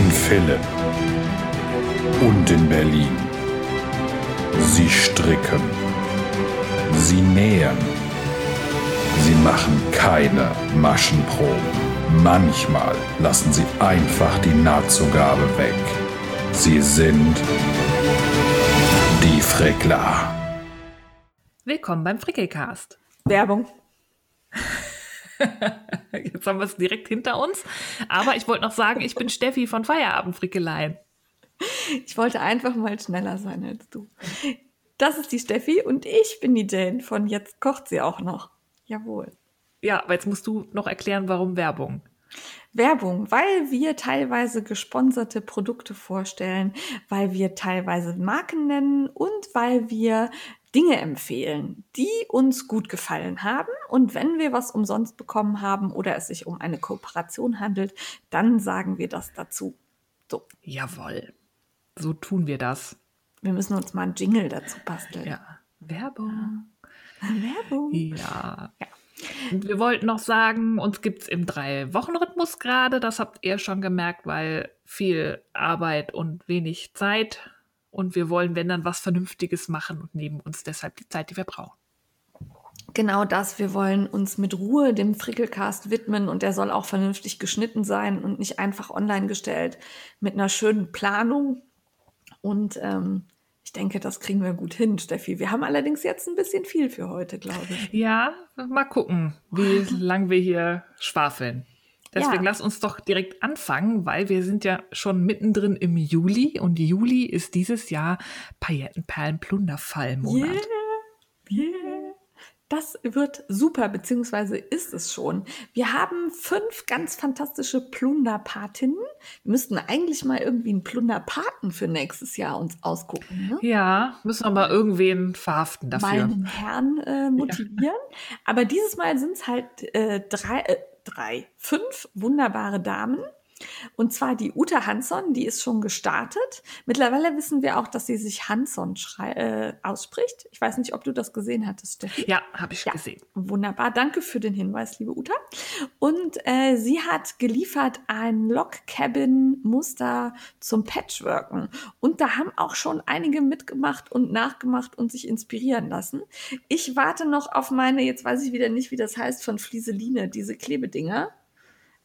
In Philipp und in Berlin. Sie stricken. Sie nähen. Sie machen keine Maschenproben. Manchmal lassen sie einfach die Nahtzugabe weg. Sie sind die Frickler. Willkommen beim Frickelcast. Werbung. Jetzt haben wir es direkt hinter uns. Aber ich wollte noch sagen, ich bin Steffi von Feierabendfrickeleien. Ich wollte einfach mal schneller sein als du. Das ist die Steffi und ich bin die Jane von Jetzt kocht sie auch noch. Jawohl. Ja, aber jetzt musst du noch erklären, warum Werbung. Werbung, weil wir teilweise gesponserte Produkte vorstellen, weil wir teilweise Marken nennen und weil wir Dinge empfehlen, die uns gut gefallen haben. Und wenn wir was umsonst bekommen haben oder es sich um eine Kooperation handelt, dann sagen wir das dazu. So. Jawohl. So tun wir das. Wir müssen uns mal einen Jingle dazu basteln. Ja. Werbung. Werbung. Ja. ja. Und wir wollten noch sagen, uns gibt es im Drei-Wochen-Rhythmus gerade. Das habt ihr schon gemerkt, weil viel Arbeit und wenig Zeit. Und wir wollen, wenn dann, was Vernünftiges machen und nehmen uns deshalb die Zeit, die wir brauchen. Genau das. Wir wollen uns mit Ruhe dem Frickelcast widmen und der soll auch vernünftig geschnitten sein und nicht einfach online gestellt mit einer schönen Planung. Und ähm, ich denke, das kriegen wir gut hin, Steffi. Wir haben allerdings jetzt ein bisschen viel für heute, glaube ich. Ja, mal gucken, wie lang wir hier schwafeln. Deswegen Ja. lass uns doch direkt anfangen, weil wir sind ja schon mittendrin im Juli und Juli ist dieses Jahr Paillettenperlen-Plunderfall-Monat. Yeah, yeah. Das wird super, beziehungsweise ist es schon. Wir haben fünf ganz fantastische Plunderpatinnen. Wir müssten eigentlich mal irgendwie einen Plunderpaten für nächstes Jahr uns ausgucken. Ne? Ja, müssen wir mal irgendwen verhaften dafür. Meinen Herrn äh, motivieren. Aber dieses Mal sind es halt äh, drei, äh, drei, fünf wunderbare Damen. Und zwar die Uta Hansson, die ist schon gestartet. Mittlerweile wissen wir auch, dass sie sich Hansson äh, ausspricht. Ich weiß nicht, ob du das gesehen hattest, Steffi. Ja, habe ich Ja. gesehen. Wunderbar, danke für den Hinweis, liebe Uta. Und äh, sie hat geliefert ein Log-Cabin-Muster zum Patchworken. Und da haben auch schon einige mitgemacht und nachgemacht und sich inspirieren lassen. Ich warte noch auf meine, jetzt weiß ich wieder nicht, wie das heißt, von Flieseline, diese Klebedinger.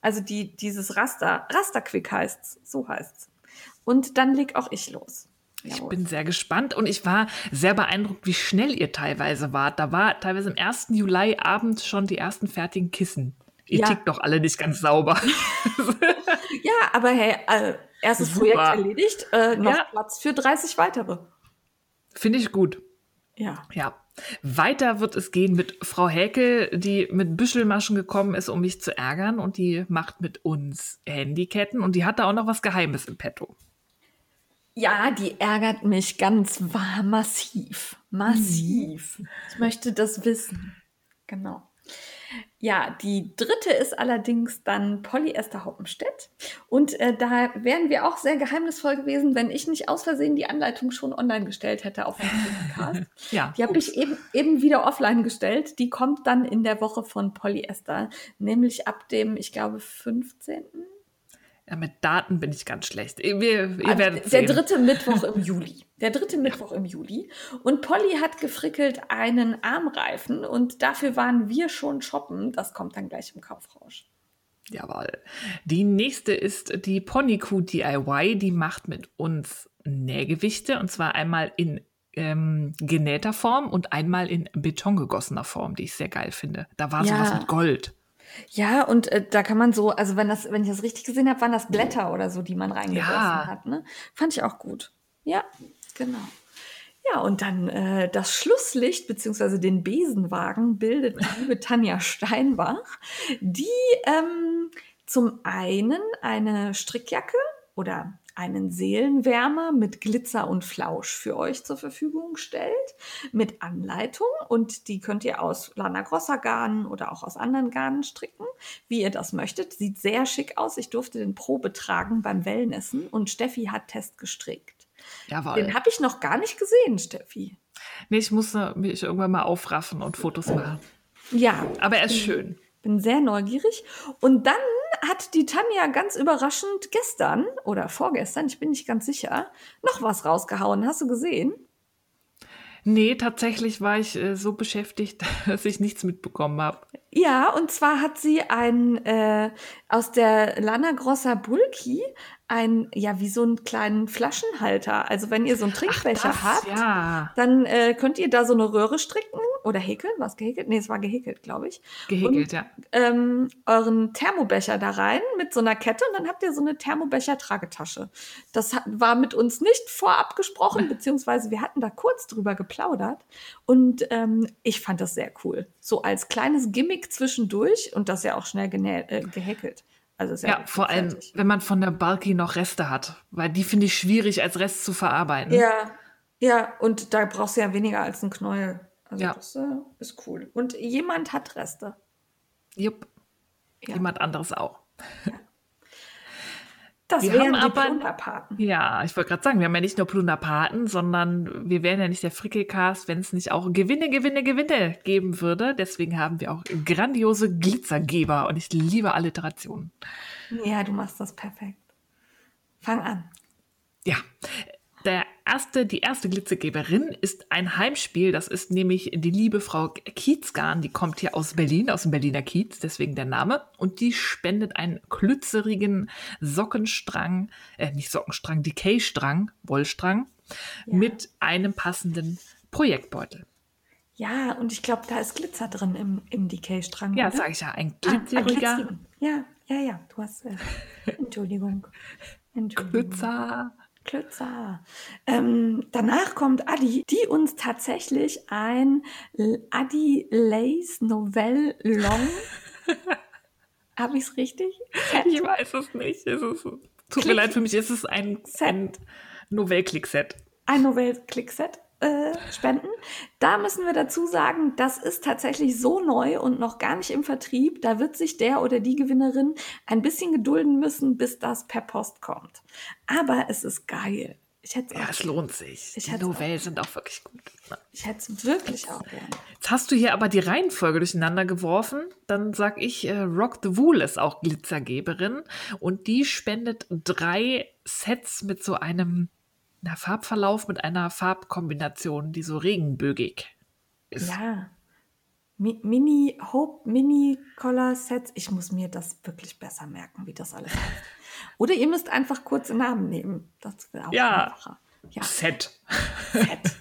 Also die, dieses Raster, Rasterquick heißt's, so heißt's. Und dann leg auch ich los. Ich Jawohl. bin sehr gespannt und ich war sehr beeindruckt, wie schnell ihr teilweise wart. Da war teilweise im 1. Juli abends schon die ersten fertigen Kissen. Ihr Ja. tickt doch alle nicht ganz sauber. Ja, aber hey, äh, erstes Super. Projekt erledigt, äh, noch Ja. Platz für 30 weitere. Finde ich gut. Ja. Ja. Weiter wird es gehen mit Frau Häkel, die mit Büschelmaschen gekommen ist, um mich zu ärgern. Und die macht mit uns Handyketten. Und die hat da auch noch was Geheimes im Petto. Ja, die ärgert mich ganz wahr massiv. Massiv. Ich möchte das wissen. Genau. Ja, die dritte ist allerdings dann Polyester Hoppenstedt. Und äh, da wären wir auch sehr geheimnisvoll gewesen, wenn ich nicht aus Versehen die Anleitung schon online gestellt hätte auf dem Podcast. Ja. Die habe ich eben, eben wieder offline gestellt. Die kommt dann in der Woche von Polyester, nämlich ab dem, ich glaube, 15. ja, mit Daten bin ich ganz schlecht. Ihr, ihr Also werdet der dritte Mittwoch im Juli. Der dritte Mittwoch im Juli. Und Polly hat gefrickelt einen Armreifen und dafür waren wir schon shoppen. Das kommt dann gleich im Kaufrausch. Jawohl. Die nächste ist die Ponykuh DIY. Die macht mit uns Nähgewichte und zwar einmal in ähm, genähter Form und einmal in Beton gegossener Form, die ich sehr geil finde. Da war Ja. sowas mit Gold. Ja, und äh, da kann man so, also wenn das, wenn ich das richtig gesehen habe, waren das Blätter oder so, die man reingegossen Ja. hat. Ne? Fand ich auch gut. Ja, genau. Ja, und dann äh, das Schlusslicht beziehungsweise den Besenwagen bildet die liebe Tanja Steinbach, die ähm, zum einen eine Strickjacke oder einen Seelenwärmer mit Glitzer und Flausch für euch zur Verfügung stellt, mit Anleitung und die könnt ihr aus Lana Grossa Garnen oder auch aus anderen Garnen stricken, wie ihr das möchtet. Sieht sehr schick aus. Ich durfte den Probe tragen beim Wellnessen und Steffi hat Test gestrickt. Jawohl. Den habe ich noch gar nicht gesehen, Steffi. Nee, ich muss äh, mich irgendwann mal aufraffen und Fotos machen. Ja, Aber er ist schön. bin sehr neugierig. Und dann hat die Tanja ganz überraschend gestern oder vorgestern, ich bin nicht ganz sicher, noch was rausgehauen. Hast du gesehen? Nee, tatsächlich war ich äh, so beschäftigt, dass ich nichts mitbekommen habe. Ja, und zwar hat sie ein äh, aus der Lana Grossa Bulki ein, ja, wie so einen kleinen Flaschenhalter. Also wenn ihr so einen Trinkbecher das, habt, ja. dann äh, könnt ihr da so eine Röhre stricken oder häkeln. Was gehäkelt? Nee, es war gehäkelt, glaube ich. Gehäkelt, ja. Ähm, euren Thermobecher da rein mit so einer Kette und dann habt ihr so eine Thermobecher-Tragetasche. Das hat, war mit uns nicht vorab gesprochen, beziehungsweise wir hatten da kurz drüber geplaudert und ähm, ich fand das sehr cool. So als kleines Gimmick zwischendurch und das ja auch schnell äh, gehäkelt. Also ja, Ja, vor allem, wenn man von der Bulky noch Reste hat, weil die finde ich schwierig als Rest zu verarbeiten. Ja, ja, und da brauchst du ja weniger als einen Knäuel. Also Ja. das äh, ist cool. Und jemand hat Reste. Jupp. Ja. Jemand anderes auch. Das Wir wären haben die aber- Plunderpaten. Ja, ich wollte gerade sagen, wir haben ja nicht nur Plunderpaten, sondern wir wären ja nicht der Frickelcast, wenn es nicht auch Gewinne, Gewinne, Gewinne geben würde. Deswegen haben wir auch grandiose Glitzergeber und ich liebe Alliterationen. Ja, du machst das perfekt. Fang an. Ja, der erste, die erste Glitzergeberin ist ein Heimspiel. Das ist nämlich die liebe Frau Kiezgarn. Die kommt hier aus Berlin, aus dem Berliner Kiez, deswegen der Name. Und die spendet einen klützerigen Sockenstrang, äh, nicht Sockenstrang, Decay-Strang, Wollstrang, Ja. mit einem passenden Projektbeutel. Ja, und ich glaube, da ist Glitzer drin im, im Decay-Strang. Ja, sage ich ja, ein Ah, ein glitzeriger. Ja, ja, ja, du hast. Äh, Entschuldigung. Entschuldigung. Glitzer. Klötzer. Ähm, danach kommt Adi, die uns tatsächlich ein Adi Lace Novelle Long. Habe ich es richtig? Set. Ich weiß es nicht. Es ist, tut Klick. mir leid, für mich ist es ein, Set. ein Novell-Klick-Set. ein Novell-Clickset äh, spenden. Da müssen wir dazu sagen, das ist tatsächlich so neu und noch gar nicht im Vertrieb. Da wird sich der oder die Gewinnerin ein bisschen gedulden müssen, bis das per Post kommt. Aber es ist geil. Ich hätte es Ja, es lohnt sich. Ich Die Novellen sind auch wirklich gut. ich hätte es wirklich auch gerne. Jetzt hast du hier aber die Reihenfolge durcheinander geworfen. Dann sag ich, äh, Rock the Wool ist auch Glitzergeberin und die spendet drei Sets mit so einem na, Farbverlauf, mit einer Farbkombination, die so regenbögig ist. Ja. Mi Mini Hope Mini Collar Sets. Ich muss mir das wirklich besser merken, wie das alles heißt. Oder ihr müsst einfach kurze Namen nehmen. Das wäre auch Ja. einfacher. Ja. Set. Set.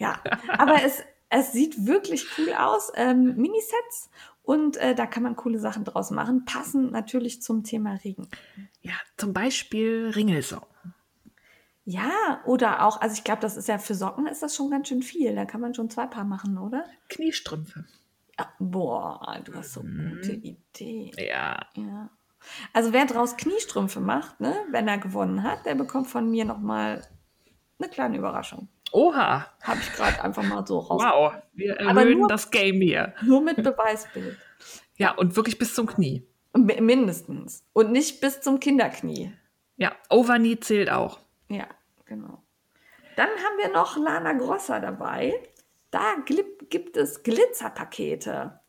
Ja, aber es, es sieht wirklich cool aus. Ähm, Minisets und äh, da kann man coole Sachen draus machen. Passend natürlich zum Thema Regen. Ja, zum Beispiel Ringelsocken. Ja, oder auch, also ich glaube, das ist ja für Socken ist das schon ganz schön viel. Da kann man schon zwei Paar machen, oder? Kniestrümpfe. Ja, boah, du hast so Mhm. gute Idee. Ja. Ja. Also wer draus Kniestrümpfe macht, ne, wenn er gewonnen hat, der bekommt von mir nochmal eine kleine Überraschung. Oha. Habe ich gerade einfach mal so raus. Wow. Wir erhöhen nur- das Game hier. Nur mit Beweisbild. Ja, und wirklich bis zum Knie. Mi- Mindestens. Und nicht bis zum Kinderknie. Ja, Overknee zählt auch. Ja, genau. Dann haben wir noch Lana Grossa dabei. Da gibt es Glitzerpakete.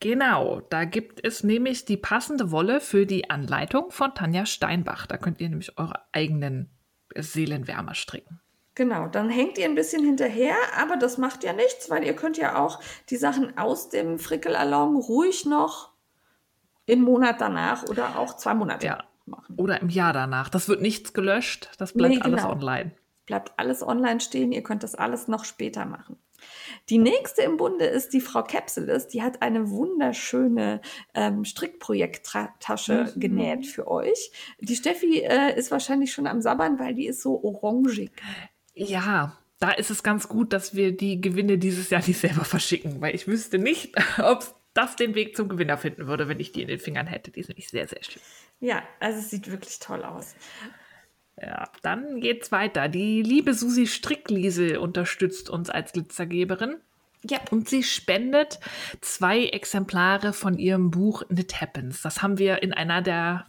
Genau, da gibt es nämlich die passende Wolle für die Anleitung von Tanja Steinbach. Da könnt ihr nämlich eure eigenen Seelenwärmer stricken. Genau, dann hängt ihr ein bisschen hinterher, aber das macht ja nichts, weil ihr könnt ja auch die Sachen aus dem Frickelalong ruhig noch einen Monat danach oder auch zwei Monate Ja. Machen. Oder im Jahr danach. Das wird nichts gelöscht, das bleibt Nee, alles genau. online. Bleibt alles online stehen, ihr könnt das alles noch später machen. Die nächste im Bunde ist die Frau Capsulis. Die hat eine wunderschöne ähm, Strickprojekttasche Mhm. genäht für euch. Die Steffi äh, ist wahrscheinlich schon am Sabbern, weil die ist so orangig. Ja, da ist es ganz gut, dass wir die Gewinne dieses Jahr nicht selber verschicken, weil ich wüsste nicht, ob das den Weg zum Gewinner finden würde, wenn ich die in den Fingern hätte. Die sind nämlich sehr, sehr schön. Ja, also es sieht wirklich toll aus. Ja, dann geht's weiter. Die liebe Susi Strickliesel unterstützt uns als Glitzergeberin. Ja, Und sie spendet zwei Exemplare von ihrem Buch It Happens. Das haben wir in einer der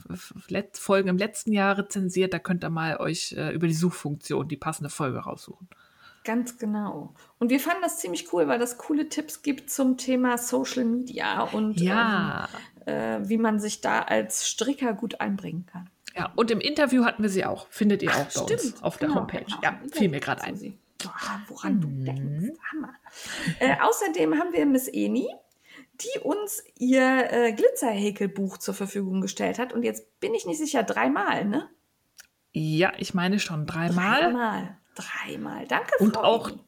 Folgen im letzten Jahr rezensiert. Da könnt ihr mal euch äh, über die Suchfunktion die passende Folge raussuchen. Ganz genau. Und wir fanden das ziemlich cool, weil das coole Tipps gibt zum Thema Social Media und Ja, ähm, äh, wie man sich da als Stricker gut einbringen kann. Ja, und im Interview hatten wir sie auch. Findet ihr auch Ach, bei uns stimmt. auf der Genau, Homepage. genau. Ja, fiel mir gerade ein. Sie. Ah, woran Mhm. du denkst. Hammer. Äh, außerdem haben wir Miss Eni, die uns ihr äh, Glitzerhäkelbuch zur Verfügung gestellt hat. Und jetzt bin ich nicht sicher, dreimal, ne? Ja, ich meine schon dreimal. Dreimal. Dreimal. Danke, Und Frau auch- Eni.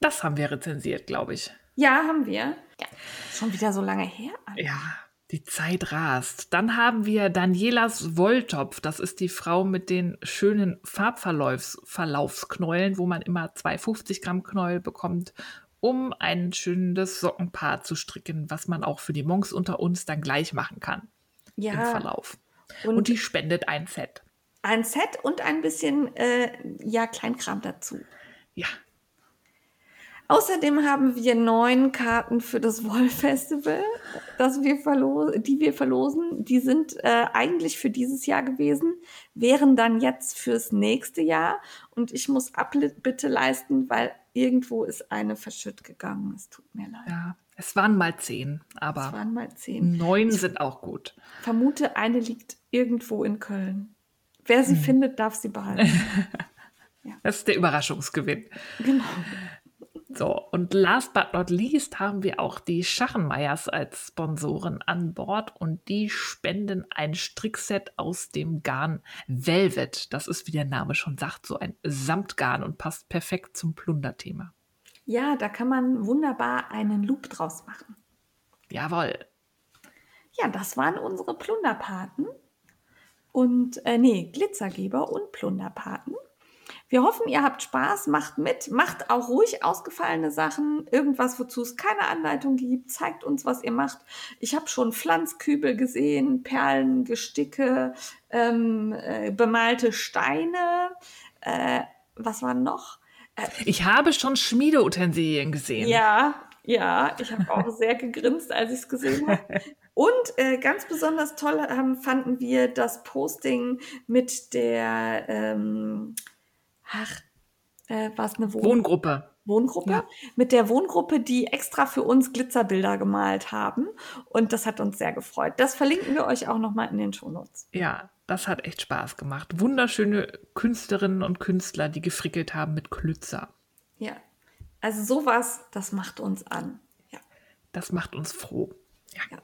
Das haben wir rezensiert, glaube ich. Ja, haben wir. Ja. Schon wieder so lange her. Ja, die Zeit rast. Dann haben wir Danielas Wolltopf. Das ist die Frau mit den schönen Farbverlaufsknäueln, wo man immer zwei 50 Gramm Knäuel bekommt, um ein schönes Sockenpaar zu stricken, was man auch für die Monks unter uns dann gleich machen kann im Ja, Verlauf. und, Und die spendet ein Set. Ein Set und ein bisschen äh, ja, Kleinkram dazu. Ja, Außerdem haben wir neun Karten für das Woll-Festival, das wir verlo- die wir verlosen. Die sind äh, eigentlich für dieses Jahr gewesen, wären dann jetzt fürs nächste Jahr. Und ich muss Abbitte leisten, weil irgendwo ist eine verschütt gegangen. Es tut mir leid. ja. Es waren mal zehn, Es aber waren mal zehn. neun sind auch gut. Vermute, eine liegt irgendwo in Köln. Wer sie findet, darf sie behalten. Das ist der Überraschungsgewinn. genau. So, und last but not least haben wir auch die Schachenmeiers als Sponsoren an Bord und die spenden ein Strickset aus dem Garn Velvet. Das ist, wie der Name schon sagt, so ein Samtgarn und passt perfekt zum Plunderthema. Ja, da kann man wunderbar einen Loop draus machen. Jawohl. Ja, das waren unsere Plunderpaten. Und, äh, nee, Glitzergeber und Plunderpaten. Wir hoffen, ihr habt Spaß, macht mit, macht auch ruhig ausgefallene Sachen, irgendwas, wozu es keine Anleitung gibt, zeigt uns, was ihr macht. Ich habe schon Pflanzkübel gesehen, Perlen, Gesticke, ähm, äh, bemalte Steine. Äh, was war noch? Ich habe schon Schmiedeutensilien gesehen. Ja, ja, ich habe auch sehr gegrinst, als ich es gesehen habe. Und äh, ganz besonders toll haben, fanden wir das Posting mit der, ähm, ach, äh, war es eine Wohn Wohngruppe. Wohngruppe? Ja. Mit der Wohngruppe, die extra für uns Glitzerbilder gemalt haben. Und das hat uns sehr gefreut. Das verlinken wir euch auch nochmal in den Shownotes. Ja, das hat echt Spaß gemacht. Wunderschöne Künstlerinnen und Künstler, die gefrickelt haben mit Klützer. Ja. Also sowas, das macht uns an. Ja. Das macht uns froh. Ja. Ja.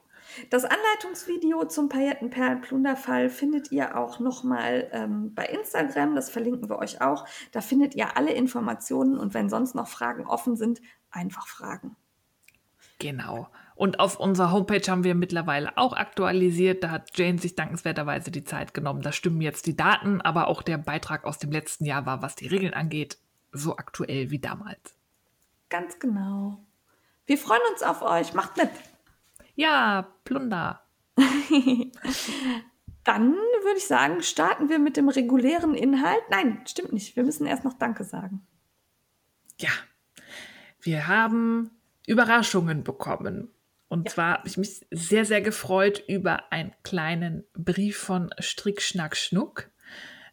Das Anleitungsvideo zum Paillettenperlenplunderfall findet ihr auch nochmal ähm, bei Instagram. Das verlinken wir euch auch. Da findet ihr alle Informationen und wenn sonst noch Fragen offen sind, einfach fragen. Genau. Und auf unserer Homepage haben wir mittlerweile auch aktualisiert. Da hat Jane sich dankenswerterweise die Zeit genommen. Da stimmen jetzt die Daten, aber auch der Beitrag aus dem letzten Jahr war, was die Regeln angeht, so aktuell wie damals. Ganz genau. Wir freuen uns auf euch. Macht mit. Ja, Plunder. Dann würde ich sagen, starten wir mit dem regulären Inhalt. Nein, stimmt nicht. Wir müssen erst noch Danke sagen. Ja, wir haben Überraschungen bekommen. Und zwar habe ich mich sehr, sehr gefreut über einen kleinen Brief von Strick Schnack Schnuck.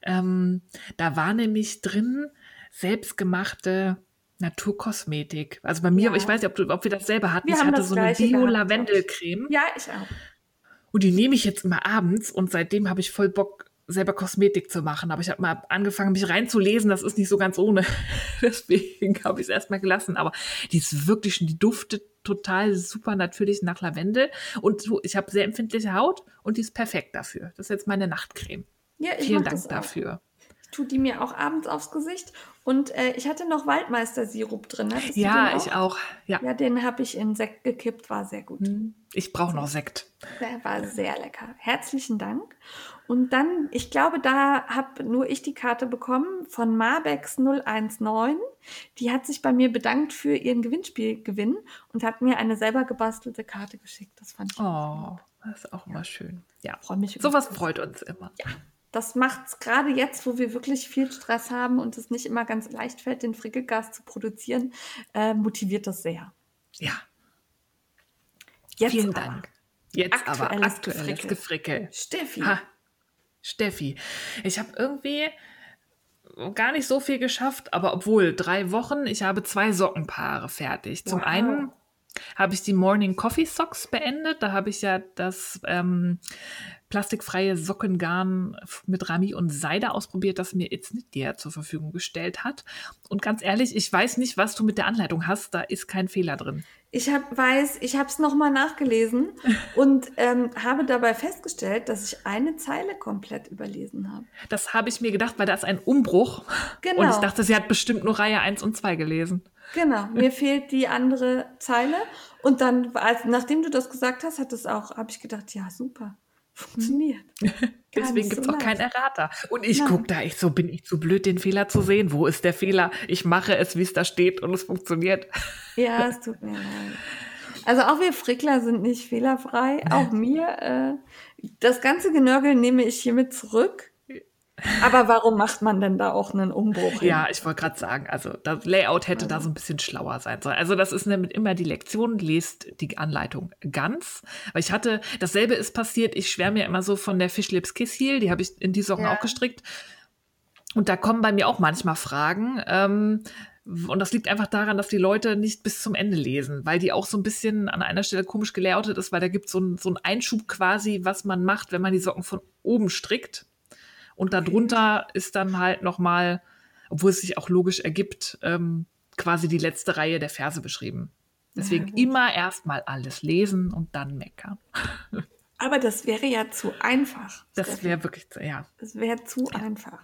Ähm, da war nämlich drin selbstgemachte Naturkosmetik. Also bei mir, Ja. ich weiß nicht, ob, du, ob wir das selber hatten. Wir ich hatte so eine Bio-Lavendel-Creme. Ja, ich auch. Und die nehme ich jetzt immer abends und seitdem habe ich voll Bock, selber Kosmetik zu machen. Aber ich habe mal angefangen, mich reinzulesen. Das ist nicht so ganz ohne. Deswegen habe ich es erstmal gelassen. Aber die ist wirklich, schon- die duftet total super natürlich nach Lavendel. Und so, ich habe sehr empfindliche Haut und die ist perfekt dafür. Das ist jetzt meine Nachtcreme. Ja, ich Vielen Dank dafür. Tue die mir auch abends aufs Gesicht. Und äh, ich hatte noch Waldmeister-Sirup drin. Hattest du Ja, den ich auch. Ja. Ja, den habe ich in Sekt gekippt, war sehr gut. Hm, Ich brauche noch Sekt. Der war sehr lecker. Herzlichen Dank. Und dann, ich glaube, da habe nur ich die Karte bekommen von Marbex 019. Die hat sich bei mir bedankt für ihren Gewinnspielgewinn und hat mir eine selber gebastelte Karte geschickt. Das fand ich. Oh, das ist auch immer schön. Ja, Freue mich. über sowas freut uns immer. Das macht es gerade jetzt, wo wir wirklich viel Stress haben und es nicht immer ganz leicht fällt, den Frickelgas zu produzieren, äh, motiviert das sehr. Ja, Jetzt vielen aber. Dank. Jetzt aber Aktuelles aktuelles Gefrickel. Gefrickel. Steffi. Ha, Steffi, ich habe irgendwie gar nicht so viel geschafft, aber obwohl drei Wochen, ich habe zwei Sockenpaare fertig. Zum Wow. einen habe ich die Morning Coffee Socks beendet. Da habe ich ja das ähm, plastikfreie Sockengarn mit Rami und Seide ausprobiert, das mir jetzt nicht dir zur Verfügung gestellt hat. Und ganz ehrlich, ich weiß nicht, was du mit der Anleitung hast. Da ist kein Fehler drin. Ich hab, weiß, ich habe es nochmal nachgelesen und ähm, habe dabei festgestellt, dass ich eine Zeile komplett überlesen habe. Das habe ich mir gedacht, weil da ist ein Umbruch. Genau. Und ich dachte, sie hat bestimmt nur Reihe 1 und 2 gelesen. Genau, mir fehlt die andere Zeile. Und dann, als, nachdem du das gesagt hast, hat es auch, habe ich gedacht, ja, super. Funktioniert. Deswegen gibt es auch keinen Errater. Und ich gucke da echt so, bin ich zu blöd, den Fehler zu sehen? Wo ist der Fehler? Ich mache es, wie es da steht und es funktioniert. Ja, es tut mir leid. Also auch wir Frickler sind nicht fehlerfrei. Auch mir. Äh, das ganze Genörgel nehme ich hiermit zurück. Aber warum macht man denn da auch einen Umbruch? hin? Ja, ich wollte gerade sagen, also das Layout hätte da so ein bisschen schlauer sein sollen. Also das ist nämlich immer die Lektion, lest die Anleitung ganz. Weil ich hatte, dasselbe ist passiert, ich schwärme ja immer so von der Fish Lips Kiss Heel, die habe ich in die Socken Ja. auch gestrickt. Und da kommen bei mir auch manchmal Fragen. Ähm, und das liegt einfach daran, dass die Leute nicht bis zum Ende lesen, weil die auch so ein bisschen an einer Stelle komisch gelayoutet ist, weil da gibt so es so einen Einschub quasi, was man macht, wenn man die Socken von oben strickt. Und darunter ist dann halt nochmal, obwohl es sich auch logisch ergibt, ähm, quasi die letzte Reihe der Verse beschrieben. Deswegen gut. immer erstmal alles lesen und dann meckern. Aber das wäre ja zu einfach. Das wäre wirklich, ja. Das wäre zu einfach.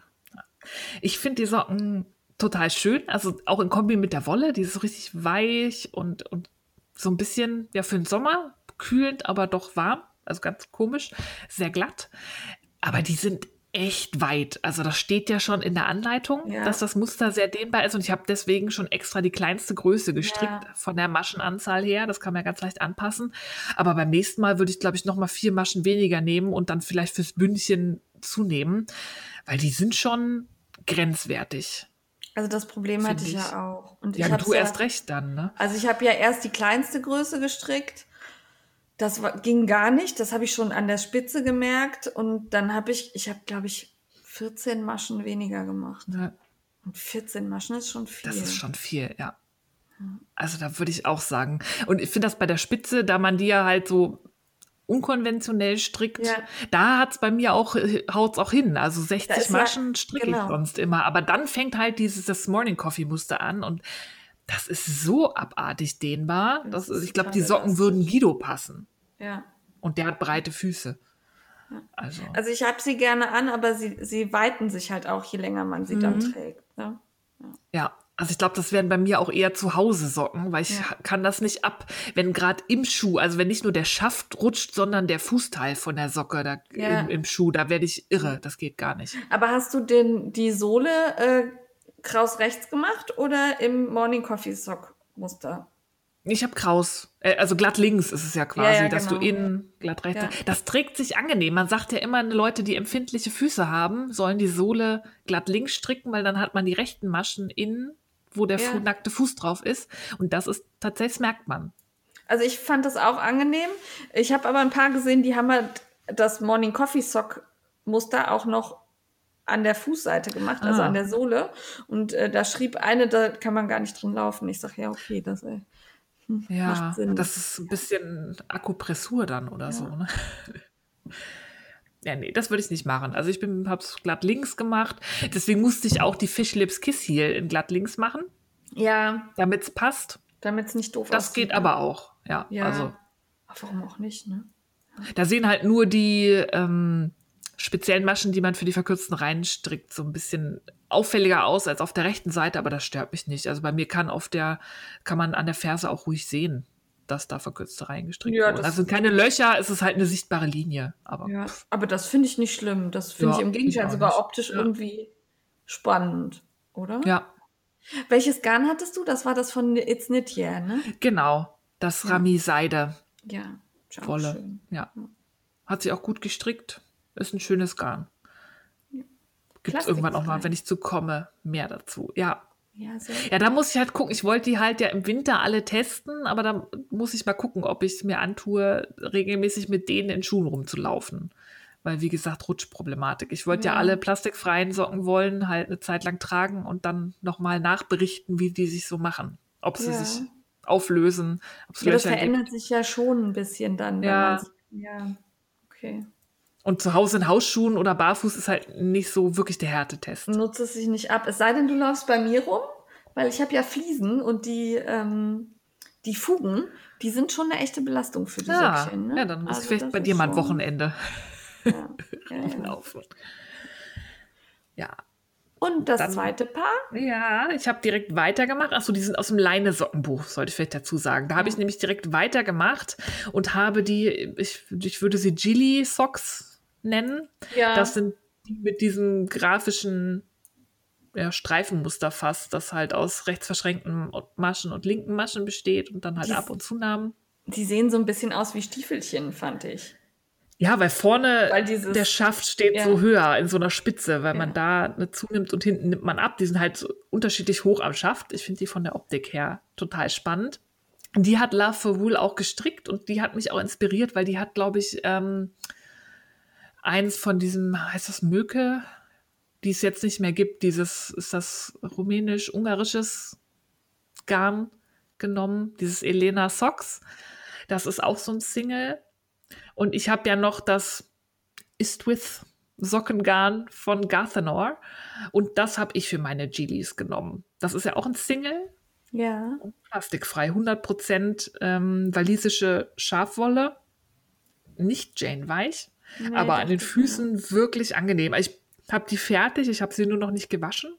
Ich finde die Socken total schön. Also auch in Kombi mit der Wolle, die ist so richtig weich und, und so ein bisschen, ja, für den Sommer kühlend, aber doch warm. Also ganz komisch, sehr glatt. Aber die sind echt weit. Also das steht ja schon in der Anleitung, Ja. dass das Muster sehr dehnbar ist. Und ich habe deswegen schon extra die kleinste Größe gestrickt Ja. von der Maschenanzahl her. Das kann man ja ganz leicht anpassen. Aber beim nächsten Mal würde ich, glaube ich, noch mal vier Maschen weniger nehmen und dann vielleicht fürs Bündchen zunehmen, weil die sind schon grenzwertig. Also das Problem hatte ich ich. ja auch. Und Ja, ich du erst recht dann, ne? Also ich habe ja erst die kleinste Größe gestrickt. Das ging gar nicht. Das habe ich schon an der Spitze gemerkt. Und dann habe ich, ich habe, glaube ich, 14 Maschen weniger gemacht. Ja, Und 14 Maschen ist schon viel. Das ist schon viel, ja. Also da würde ich auch sagen. Und ich finde das bei der Spitze, da man die ja halt so unkonventionell strickt, Ja. da hat es bei mir auch, haut's auch hin. Also 60 ist ja- Maschen stricke genau. ich sonst immer. Aber dann fängt halt dieses das Morning Coffee Muster an und das ist so abartig dehnbar. Das, Das ist ich glaube, die Socken würden Guido passen. Ja. Und der hat breite Füße. Also. Also ich habe sie gerne an, aber sie, sie weiten sich halt auch, je länger man sie dann Mhm. trägt. Ne? Ja, also ich glaube, das wären bei mir auch eher zu Hause Socken, weil ich Ja. kann das nicht ab, wenn gerade im Schuh, also wenn nicht nur der Schaft rutscht, sondern der Fußteil von der Socke da Ja. im, im Schuh, da werde ich irre. Das geht gar nicht. Aber hast du den, die Sohle äh, kraus rechts gemacht oder im Morning Coffee Sock Muster? Ich habe Kraus, äh, also glatt links ist es ja quasi, Ja, ja, dass du genau. innen glatt rechts. Ja. Das trägt sich angenehm. Man sagt ja immer, Leute, die empfindliche Füße haben, sollen die Sohle glatt links stricken, weil dann hat man die rechten Maschen innen, wo der. Fu nackte Fuß drauf ist. Und das ist tatsächlich, merkt man. Also ich fand das auch angenehm. Ich habe aber ein paar gesehen, die haben halt das Morning Coffee Sock Muster auch noch an der Fußseite gemacht, also Ah. an der Sohle. Und äh, da schrieb eine, da kann man gar nicht drin laufen. Ich sage, ja, okay, das äh, hm, Ja, macht Sinn. das ist ein bisschen Akupressur dann oder so. Ne? Ja, nee, das würde ich nicht machen. Also ich bin, hab's glatt links gemacht. Deswegen musste ich auch die Fish Lips Kiss Heel in glatt links machen, ja, damit es passt. damit es nicht doof Das aussieht, geht ne? aber auch. Ja, Ja. also warum auch nicht, ne? da sehen halt nur die ähm, speziellen Maschen, die man für die verkürzten Reihen strickt, so ein bisschen auffälliger aus als auf der rechten Seite, aber das stört mich nicht. Also bei mir kann auf der, kann man an der Ferse auch ruhig sehen, dass da verkürzte Reihen gestrickt Ja, wurden. sind keine Löcher, es ist halt eine sichtbare Linie. Aber Ja, aber das finde ich nicht schlimm. Das finde Ja, ich im Gegenteil sogar optisch Ja. irgendwie spannend, oder? ja, Welches Garn hattest du? Das war das von It's Knit Yeah, ne? genau. Das. Rami Seide Ja, Wolle. schön. Ja. Hat sie auch gut gestrickt. Ist ein schönes Garn. Gibt es irgendwann auch mal, wenn ich zu komme, mehr dazu. Ja. Ja, sehr Ja, da muss ich halt gucken. Ich wollte die halt ja im Winter alle testen, aber da muss ich mal gucken, ob ich es mir antue, regelmäßig mit denen in Schuhen rumzulaufen. Weil, wie gesagt, Rutschproblematik. Ich wollte ja. Ja. alle plastikfreien Socken wollen, halt eine Zeit lang tragen und dann nochmal nachberichten, wie die sich so machen. Ob sie Ja. sich auflösen. Ja, das verändert gibt. sich ja schon ein bisschen dann. Ja. ja, okay. Und zu Hause in Hausschuhen oder barfuß ist halt nicht so wirklich der Härtetest. Nutzt es sich nicht ab. Es sei denn, du läufst bei mir rum, weil ich habe ja Fliesen und die, ähm, die Fugen, die sind schon eine echte Belastung für die ja, Söckchen. Ne? Ja, dann muss also ich vielleicht bei dir mal ein Wochenende ja. Ja, laufen. Ja. Und das dann, zweite Paar? Ja, ich habe direkt weitergemacht. Achso, die sind aus dem Leine-Sockenbuch, sollte ich vielleicht dazu sagen. Da habe ich nämlich direkt weitergemacht und habe die, ich, ich würde sie Gilly Socks nennen. Ja. Das sind die mit diesem grafischen ja, Streifenmuster fast, das halt aus rechts verschränkten Maschen und linken Maschen besteht und dann halt die, ab und zu Namen. Die sehen so ein bisschen aus wie Stiefelchen, fand ich. Ja, weil vorne weil dieses, der Schaft steht ja. so höher in so einer Spitze, weil ja. man da eine zunimmt und hinten nimmt man ab. Die sind halt so unterschiedlich hoch am Schaft. Ich finde die von der Optik her total spannend. Die hat Love for Wool auch gestrickt und die hat mich auch inspiriert, weil die hat, glaube ich, ähm, eins von diesem, heißt das Möke, die es jetzt nicht mehr gibt, dieses, ist das rumänisch-ungarisches Garn genommen, dieses Elena Socks. Das ist auch so ein Single. Und ich habe ja noch das Istwith Sockengarn von Garthenor. Und das habe ich für meine Gillies genommen. Das ist ja auch ein Single. Ja. Plastikfrei. 100% ähm, walisische Schafwolle. Nicht Jane Weich. Aber an den Füßen ja. wirklich angenehm. Ich habe die fertig, ich habe sie nur noch nicht gewaschen.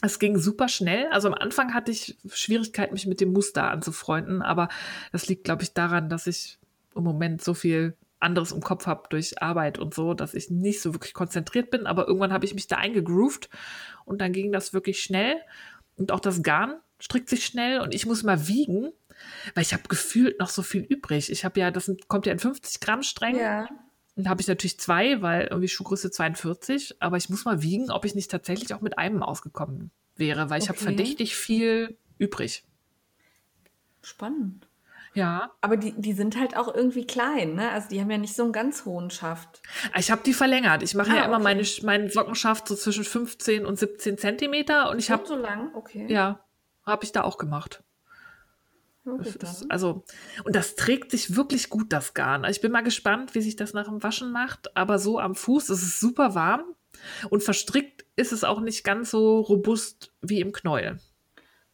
Es ging super schnell. Also am Anfang hatte ich Schwierigkeiten, mich mit dem Muster anzufreunden, aber das liegt, glaube ich, daran, dass ich im Moment so viel anderes im Kopf habe durch Arbeit und so, dass ich nicht so wirklich konzentriert bin. Aber irgendwann habe ich mich da eingegroovt und dann ging das wirklich schnell. Und auch das Garn strickt sich schnell und ich muss mal wiegen, weil ich habe gefühlt noch so viel übrig. Ich habe ja, das kommt ja in 50 Gramm streng. Ja. Dann habe ich natürlich zwei, weil irgendwie Schuhgröße 42. Aber ich muss mal wiegen, ob ich nicht tatsächlich auch mit einem ausgekommen wäre, weil ich okay. habe verdächtig viel übrig. Spannend. Ja. Aber die, die sind halt auch irgendwie klein, ne? Also die haben ja nicht so einen ganz hohen Schaft. Ich habe die verlängert. Ich mache ah, ja immer okay. meine, meinen Sockenschaft so zwischen 15 und 17 Zentimeter und ich habe so lang, okay. Ja, habe ich da auch gemacht. Das, also, und das trägt sich wirklich gut, das Garn. Ich bin mal gespannt, wie sich das nach dem Waschen macht. Aber so am Fuß ist es super warm und verstrickt ist es auch nicht ganz so robust wie im Knäuel.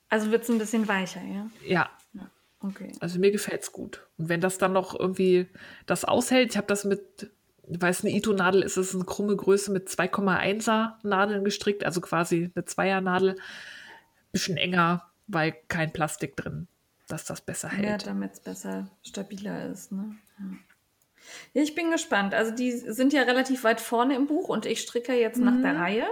Also wird es ein bisschen weicher, ja? Ja. ja. Okay. Also mir gefällt es gut. Und wenn das dann noch irgendwie das aushält, ich habe das mit, weil es eine Ito-Nadel ist, ist es eine krumme Größe mit 2,1er Nadeln gestrickt, also quasi eine Zweiernadel. Bisschen enger, weil kein Plastik drin dass das besser hält. Ja, damit es besser stabiler ist. Ne? Ja. ja. ich bin gespannt. Also die sind ja relativ weit vorne im Buch und ich stricke jetzt mhm. nach der. Reihe.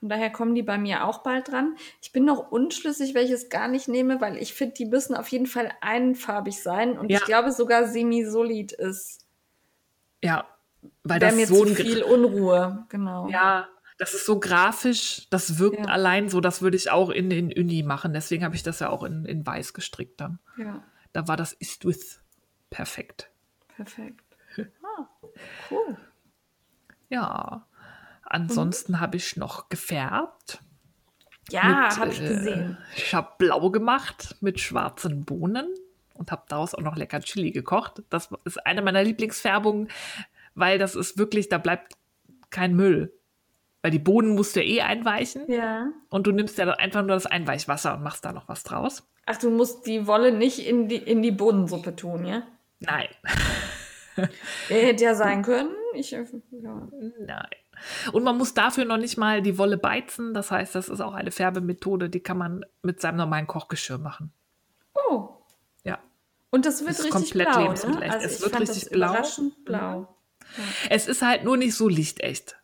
Von daher kommen die bei mir auch bald dran. Ich bin noch unschlüssig, welches gar nicht nehme, weil ich finde, die müssen auf jeden Fall einfarbig sein. Und ja. ich glaube sogar semi-solid ist. Ja, weil das mir so zu viel Unruhe, genau. Ja, das ist so grafisch, das wirkt ja. allein so, das würde ich auch in den Uni machen. Deswegen habe ich das ja auch in, in weiß gestrickt dann. Ja. Da war das Ist With perfekt. Perfekt. Ah, cool. Ja. Ansonsten habe ich noch gefärbt. Ja, habe ich gesehen. Äh, ich habe blau gemacht mit schwarzen Bohnen und habe daraus auch noch lecker Chili gekocht. Das ist eine meiner Lieblingsfärbungen, weil das ist wirklich, da bleibt kein Müll. Weil die Bohnen musst du eh einweichen. Ja. Und du nimmst ja dann einfach nur das Einweichwasser und machst da noch was draus. Ach, du musst die Wolle nicht in die, in die Bohnensuppe tun, ja? Nein. hätte ja sein können. Ich, ja. Nein. Und man muss dafür noch nicht mal die Wolle beizen. Das heißt, das ist auch eine Färbemethode, die kann man mit seinem normalen Kochgeschirr machen. Oh. Ja. Und das wird das richtig komplett blau. Ne? Also es wird richtig blau. Blau. Ja. Es ist halt nur nicht so lichtecht.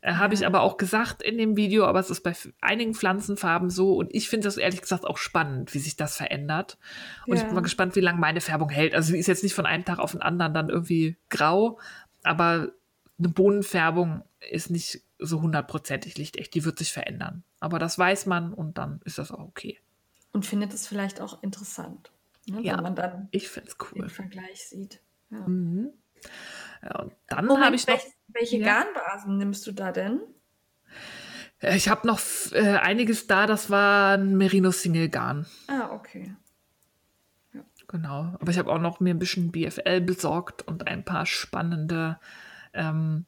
Äh, Habe ich aber auch gesagt in dem Video, aber es ist bei einigen Pflanzenfarben so und ich finde das ehrlich gesagt auch spannend, wie sich das verändert. Und ja. ich bin mal gespannt, wie lange meine Färbung hält. Also sie ist jetzt nicht von einem Tag auf den anderen dann irgendwie grau, aber eine Bohnenfärbung ist nicht so hundertprozentig lichtecht. Die wird sich verändern. Aber das weiß man und dann ist das auch okay. Und findet es vielleicht auch interessant, ne, ja, wenn man dann ich find's cool. den Vergleich sieht. Ja. Mhm. Ja, und dann habe ich noch. Welche, welche ja. Garnbasen nimmst du da denn? Äh, ich habe noch äh, einiges da, das war ein Merino Single Garn. Ah, okay. Genau. Aber ich habe auch noch mir ein bisschen BFL besorgt und ein paar spannende ähm,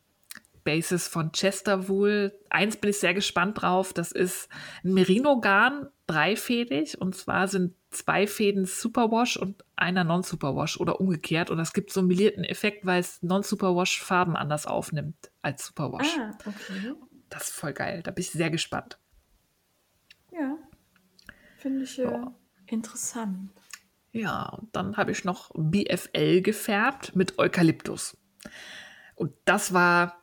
Bases von Chester wohl. Eins bin ich sehr gespannt drauf. Das ist ein Merino-Garn, dreifädig. Und zwar sind zwei Fäden Superwash und einer Non-Superwash oder umgekehrt. Und das gibt so einen milierten Effekt, weil es Non-Superwash Farben anders aufnimmt als Superwash. Ah, okay. Das ist voll geil. Da bin ich sehr gespannt. Ja. Finde ich äh, Ja. interessant. Ja, und dann habe ich noch BFL gefärbt mit Eukalyptus. Und das war,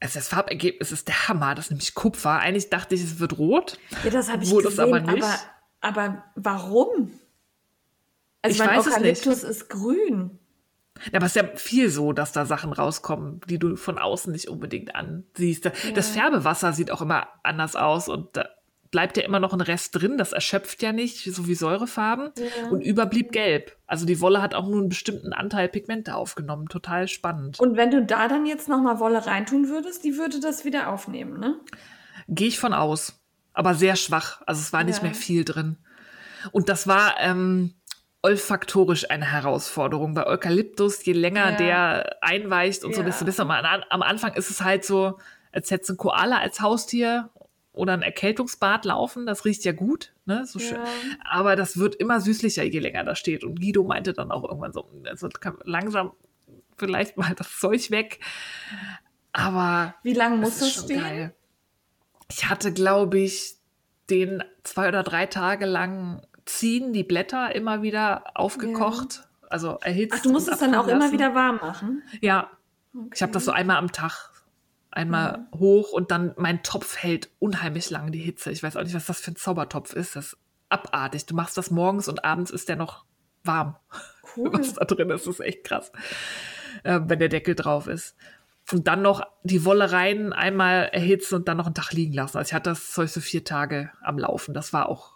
also das Farbergebnis ist der Hammer. Das ist nämlich Kupfer. Eigentlich dachte ich, es wird rot. Ja, das habe ich Wurde gesehen, aber nicht. aber, aber warum? Also Ich mein weiß es nicht. Eukalyptus ist grün. Ja, aber es ist ja viel so, dass da Sachen rauskommen, die du von außen nicht unbedingt ansiehst. Das Färbewasser sieht auch immer anders aus und da bleibt ja immer noch ein Rest drin. Das erschöpft ja nicht, so wie Säurefarben. Ja. Und überblieb gelb. Also die Wolle hat auch nur einen bestimmten Anteil Pigmente aufgenommen. Total spannend. Und wenn du da dann jetzt nochmal Wolle reintun würdest, die würde das wieder aufnehmen, ne? Gehe ich von aus. Aber sehr schwach. Also es war nicht Ja. mehr viel drin. Und das war ähm, olfaktorisch eine Herausforderung. Bei Eukalyptus, je länger Ja. der einweicht und so, Ja. desto besser. Am, am Anfang ist es halt so, als hättest du ein Koala als Haustier oder ein Erkältungsbad laufen. Das riecht ja gut. Ne? So schön. Ja. Aber das wird immer süßlicher, je länger das steht. Und Guido meinte dann auch irgendwann so, also kann langsam vielleicht mal das Zeug weg. Aber Wie lange muss schon stehen? geil. Ich hatte, glaube ich, den zwei oder drei Tage lang ziehen, die Blätter immer wieder aufgekocht, also erhitzt. Ach, du musst es dann auch immer wieder warm machen? Ja, ich habe Okay. das so einmal am Tag. Einmal hoch und dann mein Topf hält unheimlich lang die Hitze. Ich weiß auch nicht, was das für ein Zaubertopf ist. Das ist abartig. Du machst das morgens und abends ist der noch warm. Cool. Was da drin ist, ist echt krass. Äh, wenn der Deckel drauf ist. Und dann noch die Wolle rein, einmal erhitzen und dann noch einen Tag liegen lassen. Also ich hatte das Zeug so vier Tage am Laufen. Das war auch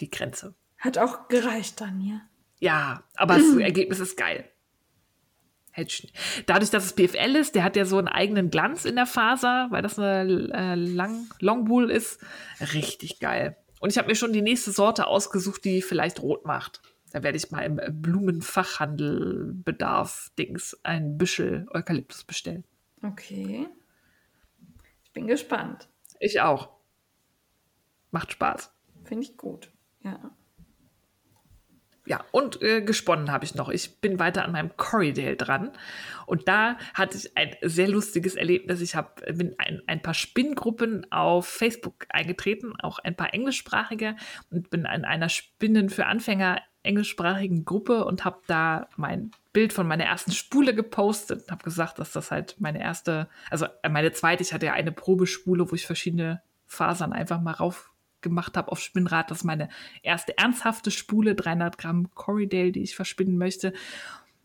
die Grenze. Hat auch gereicht dann, ja. Ja, aber das Ergebnis ist geil. Dadurch, dass es PFL ist, der hat ja so einen eigenen Glanz in der Faser, weil das eine äh, Lang Longwool ist. Richtig geil. Und ich habe mir schon die nächste Sorte ausgesucht, die vielleicht rot macht. Da werde ich mal im Blumenfachhandel Bedarf Dings ein Büschel Eukalyptus bestellen. Okay. Ich bin gespannt. Ich auch. Macht Spaß. Finde ich gut. Ja. Ja, und äh, gesponnen habe ich noch. Ich bin weiter an meinem Corridale dran. Und da hatte ich ein sehr lustiges Erlebnis. Ich hab, bin ein, ein paar Spinngruppen auf Facebook eingetreten, auch ein paar englischsprachige, und bin in einer Spinnen für Anfänger englischsprachigen Gruppe und habe da mein Bild von meiner ersten Spule gepostet und habe gesagt, dass das halt meine erste, also äh, meine zweite, ich hatte ja eine Probespule, wo ich verschiedene Fasern einfach mal rauf gemacht habe auf Spinnrad. Das ist meine erste ernsthafte Spule, 300 Gramm Corridale, die ich verspinnen möchte.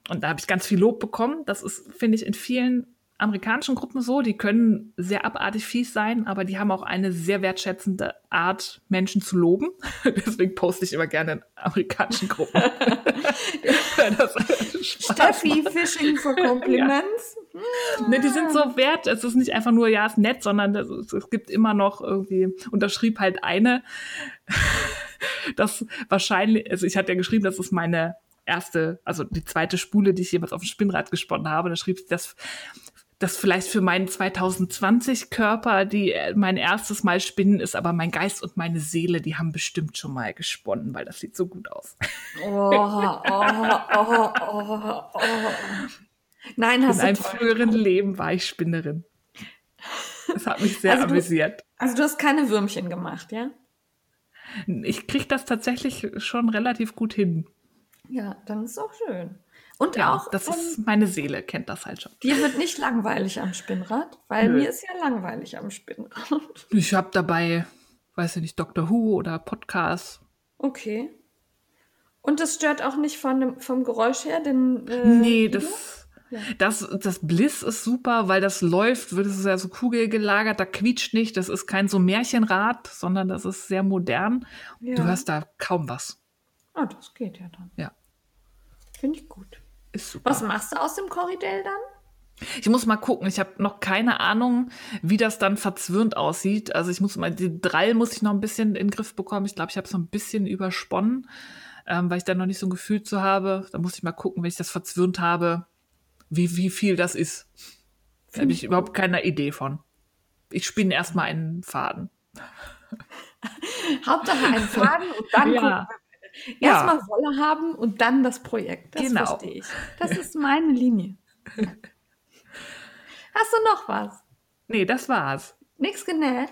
Und da habe ich ganz viel Lob bekommen. Das ist, finde ich, in vielen amerikanischen Gruppen so. Die können sehr abartig fies sein, aber die haben auch eine sehr wertschätzende Art, Menschen zu loben. Deswegen poste ich immer gerne in amerikanischen Gruppen. Steffi, Fishing for Compliments. Ne, die sind so wert. Es ist nicht einfach nur, ja, ist nett, sondern es, es, gibt immer noch irgendwie, und da schrieb halt eine, dass wahrscheinlich, also ich hatte ja geschrieben, das ist meine erste, also die zweite Spule, die ich jemals auf dem Spinnrad gesponnen habe. Da schrieb sie, dass das vielleicht für meinen 2020 Körper, die äh, mein erstes Mal spinnen ist, aber mein Geist und meine Seele, die haben bestimmt schon mal gesponnen, weil das sieht so gut aus. Oh, oh, oh, oh, oh. Nein, In hast einem du toll. früheren Leben war ich Spinnerin. Das hat mich sehr Also du- amüsiert. Also du hast keine Würmchen gemacht, ja? Ich kriege das tatsächlich schon relativ gut hin. Ja, dann ist auch schön. Und Ja, auch, das ähm, ist meine Seele, kennt das halt schon. dir wird nicht langweilig am Spinnrad, weil Nö. mir ist ja langweilig am Spinnrad. Ich habe dabei, weiß ich nicht, Doctor Who oder Podcasts. Okay. Und das stört auch nicht von dem, vom Geräusch her, denn äh, nee, das, Ja. das, das Bliss ist super, weil das läuft, wird es ja so kugelgelagert, da quietscht nicht. Das ist kein so Märchenrad, sondern das ist sehr modern. Ja. Du hörst da kaum was. Ah, das geht ja dann. Ja, Finde ich gut. ist super. Was machst du aus dem Corridell dann? Ich muss mal gucken. Ich habe noch keine Ahnung, wie das dann verzwirnt aussieht. Also ich muss mal, die Drall muss ich noch ein bisschen in den Griff bekommen. Ich glaube, ich habe es noch ein bisschen übersponnen. ähm, weil ich da noch nicht so ein Gefühl zu habe. Da muss ich mal gucken, wenn ich das verzwirnt habe, wie, wie viel das ist. Da habe ich überhaupt keine Idee von. Ich spinne erstmal einen Faden. Hauptsache einen Faden und dann Ja. Erstmal Wolle haben und dann das Projekt. Das Genau. verstehe ich. Das ist meine Linie. Hast du noch was? Nee, das war's. Nichts genäht?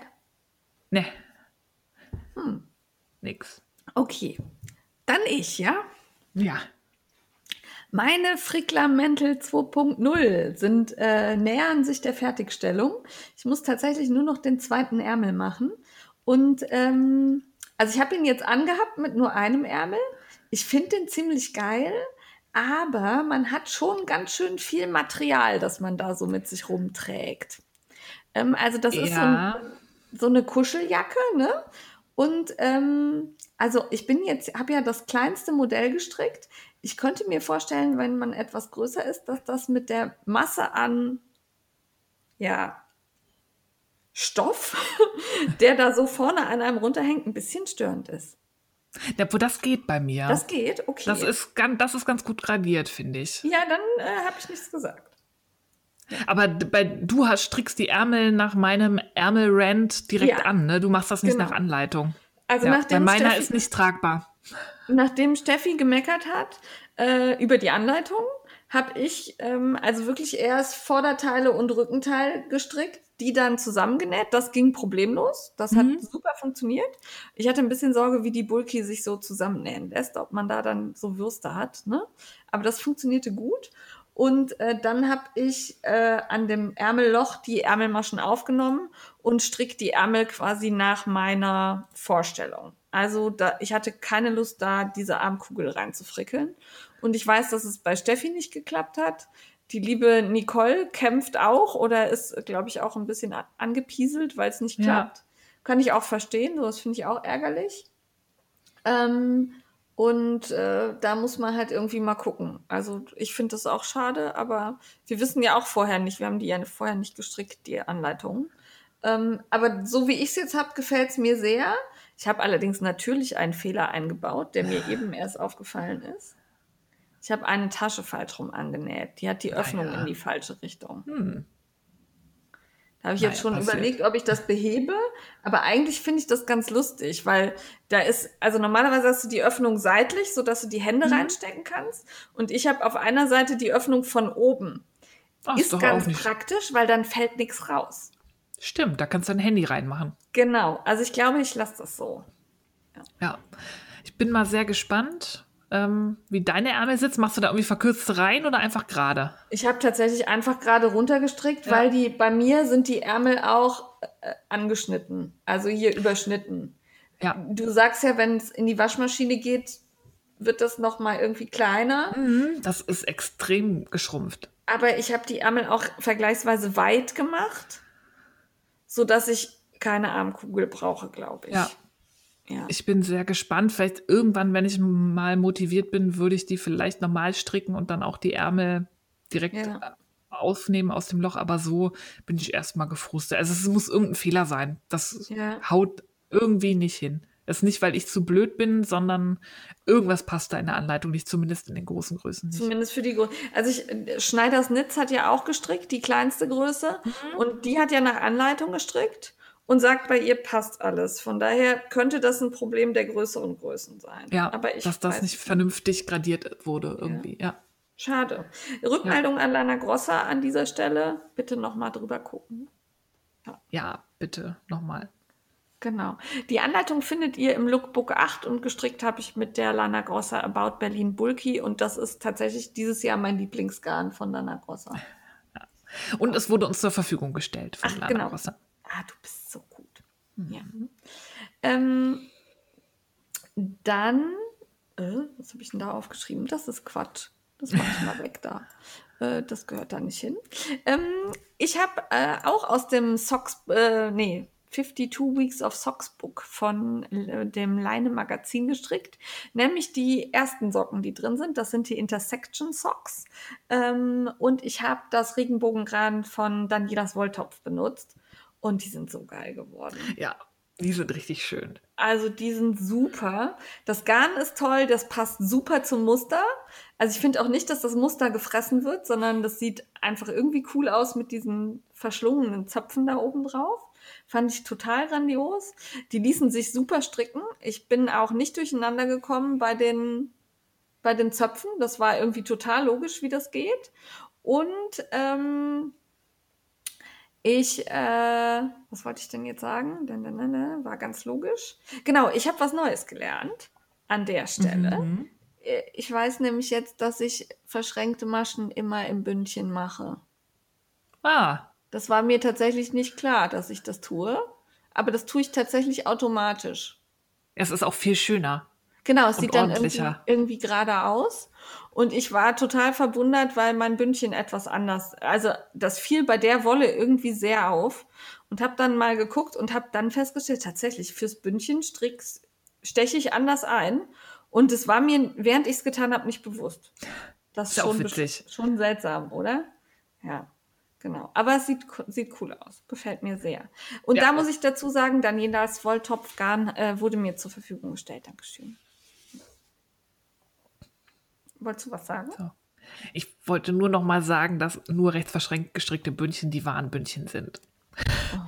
Nee. Hm. Nix. Okay. Dann ich, ja? Ja. Meine Frickler Mäntel 2.0 sind äh, nähern sich der Fertigstellung. Ich muss tatsächlich nur noch den zweiten Ärmel machen. Und ähm, also ich habe ihn jetzt angehabt mit nur einem Ärmel. Ich finde den ziemlich geil, aber man hat schon ganz schön viel Material, das man da so mit sich rumträgt. Ähm, also das ist so, ein, Ja. so eine Kuscheljacke, ne? Und ähm, also ich bin jetzt, habe ja das kleinste Modell gestrickt. Ich könnte mir vorstellen, wenn man etwas größer ist, dass das mit der Masse an ja, Stoff, der da so vorne an einem runterhängt, ein bisschen störend ist. Ja, wo das geht bei mir. Das geht, okay. Das ist ganz, das ist ganz gut gradiert, finde ich. ja, dann äh, habe ich nichts gesagt. Aber bei, du hast, strickst die Ärmel nach meinem Ärmelrand direkt Ja. an, ne? Du machst das nicht Genau. nach Anleitung. Also ja, nachdem weil meiner Steffi- ist nicht tragbar. Nachdem Steffi gemeckert hat äh, über die Anleitung, habe ich ähm, also wirklich erst Vorderteile und Rückenteil gestrickt, die dann zusammengenäht. Das ging problemlos. Das hat Mhm. super funktioniert. Ich hatte ein bisschen Sorge, wie die Bulky sich so zusammennähen lässt, ob man da dann so Würste hat. Ne? Aber das funktionierte gut. Und äh, dann habe ich äh, an dem Ärmelloch die Ärmelmaschen aufgenommen und strick die Ärmel quasi nach meiner Vorstellung. Also da, ich hatte keine Lust, da diese Armkugel reinzufrickeln. Und ich weiß, dass es bei Steffi nicht geklappt hat. Die liebe Nicole kämpft auch oder ist, glaube ich, auch ein bisschen angepieselt, weil es nicht Ja. klappt. Kann ich auch verstehen. So, das finde ich auch ärgerlich. Ähm, und äh, da muss man halt irgendwie mal gucken. Also ich finde das auch schade, aber wir wissen ja auch vorher nicht, wir haben die ja vorher nicht gestrickt, die Anleitungen. Ähm, aber so wie ich es jetzt habe, gefällt es mir sehr. Ich habe allerdings natürlich einen Fehler eingebaut, der mir eben erst aufgefallen ist. Ich habe eine Tasche falsch rum angenäht. Die hat die Öffnung Naja. in die falsche Richtung. Hm. Da habe ich jetzt Naja, schon passiert. überlegt, ob ich das behebe, aber eigentlich finde ich das ganz lustig, weil da ist, also normalerweise hast du die Öffnung seitlich, sodass du die Hände Mhm. reinstecken kannst. Und ich habe auf einer Seite die Öffnung von oben. Ach, ist ganz praktisch, weil dann fällt nichts raus. Stimmt, da kannst du dein Handy reinmachen. Genau, also ich glaube, ich lasse das so. Ja. Ich bin mal sehr gespannt, ähm, wie deine Ärmel sitzen. Machst du da irgendwie verkürzt rein oder einfach gerade? Ich habe tatsächlich einfach gerade runtergestrickt, Ja. weil die bei mir sind die Ärmel auch äh, angeschnitten, also hier überschnitten. Ja. Du sagst ja, wenn es in die Waschmaschine geht, wird das noch mal irgendwie kleiner. Mhm, das ist extrem geschrumpft. Aber ich habe die Ärmel auch vergleichsweise weit gemacht, so dass ich keine Armkugel brauche, glaube ich. Ja. ja. Ich bin sehr gespannt. Vielleicht irgendwann, wenn ich mal motiviert bin, würde ich die vielleicht normal stricken und dann auch die Ärmel direkt Ja. äh, aufnehmen aus dem Loch. Aber so bin ich erstmal gefrustet. Also es muss irgendein Fehler sein. Das Ja. haut irgendwie nicht hin. Das ist nicht, weil ich zu blöd bin, sondern irgendwas passt da in der Anleitung nicht, zumindest in den großen Größen nicht. Zumindest für die Größe. Also ich, äh, Schneiders Nitz hat ja auch gestrickt, die kleinste Größe. Mhm. Und die hat ja nach Anleitung gestrickt und sagt, bei ihr passt alles. Von daher könnte das ein Problem der größeren Größen sein. Ja, aber ich dass das nicht vernünftig gradiert wurde irgendwie. Ja. Schade. Rückmeldung an Lana Grossa an dieser Stelle. Bitte nochmal drüber gucken. ja, bitte nochmal. Genau. Die Anleitung findet ihr im Lookbook 8 und gestrickt habe ich mit der Lana Grossa About Berlin Bulky und das ist tatsächlich dieses Jahr mein Lieblingsgarn von Lana Grossa. Und es wurde uns zur Verfügung gestellt von Ach, Lana genau. Grossa. Ah, du bist so gut. Ja. Ähm, dann, äh, was habe ich denn da aufgeschrieben? Das ist Quatsch. Das mache ich mal weg da. Äh, das gehört da nicht hin. Ähm, ich habe äh, auch aus dem Socks, äh, nee, 52 Weeks of Socks Book von äh, dem Leine Magazin gestrickt, nämlich die ersten Socken, die drin sind. Das sind die Intersection Socks. Ähm, und ich habe das Regenbogengarn von Danielas Wolltopf benutzt. Und die sind so geil geworden. Ja, Die sind richtig schön. Also die sind super. Das Garn ist toll, das passt super zum Muster. Also ich finde auch nicht, dass das Muster gefressen wird, sondern das sieht einfach irgendwie cool aus mit diesen verschlungenen Zöpfen da oben drauf. Fand ich total grandios. Die ließen sich super stricken. Ich bin auch nicht durcheinander gekommen bei den, bei den Zöpfen. Das war irgendwie total logisch, wie das geht. Und ähm, ich, äh, was wollte ich denn jetzt sagen? War ganz logisch. Genau, ich habe was Neues gelernt an der Stelle. Mhm. Äh, ich weiß nämlich jetzt, dass ich verschränkte Maschen immer im Bündchen mache. Ah. Das war mir tatsächlich nicht klar, dass ich das tue. Aber das tue ich tatsächlich automatisch. Es ist auch viel schöner. Genau, es sieht dann irgendwie, irgendwie gerade aus. Und ich war total verwundert, weil mein Bündchen etwas anders, also das fiel bei der Wolle irgendwie sehr auf und habe dann mal geguckt und habe dann festgestellt, tatsächlich fürs Bündchen stricks steche ich anders ein und es war mir, während ich es getan habe, nicht bewusst. Das ist, ist schon, schon seltsam, oder? Ja. Genau. Aber es sieht, sieht cool aus. Gefällt mir sehr. Und ja. da muss ich dazu sagen, Danielas Wolltopfgarn äh, wurde mir zur Verfügung gestellt. Dankeschön. Wolltest du was sagen? So. Ich wollte nur noch mal sagen, dass nur rechts verschränkt gestrickte Bündchen die wahren Bündchen sind. Oh.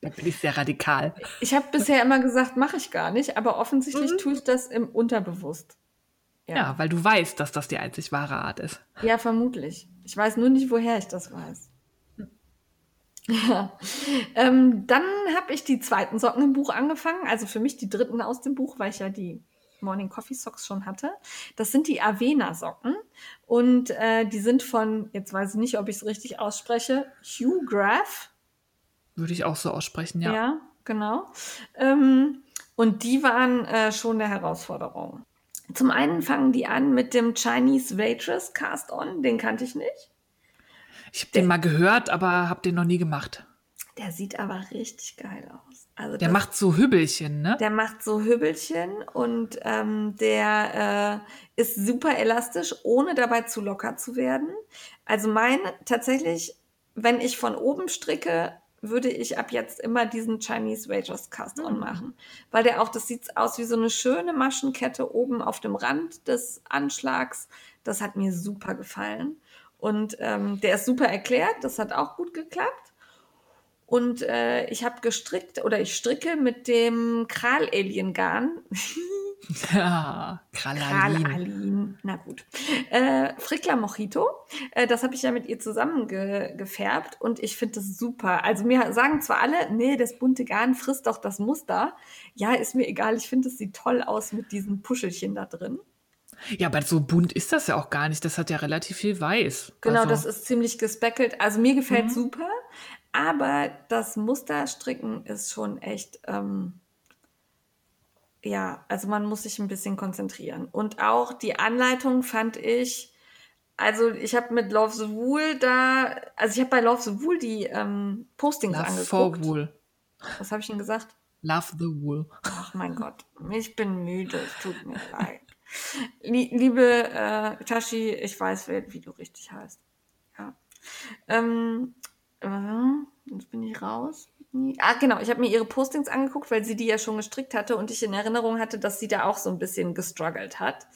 Da bin ich sehr radikal. Ich habe bisher immer gesagt, mache ich gar nicht, aber offensichtlich mhm. tue ich das im Unterbewusst. Ja. ja, weil du weißt, dass das die einzig wahre Art ist. Ja, vermutlich. Ich weiß nur nicht, woher ich das weiß. Ja. Ähm, dann habe ich die zweiten Socken im Buch angefangen, also für mich die dritten aus dem Buch, weil ich ja die Morning Coffee Socks schon hatte. Das sind die Avena Socken und äh, die sind von, jetzt weiß ich nicht, ob ich es richtig ausspreche, Hugh Graff. Würde ich auch so aussprechen, ja. Ja, genau. Ähm, und die waren äh, schon eine Herausforderung. Zum einen fangen die an mit dem Chinese Waitress Cast On, den kannte ich nicht. Ich habe den mal gehört, aber habe den noch nie gemacht. Der sieht aber richtig geil aus. Also der das, macht so Hübbelchen, ne? Der macht so Hübbelchen und ähm, der äh, ist super elastisch, ohne dabei zu locker zu werden. Also mein tatsächlich, wenn ich von oben stricke, würde ich ab jetzt immer diesen Chinese Wagers Cast On mhm. machen. Weil der auch, das sieht aus wie so eine schöne Maschenkette oben auf dem Rand des Anschlags. Das hat mir super gefallen. Und ähm, der ist super erklärt, das hat auch gut geklappt. Und äh, ich habe gestrickt oder ich stricke mit dem Kral-Alien-Garn. Ja, Kralalin. Kralalin. Na gut. Äh, Frickler Mojito. Äh, das habe ich ja mit ihr zusammen ge gefärbt und ich finde das super. Also mir sagen zwar alle, nee, das bunte Garn frisst doch das Muster. Ja, ist mir egal. Ich finde, es sieht toll aus mit diesen Puschelchen da drin. Ja, aber so bunt ist das ja auch gar nicht. Das hat ja relativ viel weiß. Genau, also. das ist ziemlich gespeckelt. Also mir gefällt mhm. super, aber das Musterstricken ist schon echt, ähm, ja, also man muss sich ein bisschen konzentrieren. Und auch die Anleitung fand ich, also ich habe mit Love the Wool da, also ich habe bei Love the Wool die ähm, Postings Love angeguckt. For Wool. Was habe ich denn gesagt? Love the Wool. Ach mein Gott, ich bin müde, es tut mir leid. Liebe äh, Tashi, ich weiß, wie du richtig heißt. Ja. Ähm, äh, jetzt bin ich raus. Ah, genau, ich habe mir ihre Postings angeguckt, weil sie die ja schon gestrickt hatte und ich in Erinnerung hatte, dass sie da auch so ein bisschen gestruggelt hat.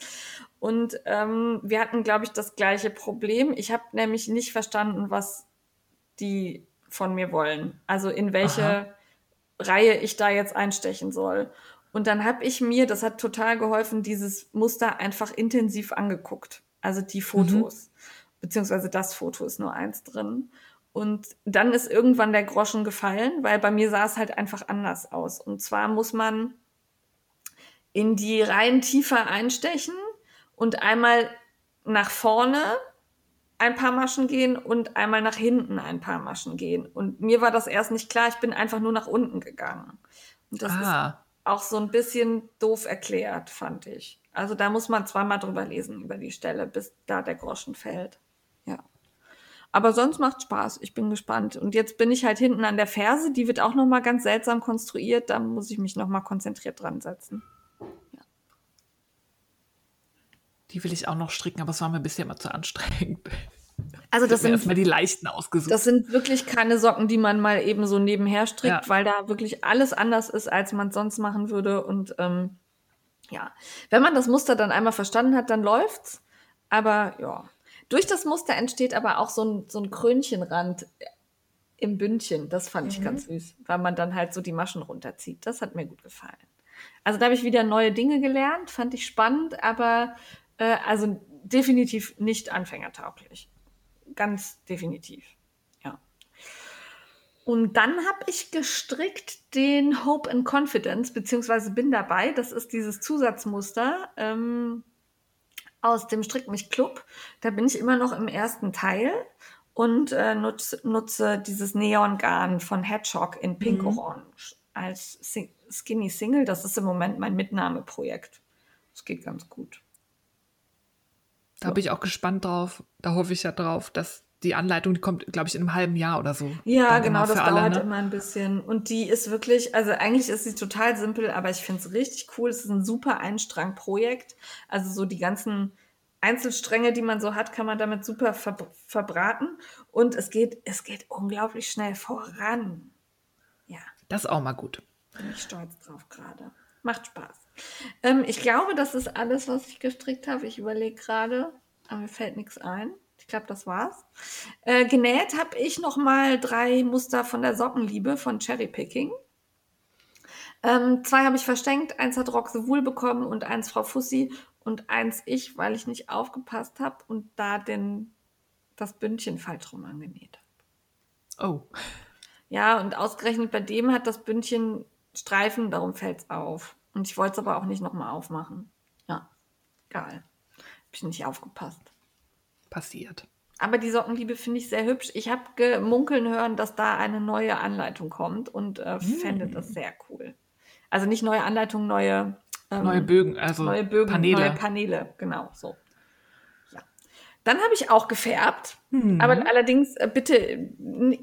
Und ähm, wir hatten, glaube ich, das gleiche Problem. Ich habe nämlich nicht verstanden, was die von mir wollen. Also in welche Aha. Reihe ich da jetzt einstechen soll. Und dann habe ich mir, das hat total geholfen, dieses Muster einfach intensiv angeguckt. Also die Fotos, mhm. beziehungsweise das Foto ist nur eins drin. Und dann ist irgendwann der Groschen gefallen, weil bei mir sah es halt einfach anders aus. Und zwar muss man in die Reihen tiefer einstechen und einmal nach vorne ein paar Maschen gehen und einmal nach hinten ein paar Maschen gehen. Und mir war das erst nicht klar, ich bin einfach nur nach unten gegangen. Und das ah. ist auch so ein bisschen doof erklärt, fand ich. Also da muss man zweimal drüber lesen über die Stelle, bis da der Groschen fällt. Ja. Aber sonst macht Spaß. Ich bin gespannt. Und jetzt bin ich halt hinten an der Ferse. Die wird auch noch mal ganz seltsam konstruiert. Da muss ich mich noch mal konzentriert dran setzen. Ja. Die will ich auch noch stricken, aber es war mir bisher immer zu anstrengend. Also das sind erstmal die leichten ausgesucht. Das sind wirklich keine Socken, die man mal eben so nebenher strickt, Ja. weil da wirklich alles anders ist, als man es sonst machen würde. Und ähm, ja, wenn man das Muster dann einmal verstanden hat, dann läuft's. Aber ja, durch das Muster entsteht aber auch so ein, so ein Krönchenrand im Bündchen. Das fand ich ganz süß, weil man dann halt so die Maschen runterzieht. Das hat mir gut gefallen. Also da habe ich wieder neue Dinge gelernt, fand ich spannend, aber äh, also definitiv nicht anfängertauglich. Ganz definitiv. Ja. Und dann habe ich gestrickt den Hope and Confidence, beziehungsweise bin dabei. Das ist dieses Zusatzmuster ähm, aus dem Strick mich Club. Da bin ich immer noch im ersten Teil und äh, nutze, nutze dieses Neongarn von Hedgehog in Pink Orange als Sing Skinny Single. Das ist im Moment mein Mitnahmeprojekt. Das geht ganz gut. Da bin ich auch gespannt drauf. Da hoffe ich ja drauf, dass die Anleitung, die kommt, glaube ich, in einem halben Jahr oder so. Ja, genau, das alle, dauert ne? immer ein bisschen. Und die ist wirklich, also eigentlich ist sie total simpel, aber ich finde es richtig cool. Es ist ein super Einstrang-Projekt. Also so die ganzen Einzelstränge, die man so hat, kann man damit super ver verbraten. Und es geht, es geht unglaublich schnell voran. Ja, Das ist auch mal gut. bin ich stolz drauf gerade. Macht Spaß. Ähm, ich glaube, das ist alles, was ich gestrickt habe. Ich überlege gerade, aber mir fällt nichts ein. Ich glaube, das war's. Äh, genäht habe ich noch mal drei Muster von der Sockenliebe von Cherry Picking. Ähm, zwei habe ich verschenkt. Eins hat Roxe Wool bekommen und eins Frau Fussi und eins ich, weil ich nicht aufgepasst habe und da den, das Bündchen falsch rum angenäht habe. Oh, Ja, und ausgerechnet bei dem hat das Bündchen Streifen, darum fällt's auf. Und ich wollte es aber auch nicht nochmal aufmachen. Ja, egal. Hab ich nicht aufgepasst. passiert. Aber die Sockenliebe finde ich sehr hübsch. Ich habe gemunkeln hören, dass da eine neue Anleitung kommt und äh, fände das sehr cool. Also nicht neue Anleitung, neue, ähm, Neue Bögen, also neue Bögen, Paneele. neue Paneele, genau so. Ja. Dann habe ich auch gefärbt, Hm. aber allerdings äh, bitte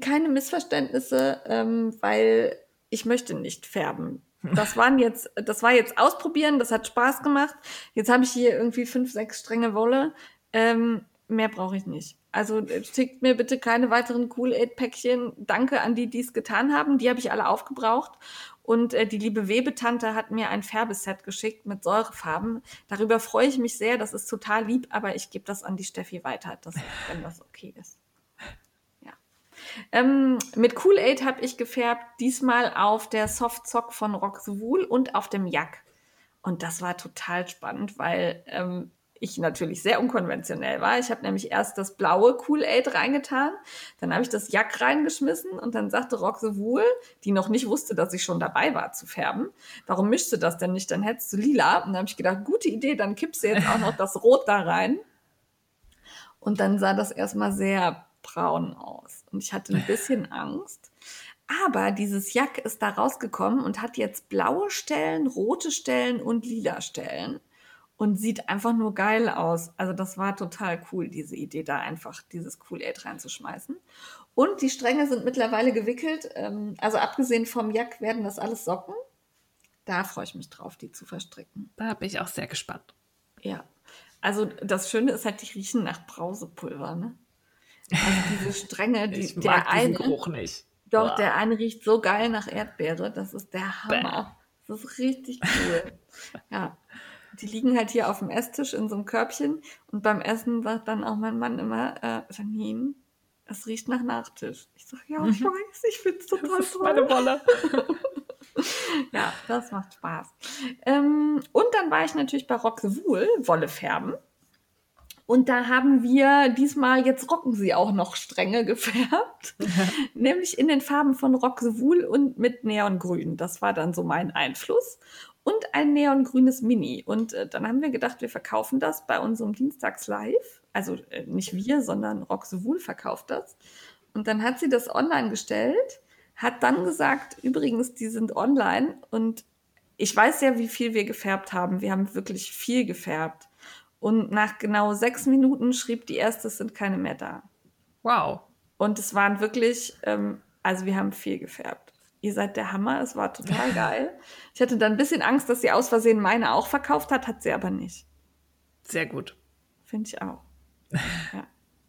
keine Missverständnisse, ähm, weil ich möchte nicht färben. Das waren jetzt, das war jetzt ausprobieren, das hat Spaß gemacht. Jetzt habe ich hier irgendwie fünf, sechs Stränge Wolle. Ähm, mehr brauche ich nicht. Also äh, schickt mir bitte keine weiteren Cool-Aid-Päckchen. Danke an die, die es getan haben. Die habe ich alle aufgebraucht. Und äh, die liebe Webetante hat mir ein Färbeset geschickt mit Säurefarben. Darüber freue ich mich sehr. Das ist total lieb, aber ich gebe das an die Steffi weiter, das, wenn das okay ist. Ähm, mit Cool Aid habe ich gefärbt, diesmal auf der Soft Sock von Rox Wool und auf dem Jack. Und das war total spannend, weil ähm, ich natürlich sehr unkonventionell war. Ich habe nämlich erst das blaue Cool Aid reingetan, dann habe ich das Jack reingeschmissen und dann sagte Roxe Wool, die noch nicht wusste, dass ich schon dabei war zu färben, warum mischst du das denn nicht? Dann hättest du lila. Und dann habe ich gedacht, gute Idee, dann kippst du jetzt auch noch das Rot da rein. Und dann sah das erstmal sehr braun aus. Und ich hatte ein bisschen Angst. Aber dieses Jack ist da rausgekommen und hat jetzt blaue Stellen, rote Stellen und lila Stellen und sieht einfach nur geil aus. Also das war total cool, diese Idee, da einfach dieses Cool Aid reinzuschmeißen. Und die Stränge sind mittlerweile gewickelt. Ähm, Also abgesehen vom Jack werden das alles Socken. Da freue ich mich drauf, die zu verstricken. Da bin ich auch sehr gespannt. Ja. Also das Schöne ist halt, die riechen nach Brausepulver, ne? Also diese Stränge, die, Ich der mag diesen eine, Geruch nicht. doch, Boah. der eine riecht so geil nach Erdbeere, das ist der Hammer. Das ist richtig cool. ja. Die liegen halt hier auf dem Esstisch in so einem Körbchen und beim Essen sagt dann auch mein Mann immer, äh, Janine, es riecht nach Nachtisch. Ich sage, ja, ich weiß, ich finde es total Mhm. Das ist toll. meine Wolle. Ja, das macht Spaß. Ähm, und dann war ich natürlich bei Roxe Wool, Wolle färben. Und da haben wir diesmal, jetzt rocken sie auch noch Stränge gefärbt, nämlich in den Farben von Roxe Wool und mit Neongrün. Das war dann so mein Einfluss. Und ein neongrünes Mini. Und äh, dann haben wir gedacht, wir verkaufen das bei unserem Dienstags-Live. Also äh, nicht wir, sondern Roxe Wool verkauft das. Und dann hat sie das online gestellt, hat dann gesagt, übrigens, die sind online. Und ich weiß ja, wie viel wir gefärbt haben. Wir haben wirklich viel gefärbt. Und nach genau sechs Minuten schrieb die erste, es sind keine mehr da. Wow. Und es waren wirklich, ähm, also wir haben viel gefärbt. Ihr seid der Hammer, es war total geil. Ich hatte dann ein bisschen Angst, dass sie aus Versehen meine auch verkauft hat, hat sie aber nicht. Sehr gut. Finde ich auch. Ja.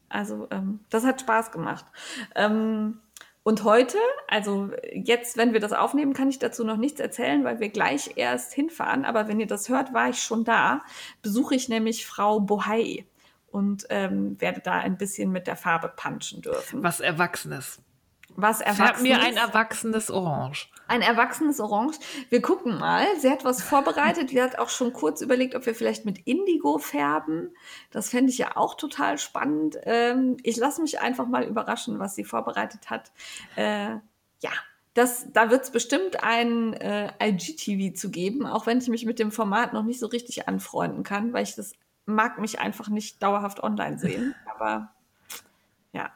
Also ähm, das hat Spaß gemacht. Ähm, und heute, also jetzt, wenn wir das aufnehmen, kann ich dazu noch nichts erzählen, weil wir gleich erst hinfahren. Aber wenn ihr das hört, war ich schon da. Besuche ich nämlich Frau Bohai und ähm, werde da ein bisschen mit der Farbe punchen dürfen. Was Erwachsenes. Was Färb Erwachsenes. mir ein erwachsenes Orange. Ein erwachsenes Orange. Wir gucken mal. Sie hat was vorbereitet. Sie hat auch schon kurz überlegt, ob wir vielleicht mit Indigo färben. Das fände ich ja auch total spannend. Ähm, ich lasse mich einfach mal überraschen, was sie vorbereitet hat. Äh, ja, das, da wird es bestimmt ein äh, IGTV zu geben, auch wenn ich mich mit dem Format noch nicht so richtig anfreunden kann, weil ich das mag mich einfach nicht dauerhaft online sehen. Aber ja,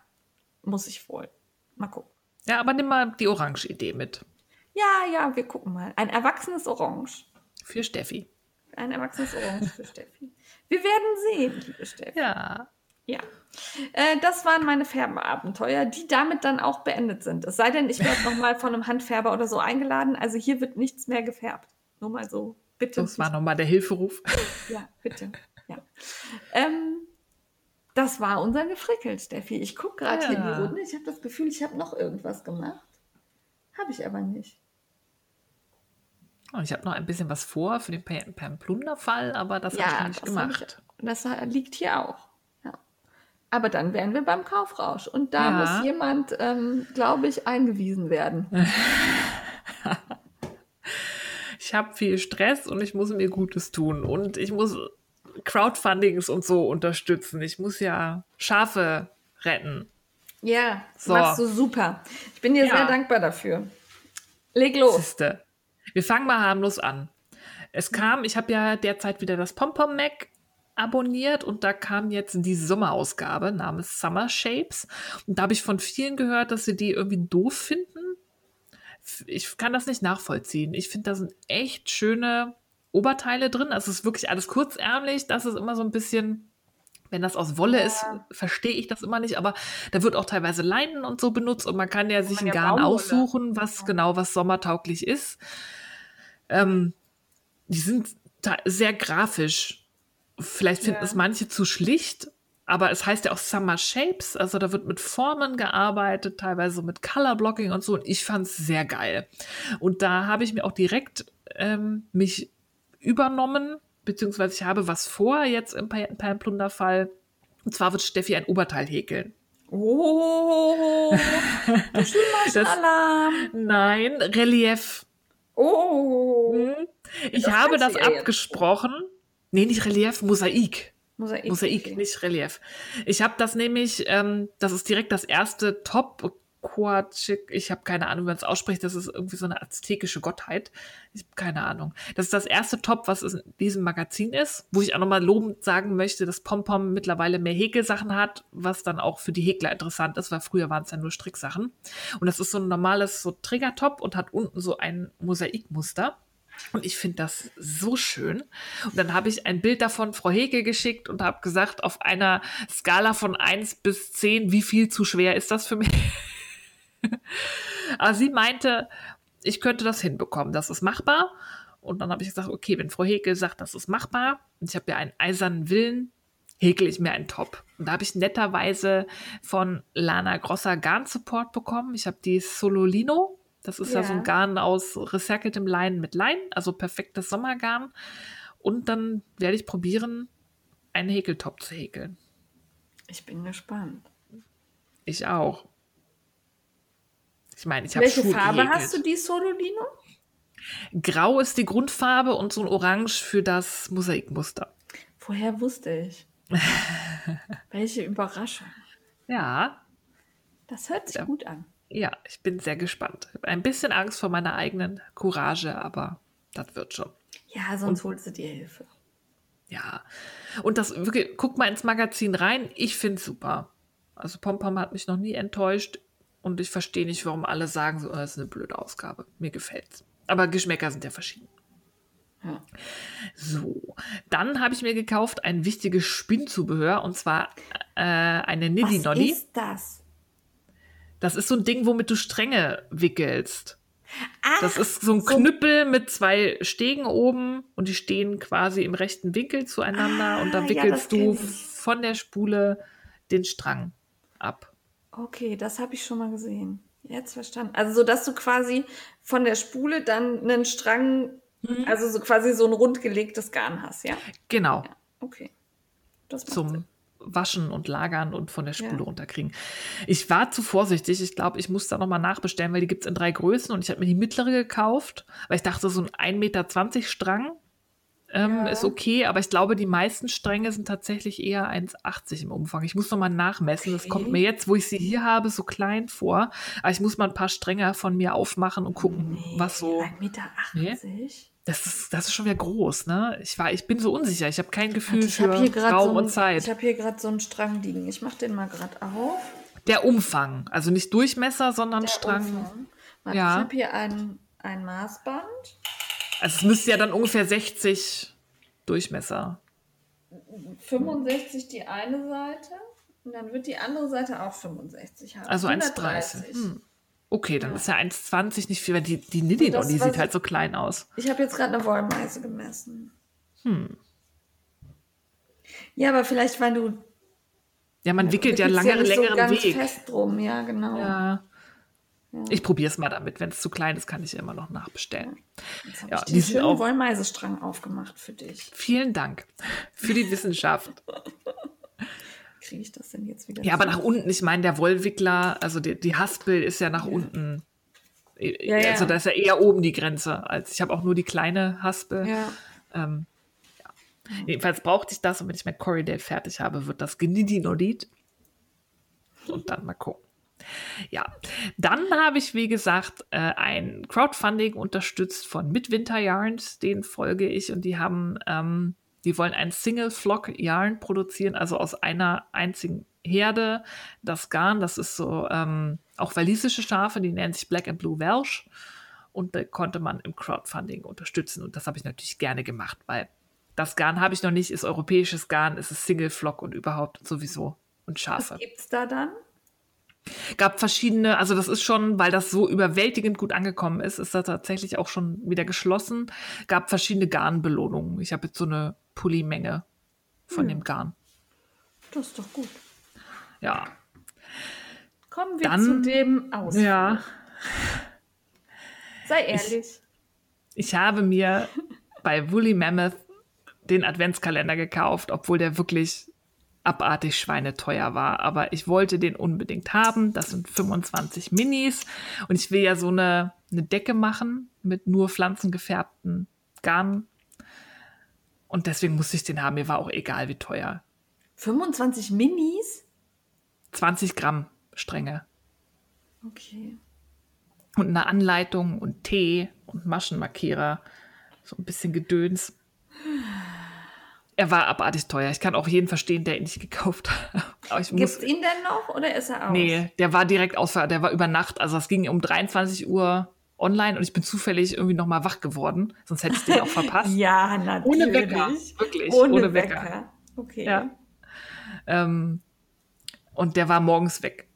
muss ich wohl. Mal gucken. Ja, aber nimm mal die Orange-Idee mit. Ja, ja, wir gucken mal. Ein erwachsenes Orange. Für Steffi. Ein erwachsenes Orange für Steffi. Wir werden sehen, liebe Steffi. Ja. Ja. Äh, das waren meine Färbenabenteuer, die damit dann auch beendet sind. Es sei denn, ich werde nochmal von einem Handfärber oder so eingeladen. Also hier wird nichts mehr gefärbt. Nur mal so. Bitte. Das war nochmal der Hilferuf. Ja, bitte. Ja. Ähm, das war unser Gefrickelt, Steffi. Ich gucke gerade hier in Ja. die Runde. Ich habe das Gefühl, ich habe noch irgendwas gemacht. Habe ich aber nicht. Und ich habe noch ein bisschen was vor für den Per- Pamplunderfall, aber das habe ich nicht gemacht. Ich, das liegt hier auch. Ja. Aber dann wären wir beim Kaufrausch. Und da Ja. muss jemand, ähm, glaube ich, eingewiesen werden. Ich habe viel Stress und ich muss mir Gutes tun. Und ich muss Crowdfundings und so unterstützen. Ich muss ja Schafe retten. Ja, So. machst du super. Ich bin dir Ja. sehr dankbar dafür. Leg los. Siehste. Wir fangen mal harmlos an. Es kam, ich habe ja derzeit wieder das Pompom Mac abonniert und da kam jetzt die Sommerausgabe namens Summer Shapes. Und da habe ich von vielen gehört, dass sie die irgendwie doof finden. Ich kann das nicht nachvollziehen. Ich finde, da sind echt schöne Oberteile drin. Also es ist wirklich alles kurzärmlich. Das ist immer so ein bisschen, wenn das aus Wolle ist, verstehe ich das immer nicht. Aber da wird auch teilweise Leinen und so benutzt und man kann ja sich man ein ja Garn aussuchen, was genau was sommertauglich ist. Ähm, die sind sehr grafisch. Vielleicht finden Ja. es manche zu schlicht, aber es heißt ja auch Summer Shapes. Also da wird mit Formen gearbeitet, teilweise mit Color Blocking und so. Und ich fand es sehr geil. Und da habe ich mir auch direkt ähm, mich übernommen, beziehungsweise ich habe was vor jetzt im Palmplunderfall. Und zwar wird Steffi ein Oberteil häkeln. Oh, Alarm. Nein, Relief. Oh, Hm? Ich Das habe das abgesprochen. Nee, nicht Relief, Mosaik. Mosaik. Mosaik, okay. nicht Relief. Ich habe das nämlich, ähm, das ist direkt das erste Top Coachic, ich habe keine Ahnung, wie man es ausspricht, das ist irgendwie so eine aztekische Gottheit. Ich habe keine Ahnung. Das ist das erste Top, was in diesem Magazin ist, wo ich auch nochmal lobend sagen möchte, dass Pompom mittlerweile mehr Häkelsachen hat, was dann auch für die Häkler interessant ist, weil früher waren es ja nur Stricksachen. Und das ist so ein normales so Trigger-Top und hat unten so ein Mosaikmuster. Und ich finde das so schön. Und dann habe ich ein Bild davon Frau Heke geschickt und habe gesagt, auf einer Skala von 1 bis 10, wie viel zu schwer ist das für mich? Aber sie meinte, ich könnte das hinbekommen, das ist machbar. Und dann habe ich gesagt, okay, wenn Frau Heke sagt, das ist machbar, und ich habe ja einen eisernen Willen, häkel ich mir einen Top. Und da habe ich netterweise von Lana Grosser Garn Support bekommen. Ich habe die Sololino. Das ist ja. Ja. so ein Garn aus recyceltem Leinen mit Leinen, also perfektes Sommergarn. Und dann werde ich probieren, einen Häkeltop zu häkeln. Ich bin gespannt. Ich auch. Ich meine, ich habe Welche Farbe gehäkelt. hast du die Sololino? Grau ist die Grundfarbe und so ein Orange für das Mosaikmuster. Woher wusste ich? Welche Überraschung. Ja, Das hört sich Ja. gut an. ja, ich bin sehr gespannt. Ich habe ein bisschen Angst vor meiner eigenen Courage, aber das wird schon. Ja, sonst holst du dir Hilfe. Ja. Und das wirklich, guck mal ins Magazin rein. Ich finde es super. Also Pompom hat mich noch nie enttäuscht und ich verstehe nicht, warum alle sagen, so, das ist eine blöde Ausgabe. Mir gefällt's. Aber Geschmäcker sind ja verschieden. Ja. So, dann habe ich mir gekauft ein wichtiges Spinnzubehör und zwar äh, eine Was Niddy-Noddy. ist das? Das ist so ein Ding, womit du Stränge wickelst. Ah, Das ist so ein so- Knüppel mit zwei Stegen oben und die stehen quasi im rechten Winkel zueinander Ah, und da ja, wickelst kenn du von der Spule den Strang ab. Okay, das habe ich schon mal gesehen. Jetzt verstanden. Also so, dass du quasi von der Spule dann einen Strang, Mhm. also so quasi so ein rundgelegtes Garn hast, ja? Genau. Ja, okay. Zum Sinn. Waschen und Lagern und von der Spule Ja. runterkriegen. Ich war zu vorsichtig. Ich glaube, ich muss da nochmal nachbestellen, weil die gibt es in drei Größen und ich habe mir die mittlere gekauft, weil ich dachte, so ein 1,20 Meter Strang ähm, Ja. ist okay, aber ich glaube, die meisten Stränge sind tatsächlich eher 1,80 im Umfang. Ich muss nochmal nachmessen. Das Okay. kommt mir jetzt, wo ich sie hier habe, so klein vor. Aber ich muss mal ein paar Stränge von mir aufmachen und gucken, Nee, was so. 1,80 Meter. Das ist, das ist schon wieder groß, ne? Ich, war, ich bin so unsicher. Ich habe kein Gefühl ich habe hier für gerade Raum so, und Zeit. ich habe hier gerade so einen Strang liegen. Ich mache den mal gerade auf. Der Umfang, also nicht Durchmesser, sondern Der Strang. Umfang. Warte, Ja. Ich habe hier ein, ein Maßband. Also es müsste ja dann ungefähr 60 Durchmesser. 65 die eine Seite und dann wird die andere Seite auch 65 haben. Also 1,30. Hm. Okay, dann ist ja 1,20 nicht viel, weil die, die Nidino, Das, die sieht halt so klein aus. Ich habe jetzt gerade eine Wollmeise gemessen. Hm. Ja, aber vielleicht, weil du Ja, man wickelt ja wickelst lange, längeren so ganz Weg. fest drum. Ja, genau. Ja. Ich probiere es mal damit. Wenn es zu klein ist, kann ich immer noch nachbestellen. Jetzt habe Ja, ich den schönen auch- Wollmeisestrang aufgemacht für dich. Vielen Dank für die Wissenschaft. Kriege ich das denn jetzt wieder? Ja, aber nach unten, ich meine, der Wollwickler, also die, die Haspel ist ja nach unten. Ja, ja. Also da ist ja eher oben die Grenze. Als ich habe auch nur die kleine Haspel. Ja. Ähm, ja. Jedenfalls brauchte ich das und wenn ich mein Corridale fertig habe, wird das Genidinolid. Und dann mal gucken. Ja, dann habe ich, wie gesagt, äh, ein Crowdfunding unterstützt von Midwinter Yarns, den folge ich und die haben, ähm, die wollen ein Single Flock Yarn produzieren, also aus einer einzigen Herde. Das Garn, das ist so ähm, auch walisische Schafe, die nennen sich Black and Blue Welsh. Und da konnte man im Crowdfunding unterstützen. Und das habe ich natürlich gerne gemacht, weil das Garn habe ich noch nicht, ist europäisches Garn, ist es Single Flock und überhaupt sowieso und Schafe. Was gibt's da dann? Gab verschiedene, also das ist schon, weil das so überwältigend gut angekommen ist, ist das tatsächlich auch schon wieder geschlossen. Gab verschiedene Garnbelohnungen. Ich habe jetzt so eine Pulli-Menge von dem Garn. Das ist doch gut. Ja. Kommen wir Dann- zu dem Aus. Ja. Sei ehrlich. Ich habe mir bei Woolly Mammoth den Adventskalender gekauft, obwohl der wirklich abartig schweineteuer war. Aber ich wollte den unbedingt haben. Das sind 25 Minis. Und ich will ja so eine, eine Decke machen mit nur pflanzengefärbten Garn. Und deswegen musste ich den haben. Mir war auch egal, wie teuer. 25 Minis? 20 Gramm Stränge. Okay. Und eine Anleitung und Tee und Maschenmarkierer. So ein bisschen Gedöns. Er war abartig teuer. Ich kann auch jeden verstehen, der ihn nicht gekauft hat. Gibt's muss. ihn denn noch oder ist er aus? Nee, der war direkt aus, der war über Nacht. Also es ging um 23 Uhr online und ich bin zufällig irgendwie noch mal wach geworden. Sonst hätte ich den auch verpasst. Ja, natürlich. Ohne Wecker. Wirklich. Ohne, Ohne Wecker. Wecker. Okay. Ja. Ähm, und der war morgens weg.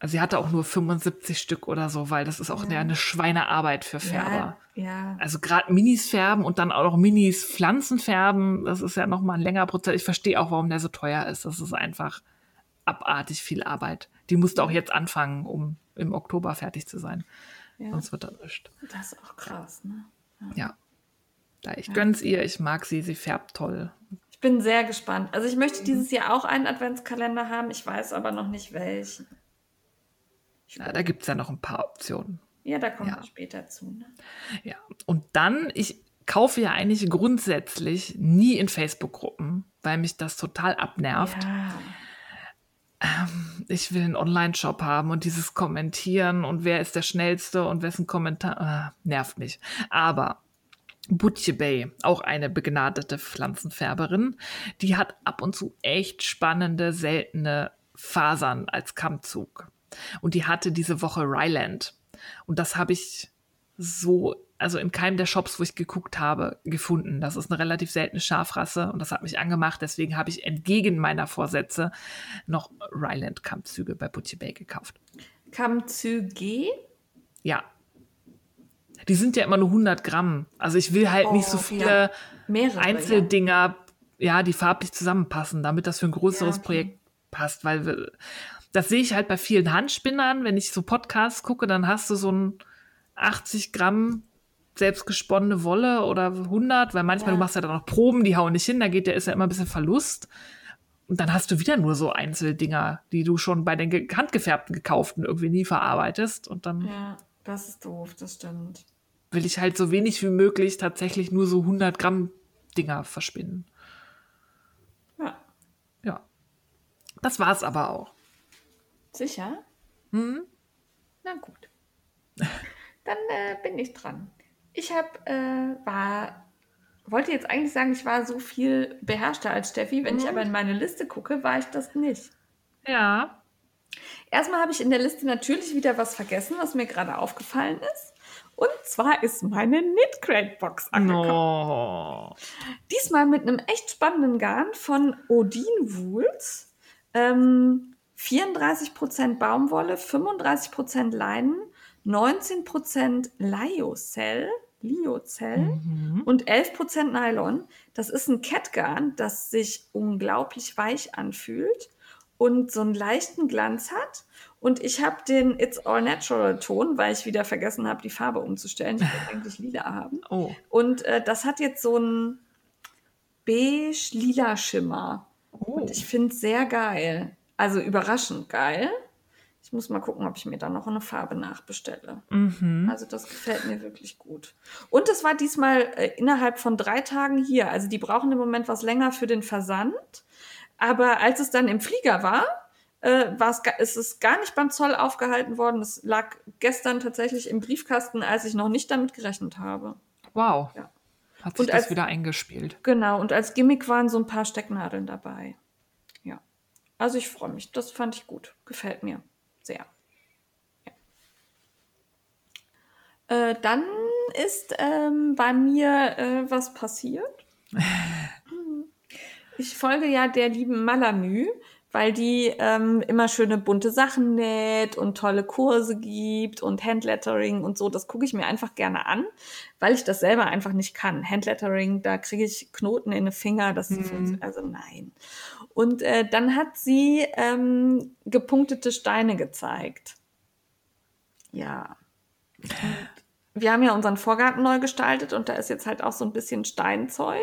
Also sie hatte auch nur 75 Stück oder so, weil das ist auch eine, eine Schweinearbeit für Färber. Ja, ja. Also gerade Minis färben und dann auch noch Minis Pflanzen färben, das ist ja noch mal ein längerer Prozess. Ich verstehe auch, warum der so teuer ist. Das ist einfach abartig viel Arbeit. Die musste auch jetzt anfangen, um im Oktober fertig zu sein. ja. Sonst wird das nicht. Das ist auch krass, ne? Ja. Da ich gönn's ihr, ich mag sie, sie färbt toll. Ich bin sehr gespannt. Also ich Mhm. möchte dieses Jahr auch einen Adventskalender haben. Ich weiß aber noch nicht welchen. Ja, da gibt's ja noch ein paar Optionen. Ja, da kommen Ja. wir später zu. Ne? Ja. Und dann, ich kaufe ja eigentlich grundsätzlich nie in Facebook-Gruppen, weil mich das total abnervt. Ja. ich will einen Online-Shop haben und dieses Kommentieren und wer ist der Schnellste und wessen Kommentar, ah, nervt mich. Aber Butche Bay, auch eine begnadete Pflanzenfärberin, die hat ab und zu echt spannende, seltene Fasern als Kammzug. Und die hatte diese Woche Ryland. Und das habe ich so, also in keinem der Shops, wo ich geguckt habe, gefunden. Das ist eine relativ seltene Schafrasse und das hat mich angemacht. Deswegen habe ich entgegen meiner Vorsätze noch Ryland Kammzüge bei Butcher Bay gekauft. Kammzüge? Ja. Die sind ja immer nur 100 Gramm. Also ich will halt nicht so Oh, viele ja. Einzeldinger, ja. die farblich zusammenpassen, damit das für ein größeres Ja, okay. Projekt passt, weil wir, das sehe ich halt bei vielen Handspinnern. Wenn ich so Podcasts gucke, dann hast du so ein 80 Gramm selbstgesponnene Wolle oder 100, weil manchmal Ja. du machst ja dann noch Proben, die hauen nicht hin, da geht der ist ja immer ein bisschen Verlust. Und dann hast du wieder nur so Einzeldinger, die du schon bei den ge- handgefärbten gekauften irgendwie nie verarbeitest. Und dann Ja, das ist doof, das stimmt. will ich halt so wenig wie möglich tatsächlich nur so 100 Gramm Dinger verspinnen. Ja, Ja. Das war's aber auch. Sicher? Hm? Na gut. Dann äh, bin ich dran. Ich habe, äh, war, wollte jetzt eigentlich sagen, ich war so viel beherrschter als Steffi. Wenn ich aber in meine Liste gucke, war ich das nicht. Ja. Erstmal habe ich in der Liste natürlich wieder was vergessen, was mir gerade aufgefallen ist. Und zwar ist meine Knit-Crate-Box angekommen. No. Diesmal mit einem echt spannenden Garn von Odin Wools. Ähm, 34% Baumwolle, 35% Leinen, 19% Lyocell, Lyocell Mhm. und 11% Nylon. Das ist ein Kettgarn, das sich unglaublich weich anfühlt und so einen leichten Glanz hat. Und ich habe den It's All Natural Ton, weil ich wieder vergessen habe, die Farbe umzustellen. Ich wollte eigentlich lila haben. Oh. Und äh, das hat jetzt so einen beige-lila Schimmer. oh. Und ich finde es sehr geil. Also überraschend geil. Ich muss mal gucken, ob ich mir da noch eine Farbe nachbestelle. Mhm. Also das gefällt mir wirklich gut. Und es war diesmal äh, innerhalb von drei Tagen hier. Also die brauchen im Moment was länger für den Versand. Aber als es dann im Flieger war, äh, war's, ist es gar nicht beim Zoll aufgehalten worden. Es lag gestern tatsächlich im Briefkasten, als ich noch nicht damit gerechnet habe. Wow. Ja. Hat sich Und das als- wieder eingespielt. Genau, und als Gimmick waren so ein paar Stecknadeln dabei. Also ich freue mich. Das fand ich gut. Gefällt mir sehr. Ja. Äh, dann ist ähm, bei mir äh, was passiert. Ich folge ja der lieben Malamü, weil die ähm, immer schöne bunte Sachen näht und tolle Kurse gibt und Handlettering und so. Das gucke ich mir einfach gerne an, weil ich das selber einfach nicht kann. Handlettering, da kriege ich Knoten in den Finger, das funktioniert, also nein. Und äh, dann hat sie ähm, gepunktete Steine gezeigt. Ja. Wir haben ja unseren Vorgarten neu gestaltet und da ist jetzt halt auch so ein bisschen Steinzeug.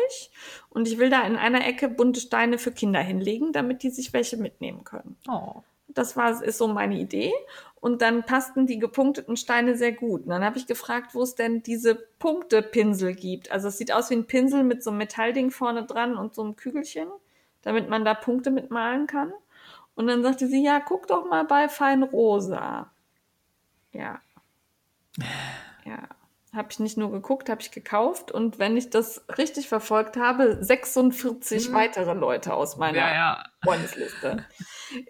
Und ich will da in einer Ecke bunte Steine für Kinder hinlegen, damit die sich welche mitnehmen können. Oh. Das war, ist so meine Idee. Und dann passten die gepunkteten Steine sehr gut. Und dann habe ich gefragt, wo es denn diese Punktepinsel gibt. Also es sieht aus wie ein Pinsel mit so einem Metallding vorne dran und so einem Kügelchen, damit man da Punkte mitmalen kann. Und dann sagte sie, ja, guck doch mal bei Fein Rosa. Ja. Ja. Habe ich nicht nur geguckt, habe ich gekauft. Und wenn ich das richtig verfolgt habe, 46 weitere Leute aus meiner Ja, ja. Freundesliste.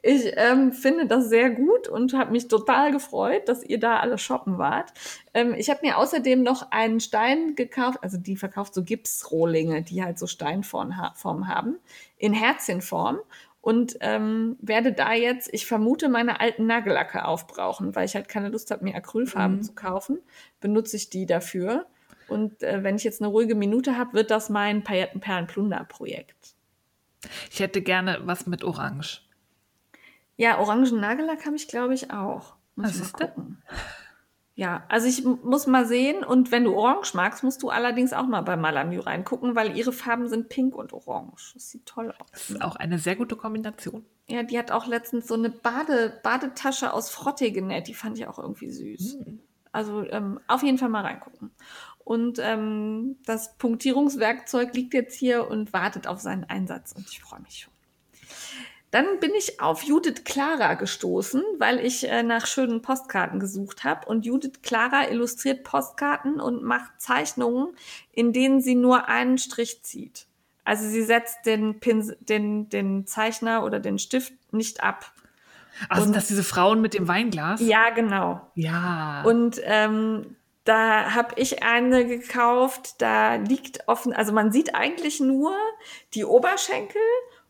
Ich ähm, finde das sehr gut und habe mich total gefreut, dass ihr da alle shoppen wart. Ähm, ich habe mir außerdem noch einen Stein gekauft, also die verkauft so Gipsrohlinge, die halt so Steinform ha Form haben, in Herzchenform. Und ähm, werde da jetzt, ich vermute, meine alten Nagellacke aufbrauchen, weil ich halt keine Lust habe, mir Acrylfarben Mhm. zu kaufen. Benutze ich die dafür. Und äh, wenn ich jetzt eine ruhige Minute habe, wird das mein Paillettenperlen-Plunder-Projekt. Ich hätte gerne was mit Orange. Ja, orangen Nagellack habe ich, glaube ich, auch. Muss Was ich mal ist gucken. Ja, also ich muss mal sehen. Und wenn du Orange magst, musst du allerdings auch mal bei Malamü reingucken, weil ihre Farben sind pink und orange. Das sieht toll Das aus. ist auch eine sehr gute Kombination. Ja, die hat auch letztens so eine Bade Badetasche aus Frotte genäht. Die fand ich auch irgendwie süß. Also ähm, auf jeden Fall mal reingucken. Und ähm, das Punktierungswerkzeug liegt jetzt hier und wartet auf seinen Einsatz. Und ich freue mich schon. Dann bin ich auf Judith Clara gestoßen, weil ich äh, nach schönen Postkarten gesucht habe. Und Judith Clara illustriert Postkarten und macht Zeichnungen, in denen sie nur einen Strich zieht. Also sie setzt den, Pinsel, den, den Zeichner oder den Stift nicht ab. Ach, sind das diese Frauen mit dem Weinglas? Ja, genau. Ja. Und ähm, da habe ich eine gekauft, da liegt offen, also man sieht eigentlich nur die Oberschenkel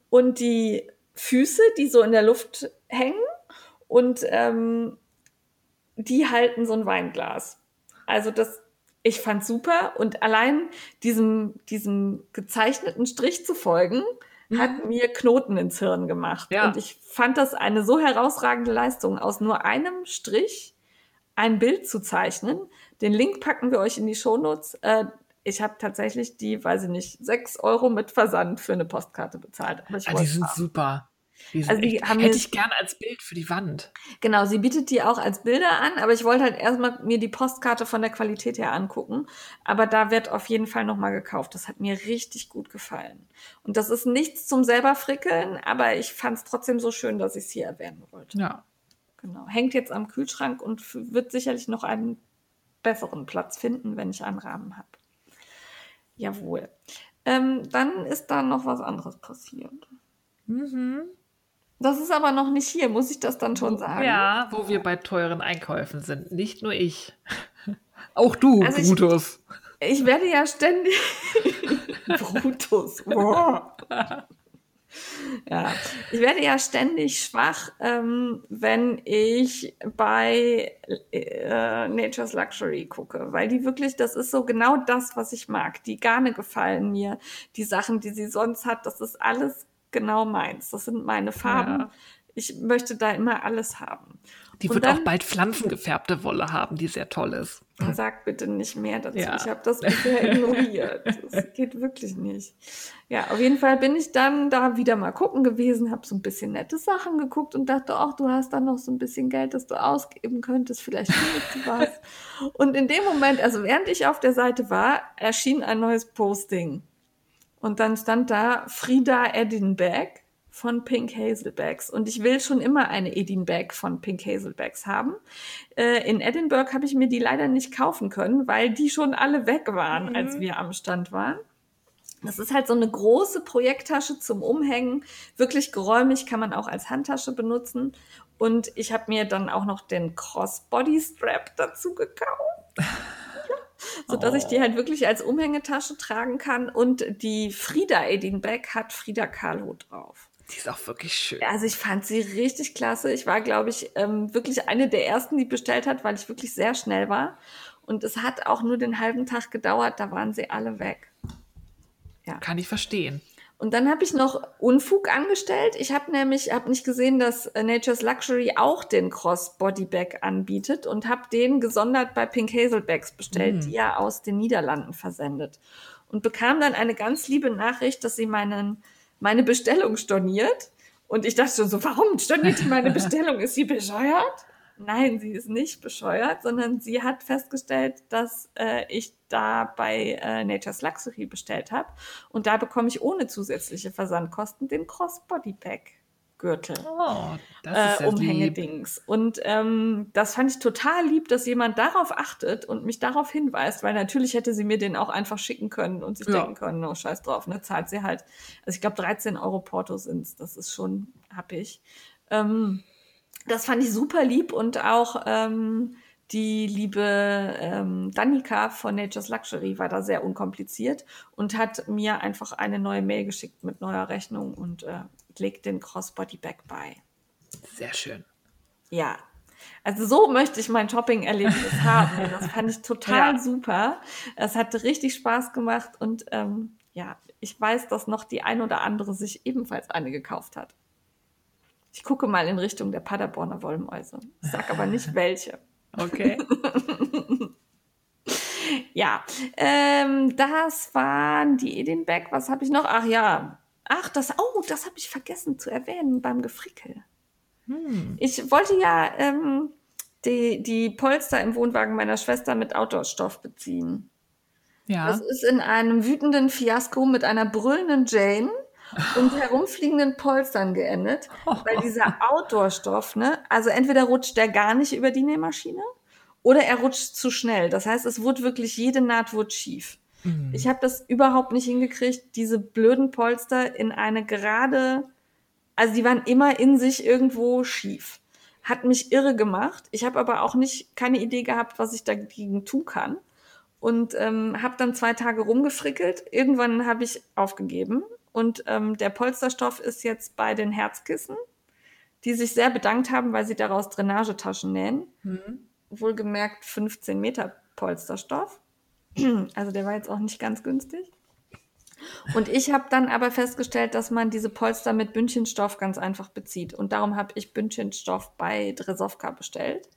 und die Füße, die so in der Luft hängen und ähm, die halten so ein Weinglas. Also das, ich fand super und allein diesem, diesem gezeichneten Strich zu folgen, hat mir Knoten ins Hirn gemacht. Ja. Und ich fand das eine so herausragende Leistung, aus nur einem Strich ein Bild zu zeichnen. Den Link packen wir euch in die Shownotes. Äh, ich habe tatsächlich die, weiß ich nicht, sechs Euro mit Versand für eine Postkarte bezahlt. Aber ich Ah, die sind haben. super. Die sind Also die echt, haben hätte ich gern als Bild für die Wand. Genau, sie bietet die auch als Bilder an, aber ich wollte halt erstmal mir die Postkarte von der Qualität her angucken. Aber da wird auf jeden Fall nochmal gekauft. Das hat mir richtig gut gefallen. Und das ist nichts zum selber frickeln, aber ich fand es trotzdem so schön, dass ich es hier erwähnen wollte. Ja. Genau. Hängt jetzt am Kühlschrank und wird sicherlich noch einen besseren Platz finden, wenn ich einen Rahmen habe. Jawohl. Ähm, dann ist da noch was anderes passiert. Mhm. Das ist aber noch nicht hier, muss ich das dann schon sagen? Ja, wo wir bei teuren Einkäufen sind. Nicht nur ich. Auch du, Also ich- Brutus. Ich werde ja ständig. Brutus. Ja, ich werde ja ständig schwach, ähm, wenn ich bei äh, Nature's Luxury gucke, weil die wirklich, das ist so genau das, was ich mag. Die Garne gefallen mir, die Sachen, die sie sonst hat, das ist alles genau meins. Das sind meine Farben. Ja. Ich möchte da immer alles haben. Die Und wird dann- auch bald pflanzengefärbte Wolle haben, die sehr toll ist. Sag bitte nicht mehr dazu. Ja. Ich habe das bisher ignoriert. Das geht wirklich nicht. Ja, auf jeden Fall bin ich dann da wieder mal gucken gewesen, habe so ein bisschen nette Sachen geguckt und dachte, ach, du hast da noch so ein bisschen Geld, das du ausgeben könntest. Vielleicht findest du was. Und in dem Moment, also während ich auf der Seite war, erschien ein neues Posting. Und dann stand da Frida Edinburgh von Pink Hazelbacks. Und ich will schon immer eine Edinburgh von Pink Hazelbacks haben. Äh, in Edinburgh habe ich mir die leider nicht kaufen können, weil die schon alle weg waren, Mhm. als wir am Stand waren. Das ist halt so eine große Projekttasche zum Umhängen. Wirklich geräumig, kann man auch als Handtasche benutzen. Und ich habe mir dann auch noch den Crossbody Strap dazu gekauft. so dass ich die halt wirklich als Umhängetasche tragen kann. Und die Frida Edinburgh hat Frida Kahlo drauf. Die ist auch wirklich schön. Also ich fand sie richtig klasse. Ich war, glaube ich, ähm, wirklich eine der ersten, die bestellt hat, weil ich wirklich sehr schnell war. Und es hat auch nur den halben Tag gedauert, da waren sie alle weg. Kann ich verstehen. Und dann habe ich noch Unfug angestellt. Ich habe nämlich hab nicht gesehen, dass äh, Nature's Luxury auch den Cross Body Bag anbietet und habe den gesondert bei Pink Hazelbags bestellt, die er aus den Niederlanden versendet. Und bekam dann eine ganz liebe Nachricht, dass sie meinen, meine Bestellung storniert. Und ich dachte schon so, warum storniert die meine Bestellung? Ist sie bescheuert? Nein, sie ist nicht bescheuert, sondern sie hat festgestellt, dass äh, ich da bei äh, Nature's Luxury bestellt habe. Und da bekomme ich ohne zusätzliche Versandkosten den Crossbody-Bag-Gürtel. Oh, das ist Äh, ja lieb. Umhängedings. Und ähm, das fand ich total lieb, dass jemand darauf achtet und mich darauf hinweist, weil natürlich hätte sie mir den auch einfach schicken können und sich Ja. denken können, oh scheiß drauf, ne, zahlt sie halt. Also ich glaube 13 Euro Porto sind's, das ist schon happig. Ähm, das fand ich super lieb und auch ähm, die liebe ähm, Danika von Nature's Luxury war da sehr unkompliziert und hat mir einfach eine neue Mail geschickt mit neuer Rechnung und äh, legt den Crossbody Bag bei. Sehr schön. Ja. Also so möchte ich mein Shopping-Erlebnis haben. Das fand ich total Ja. super. Es hat richtig Spaß gemacht und ähm, ja, ich weiß, dass noch die ein oder andere sich ebenfalls eine gekauft hat. Ich gucke mal in Richtung der Paderborner Wollmäuse. Ich sag aber nicht welche. Okay. Ja, ähm, das waren die Edinburgh. Was habe ich noch? Ach ja. Ach, das, oh, das habe ich vergessen zu erwähnen beim Gefrickel. Hm. Ich wollte ja ähm, die, die Polster im Wohnwagen meiner Schwester mit Outdoor-Stoff beziehen. Ja. Das ist in einem wütenden Fiasko mit einer brüllenden Jane und herumfliegenden Polstern geendet, weil dieser Outdoor-Stoff, ne, also entweder rutscht der gar nicht über die Nähmaschine oder er rutscht zu schnell. Das heißt, es wurde wirklich jede Naht wurde schief. Mhm. Ich habe das überhaupt nicht hingekriegt, diese blöden Polster in eine gerade, also die waren immer in sich irgendwo schief. Hat mich irre gemacht. Ich habe aber auch nicht keine Idee gehabt, was ich dagegen tun kann. Und ähm, habe dann zwei Tage rumgefrickelt. Irgendwann habe ich aufgegeben. Und ähm, der Polsterstoff ist jetzt bei den Herzkissen, die sich sehr bedankt haben, weil sie daraus Drainagetaschen nähen. Mhm. Wohlgemerkt 15 Meter Polsterstoff. Also der war jetzt auch nicht ganz günstig. Und ich habe dann aber festgestellt, dass man diese Polster mit Bündchenstoff ganz einfach bezieht. Und darum habe ich Bündchenstoff bei Dresovka bestellt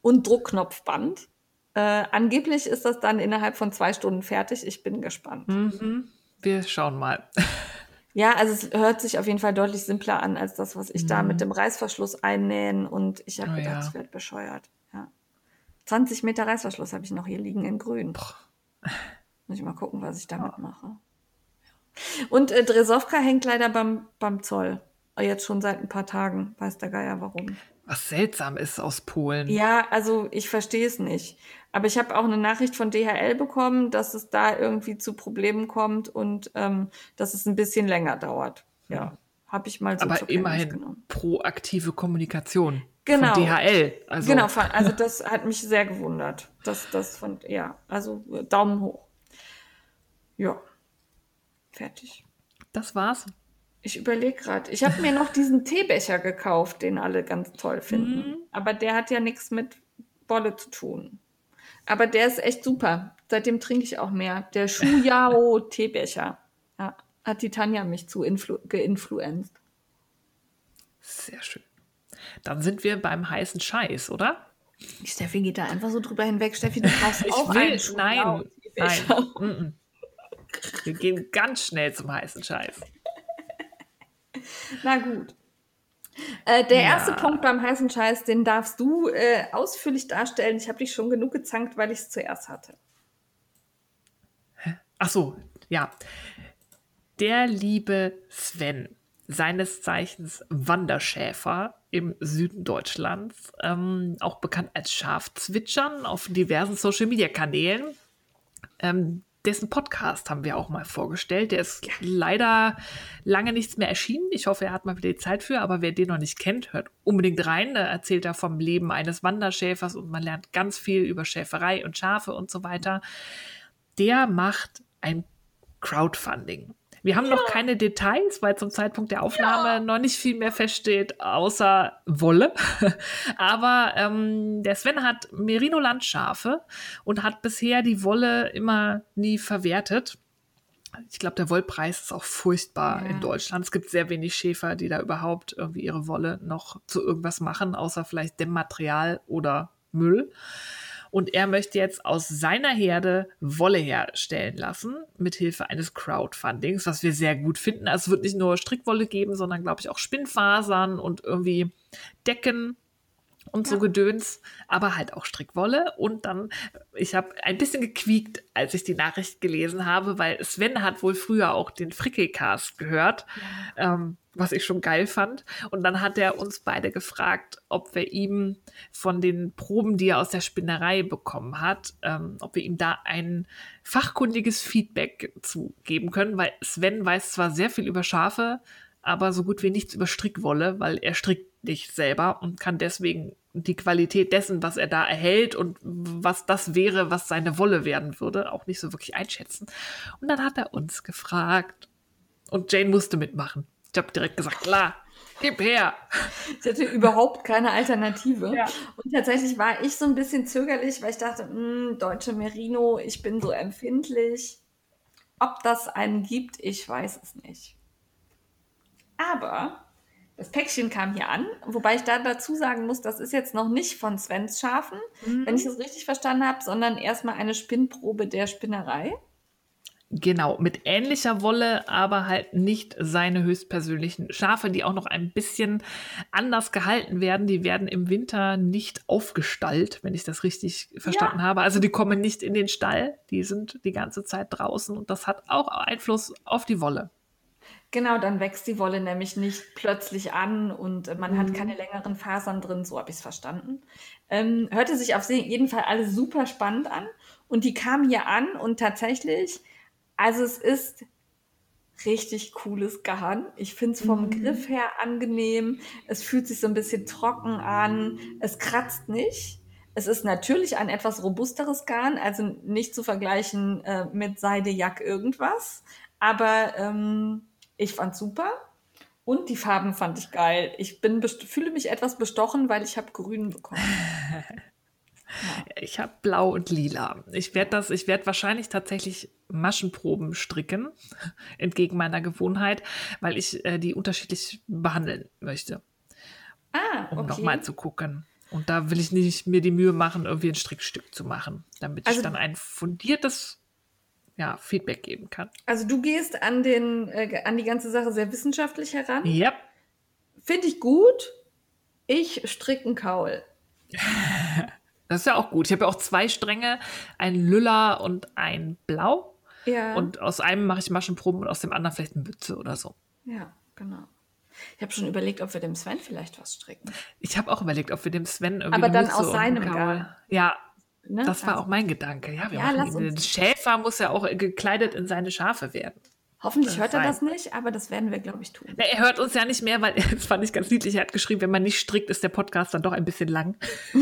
und Druckknopfband. Äh, angeblich ist das dann innerhalb von zwei Stunden fertig. Ich bin gespannt. Mhm. Wir schauen mal. Ja, also es hört sich auf jeden Fall deutlich simpler an als das, was ich mhm. da mit dem Reißverschluss einnähen. Und ich habe oh, gedacht, ja. ich werde bescheuert. Ja. 20 Meter Reißverschluss habe ich noch hier liegen in grün. Boah. Muss ich mal gucken, was ich damit oh. mache. Und äh, Dresovka hängt leider beim, beim Zoll. Jetzt schon seit ein paar Tagen. Weiß der Geier warum. Was seltsam ist aus Polen. Ja, also ich verstehe es nicht. Aber ich habe auch eine Nachricht von DHL bekommen, dass es da irgendwie zu Problemen kommt und ähm, dass es ein bisschen länger dauert. Ja, habe ich mal so Aber immerhin proaktive Kommunikation genau. von DHL. Also. Genau, also das hat mich sehr gewundert. Das, das von, ja, also Daumen hoch. Ja, fertig. Das war's. Ich überlege gerade. Ich habe mir noch diesen Teebecher gekauft, den alle ganz toll finden. Mhm. Aber der hat ja nichts mit Wolle zu tun. Aber der ist echt super. Seitdem trinke ich auch mehr. Der Shuyao Teebecher. Ja, hat die Tanja mich zu geinfluenzt. Sehr schön. Dann sind wir beim heißen Scheiß, oder? Steffi geht da einfach so drüber hinweg. Steffi, du brauchst ich auch will, einen Nein, nein. Wir gehen ganz schnell zum heißen Scheiß. Na gut. Äh, der ja. erste Punkt beim heißen Scheiß, den darfst du äh, ausführlich darstellen. Ich habe dich schon genug gezankt, weil ich es zuerst hatte. Ach so, ja. Der liebe Sven, seines Zeichens Wanderschäfer im Süden Deutschlands, ähm, auch bekannt als Schafzwitschern auf diversen Social-Media-Kanälen. Ähm, dessen Podcast haben wir auch mal vorgestellt. Der ist ja. leider lange nichts mehr erschienen. Ich hoffe, er hat mal wieder die Zeit für, aber wer den noch nicht kennt, hört unbedingt rein. Da erzählt er vom Leben eines Wanderschäfers und man lernt ganz viel über Schäferei und Schafe und so weiter. Der macht ein Crowdfunding. Wir haben ja. noch keine Details, weil zum Zeitpunkt der Aufnahme ja. noch nicht viel mehr feststeht, außer Wolle. Aber ähm, der Sven hat Merino-Landschafe und hat bisher die Wolle immer nie verwertet. Ich glaube, der Wollpreis ist auch furchtbar ja. in Deutschland. Es gibt sehr wenig Schäfer, die da überhaupt irgendwie ihre Wolle noch zu irgendwas machen, außer vielleicht Dämmmaterial oder Müll. Und er möchte jetzt aus seiner Herde Wolle herstellen lassen, mithilfe eines Crowdfundings, was wir sehr gut finden. Also es wird nicht nur Strickwolle geben, sondern, glaube ich, auch Spinnfasern und irgendwie Decken und ja. so Gedöns, aber halt auch Strickwolle. Und dann, ich habe ein bisschen gequiekt, als ich die Nachricht gelesen habe, weil Sven hat wohl früher auch den Frickelcast gehört, ja. ähm, was ich schon geil fand. Und dann hat er uns beide gefragt, ob wir ihm von den Proben, die er aus der Spinnerei bekommen hat, ähm, ob wir ihm da ein fachkundiges Feedback zu geben können, weil Sven weiß zwar sehr viel über Schafe, aber so gut wie nichts über Strickwolle, weil er strickt nicht selber und kann deswegen die Qualität dessen, was er da erhält und was das wäre, was seine Wolle werden würde, auch nicht so wirklich einschätzen. Und dann hat er uns gefragt und Jane musste mitmachen. Ich habe direkt gesagt, klar, gib her. Ich hatte überhaupt keine Alternative. Ja. Und tatsächlich war ich so ein bisschen zögerlich, weil ich dachte, mh, hm, deutsche Merino, ich bin so empfindlich. Ob das einen gibt, ich weiß es nicht. Aber das Päckchen kam hier an, wobei ich da dazu sagen muss, das ist jetzt noch nicht von Svens Schafen, mhm. wenn ich es richtig verstanden habe, sondern erstmal eine Spinnprobe der Spinnerei. Genau, mit ähnlicher Wolle, aber halt nicht seine höchstpersönlichen Schafe, die auch noch ein bisschen anders gehalten werden. Die werden im Winter nicht aufgestallt, wenn ich das richtig verstanden ja. habe. Also die kommen nicht in den Stall, die sind die ganze Zeit draußen und das hat auch Einfluss auf die Wolle. Genau, dann wächst die Wolle nämlich nicht plötzlich an und man mhm. hat keine längeren Fasern drin, so habe ich es verstanden. Ähm, hörte sich auf jeden Fall alles super spannend an und die kam hier an und tatsächlich, also es ist richtig cooles Garn. Ich finde es vom mhm. Griff her angenehm. Es fühlt sich so ein bisschen trocken an. Es kratzt nicht. Es ist natürlich ein etwas robusteres Garn, also nicht zu vergleichen äh, mit Seide, Jack, irgendwas. Aber ähm, ich fand super. Und die Farben fand ich geil. Ich bin fühle mich etwas bestochen, weil ich habe grün bekommen. Ich habe blau und lila. Ich werde das, ich werde wahrscheinlich tatsächlich Maschenproben stricken, entgegen meiner Gewohnheit, weil ich äh, die unterschiedlich behandeln möchte. Ah, Um okay. nochmal zu gucken. Und da will ich nicht mir die Mühe machen, irgendwie ein Strickstück zu machen, damit Also- ich dann ein fundiertes ja, Feedback geben kann. Also du gehst an, den, äh, an die ganze Sache sehr wissenschaftlich heran. Ja, Finde ich gut. Ich stricke einen Kaul. das ist ja auch gut. Ich habe ja auch zwei Stränge, ein Lila und ein Blau. Ja. Und aus einem mache ich Maschenproben und aus dem anderen vielleicht eine Mütze oder so. ja, genau. Ich habe schon überlegt, ob wir dem Sven vielleicht was stricken. Ich habe auch überlegt, ob wir dem Sven irgendwie Aber dann Mütze aus seinem Garn. Kaul- Ja, Ne? das war Also, auch mein Gedanke. Ja, wir Ja, lass uns- Der Schäfer muss ja auch gekleidet in seine Schafe werden. Hoffentlich hört er das nicht, aber das werden wir, glaube ich, tun. Ja, er hört uns ja nicht mehr, weil das fand ich ganz niedlich. Er hat geschrieben, wenn man nicht strickt, ist der Podcast dann doch ein bisschen lang.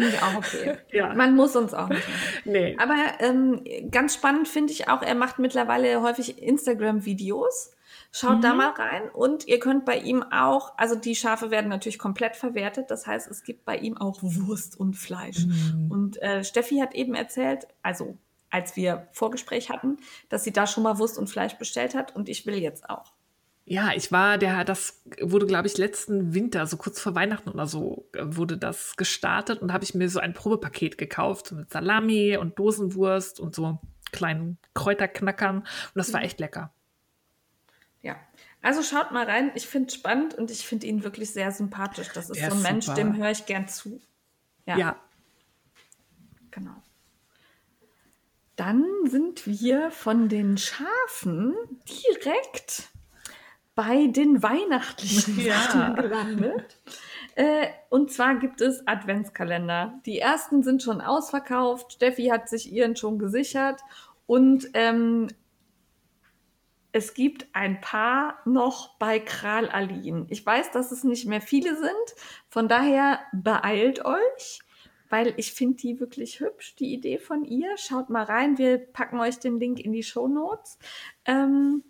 Finde ich auch okay. Ja. Man muss uns auch nicht mehr. Nee. Aber ähm, ganz spannend finde ich auch, er macht mittlerweile häufig Instagram-Videos. Schaut da mal rein und ihr könnt bei ihm auch, also die Schafe werden natürlich komplett verwertet, das heißt, es gibt bei ihm auch Wurst und Fleisch. Und äh, Steffi hat eben erzählt, also als wir Vorgespräch hatten, dass sie da schon mal Wurst und Fleisch bestellt hat und ich will jetzt auch. Ja, ich war, der, das wurde, glaube ich, letzten Winter, so kurz vor Weihnachten oder so, äh, wurde das gestartet und habe ich mir so ein Probepaket gekauft mit Salami und Dosenwurst und so kleinen Kräuterknackern und das war echt lecker. Ja, also schaut mal rein. Ich finde es spannend und ich finde ihn wirklich sehr sympathisch. Das ist Der so ein ist Mensch, super. dem höre ich gern zu. Ja, Ja, genau. Dann sind wir von den Schafen direkt bei den weihnachtlichen Ja. Sachen gelandet. Äh, und zwar gibt es Adventskalender. Die ersten sind schon ausverkauft. Steffi hat sich ihren schon gesichert. Und ähm, es gibt ein paar noch bei Kral Alin. Ich weiß, dass es nicht mehr viele sind. Von daher beeilt euch, weil ich finde die wirklich hübsch, die Idee von ihr. Schaut mal rein. Wir packen euch den Link in die Show Notes. Ähm,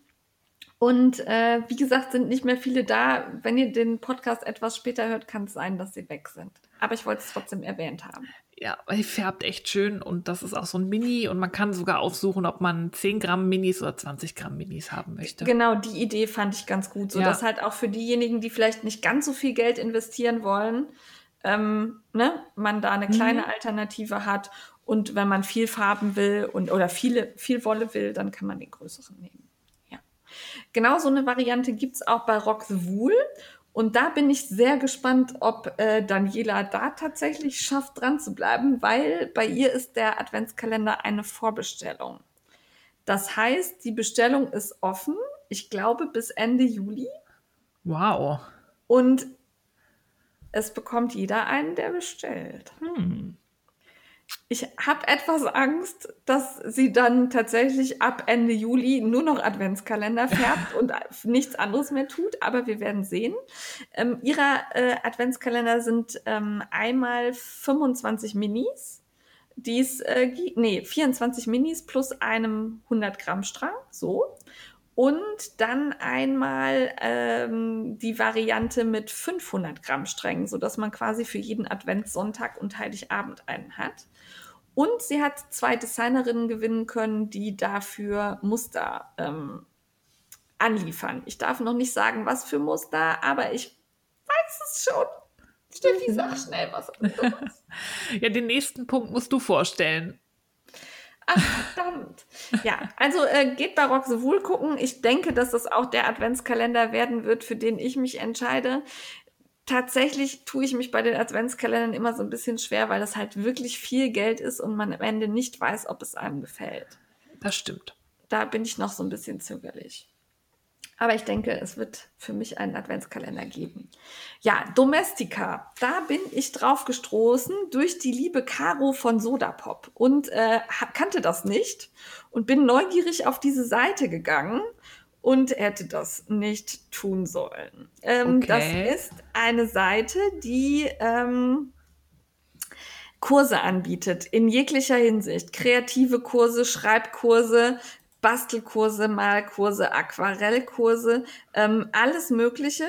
und äh, wie gesagt, sind nicht mehr viele da. Wenn ihr den Podcast etwas später hört, kann es sein, dass sie weg sind. Aber ich wollte es trotzdem erwähnt haben. ja, die färbt echt schön und das ist auch so ein Mini und man kann sogar aufsuchen, ob man 10 Gramm Minis oder 20 Gramm Minis haben möchte. Genau, die Idee fand ich ganz gut. So Ja. dass halt auch für diejenigen, die vielleicht nicht ganz so viel Geld investieren wollen, ähm, ne, man da eine kleine Alternative hat. Und wenn man viel Farben will und oder viele, viel Wolle will, dann kann man den größeren nehmen. Genau so eine Variante gibt es auch bei Rock the Wool. Und da bin ich sehr gespannt, ob äh, Daniela da tatsächlich schafft, dran zu bleiben, weil bei ihr ist der Adventskalender eine Vorbestellung. Das heißt, die Bestellung ist offen, ich glaube bis Ende Juli. Wow. Und es bekommt jeder einen, der bestellt. Hm. Ich habe etwas Angst, dass sie dann tatsächlich ab Ende Juli nur noch Adventskalender färbt und nichts anderes mehr tut, aber wir werden sehen. Ähm, ihre äh, Adventskalender sind ähm, einmal 25 Minis, die es, äh, nee, 24 Minis plus einem 100 Gramm Strang, so. Und dann einmal ähm, die Variante mit 500 Gramm Strängen, sodass man quasi für jeden Adventssonntag und Heiligabend einen hat. Und sie hat zwei Designerinnen gewinnen können, die dafür Muster ähm, anliefern. Ich darf noch nicht sagen, was für Muster, aber ich weiß es schon. Steffi, sag schnell was. Ja, den nächsten Punkt musst du vorstellen. Ach, verdammt. Ja, also äh, geht bei Rock the Wool gucken. Ich denke, dass das auch der Adventskalender werden wird, für den ich mich entscheide. Tatsächlich tue ich mich bei den Adventskalendern immer so ein bisschen schwer, weil das halt wirklich viel Geld ist und man am Ende nicht weiß, ob es einem gefällt. Das stimmt. Da bin ich noch so ein bisschen zögerlich. Aber ich denke, es wird für mich einen Adventskalender geben. Ja, Domestika. Da bin ich drauf gestoßen durch die liebe Caro von Sodapop und äh, kannte das nicht und bin neugierig auf diese Seite gegangen und hätte das nicht tun sollen. Ähm, Okay. Das ist eine Seite, die ähm, Kurse anbietet in jeglicher Hinsicht. Kreative Kurse, Schreibkurse, Bastelkurse, Malkurse, Aquarellkurse, ähm, alles Mögliche.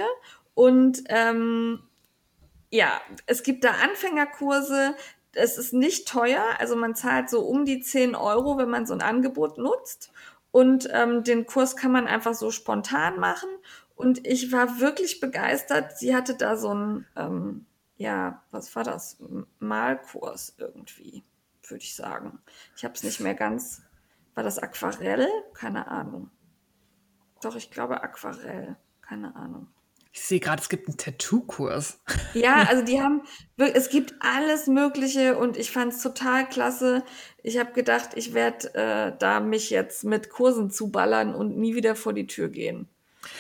Und ähm, ja, es gibt da Anfängerkurse. Es ist nicht teuer, also man zahlt so um die 10 Euro, wenn man so ein Angebot nutzt. Und ähm, den Kurs kann man einfach so spontan machen. Und ich war wirklich begeistert. Sie hatte da so einen, ähm, ja, was war das? Malkurs irgendwie, würde ich sagen. Ich habe es nicht mehr ganz. War das Aquarell? Keine Ahnung. Doch, ich glaube Aquarell. Keine Ahnung. Ich sehe gerade, es gibt einen Tattoo-Kurs. Ja, also die haben, es gibt alles Mögliche und ich fand es total klasse. Ich habe gedacht, ich werde äh, da mich jetzt mit Kursen zuballern und nie wieder vor die Tür gehen.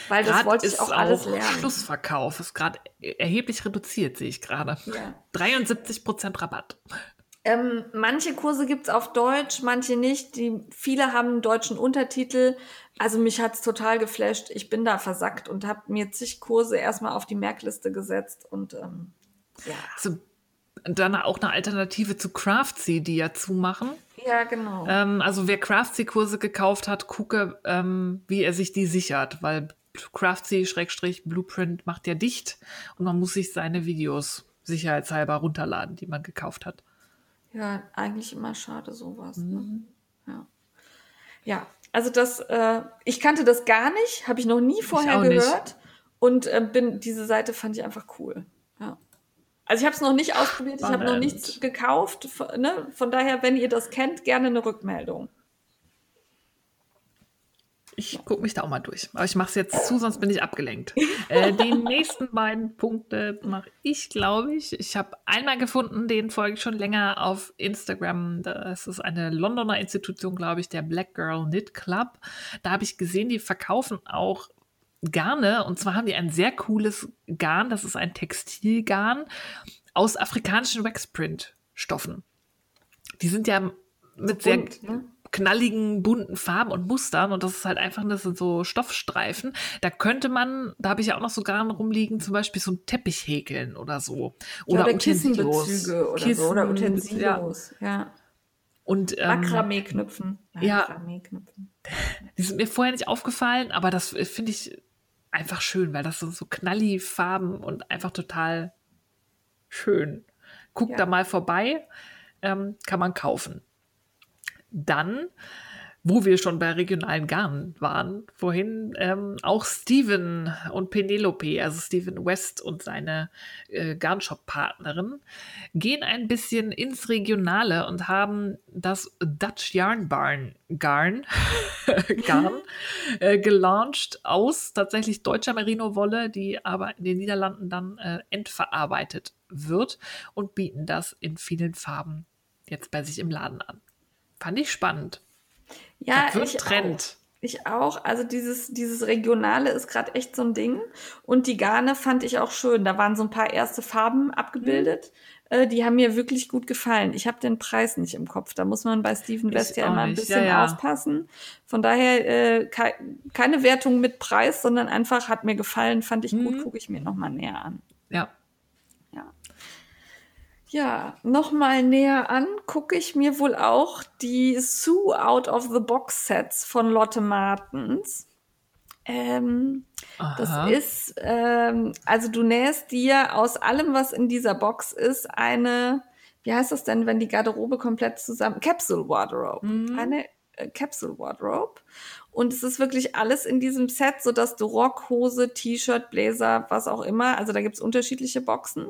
Weil das Grad wollte ich auch alles lernen. Schlussverkauf ist gerade erheblich reduziert, sehe ich gerade. Ja. 73 Prozent Rabatt. Ähm, manche Kurse gibt's auf Deutsch, manche nicht. Die, viele haben einen deutschen Untertitel. Also mich hat's total geflasht. Ich bin da versackt und habe mir zig Kurse erstmal auf die Merkliste gesetzt. Und ähm, ja. Also, dann auch eine Alternative zu Craftsy, die ja zumachen. Ja, genau. Ähm, also wer Craftsy-Kurse gekauft hat, gucke, ähm, wie er sich die sichert, weil Craftsy-Blueprint macht ja dicht und man muss sich seine Videos sicherheitshalber runterladen, die man gekauft hat. Ja, eigentlich immer schade sowas. Ne? Mhm. Ja. ja, also das, äh, ich kannte das gar nicht, habe ich noch nie vorher auch nicht. gehört. Und äh, bin, diese Seite fand ich einfach cool. Ja. Also ich habe es noch nicht ausprobiert, ich habe noch Spannend. nichts gekauft. Ne? Von daher, wenn ihr das kennt, gerne eine Rückmeldung. Ich gucke mich da auch mal durch. Aber ich mache es jetzt zu, sonst bin ich abgelenkt. äh, die nächsten beiden Punkte mache ich, glaube ich. Ich habe einmal gefunden, den folge ich schon länger auf Instagram. Das ist eine Londoner Institution, glaube ich, der Black Girl Knit Club. Da habe ich gesehen, die verkaufen auch Garne. Und zwar haben die ein sehr cooles Garn. Das ist ein Textilgarn aus afrikanischen Waxprint-Stoffen. Die sind ja mit sehr bunt, ne? Knalligen, bunten Farben und Mustern und das ist halt einfach, das sind so Stoffstreifen. Da könnte man, da habe ich ja auch noch so Garn rumliegen, zum Beispiel so einen Teppich häkeln oder so. Oder, oder Utensilios. Kissenbezüge oder Kissen, so. Oder Ja. Utensilios. Ja. Und ähm, Makramee knüpfen. ja. Makramee knüpfen. die sind mir vorher nicht aufgefallen, aber das äh, finde ich einfach schön, weil das sind so knalli Farben und einfach total schön. Guckt Ja. da mal vorbei, ähm, kann man kaufen. Dann, wo wir schon bei regionalen Garnen waren, vorhin ähm, auch Steven und Penelope, also Steven West und seine äh, Garnshop-Partnerin, gehen ein bisschen ins Regionale und haben das Dutch Yarn Barn Garn, Garn äh, gelauncht aus tatsächlich deutscher Merino-Wolle, die aber in den Niederlanden dann äh, endverarbeitet wird und bieten das in vielen Farben jetzt bei sich im Laden an. Fand ich spannend. Ja, das wird ich Trend. Auch. Ich auch. Also dieses, dieses Regionale ist gerade echt so ein Ding. Und die Garne fand ich auch schön. Da waren so ein paar erste Farben abgebildet. Mhm. Äh, die haben mir wirklich gut gefallen. Ich habe den Preis nicht im Kopf. Da muss man bei Steven West ja immer ein bisschen Ja, ja. aufpassen. Von daher äh, kei keine Wertung mit Preis, sondern einfach hat mir gefallen, fand ich gut, Mhm. gucke ich mir nochmal näher an. Ja. Ja, nochmal näher an gucke ich mir wohl auch die Sue Out of the Box Sets von Lotte Martens. Ähm, das ist, ähm, also du nähst dir aus allem, was in dieser Box ist, eine, wie heißt das denn, wenn die Garderobe komplett zusammen, Capsule Wardrobe. Mhm. Eine äh, Capsule Wardrobe. Und es ist wirklich alles in diesem Set, sodass du Rock, Hose, T-Shirt, Bläser, was auch immer, also da gibt's unterschiedliche Boxen,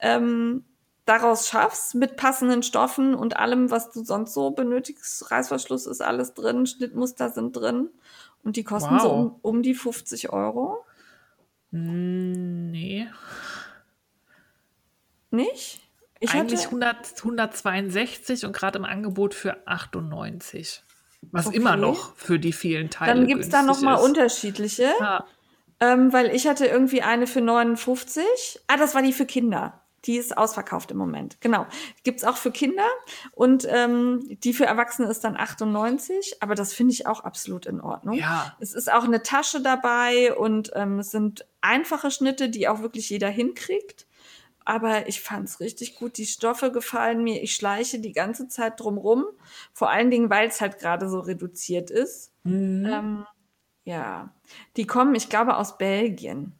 ähm, daraus schaffst mit passenden Stoffen und allem, was du sonst so benötigst. Reißverschluss ist alles drin, Schnittmuster sind drin und die kosten so Wow. um, um die 50 Euro. Mm, Nee. Nicht? Ich Eigentlich hatte, 100, 162 und gerade im Angebot für 98. Was Okay. immer noch für die vielen Teile dann gibt's da noch günstig mal ist. unterschiedliche, Ja. ähm, weil ich hatte irgendwie eine für 59. Ah, das war die für Kinder. Die ist ausverkauft im Moment. Genau. Gibt's auch für Kinder und ähm, die für Erwachsene ist dann 98. Aber das finde ich auch absolut in Ordnung. ja. Es ist auch eine Tasche dabei und ähm, es sind einfache Schnitte, die auch wirklich jeder hinkriegt. Aber ich fand's richtig gut. Die Stoffe gefallen mir. Ich schleiche die ganze Zeit drumrum. Vor allen Dingen, weil es halt gerade so reduziert ist. Mhm. Ähm, ja, die kommen, ich glaube, aus Belgien.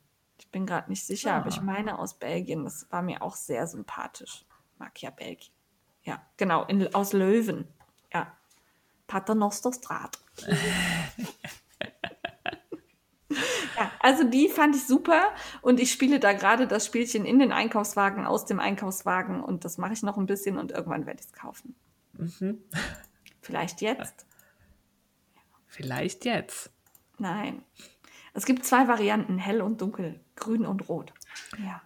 Bin gerade nicht sicher, aber ich Ah. meine aus Belgien. Das war mir auch sehr sympathisch. Mag ja Belgien. Ja, genau, in, aus Löwen. Ja. Paternosterstraat. ja, also die fand ich super und ich spiele da gerade das Spielchen in den Einkaufswagen, aus dem Einkaufswagen und das mache ich noch ein bisschen und irgendwann werde ich es kaufen. Vielleicht jetzt? Vielleicht jetzt. Nein. Es gibt zwei Varianten, hell und dunkel, grün und rot. Ja.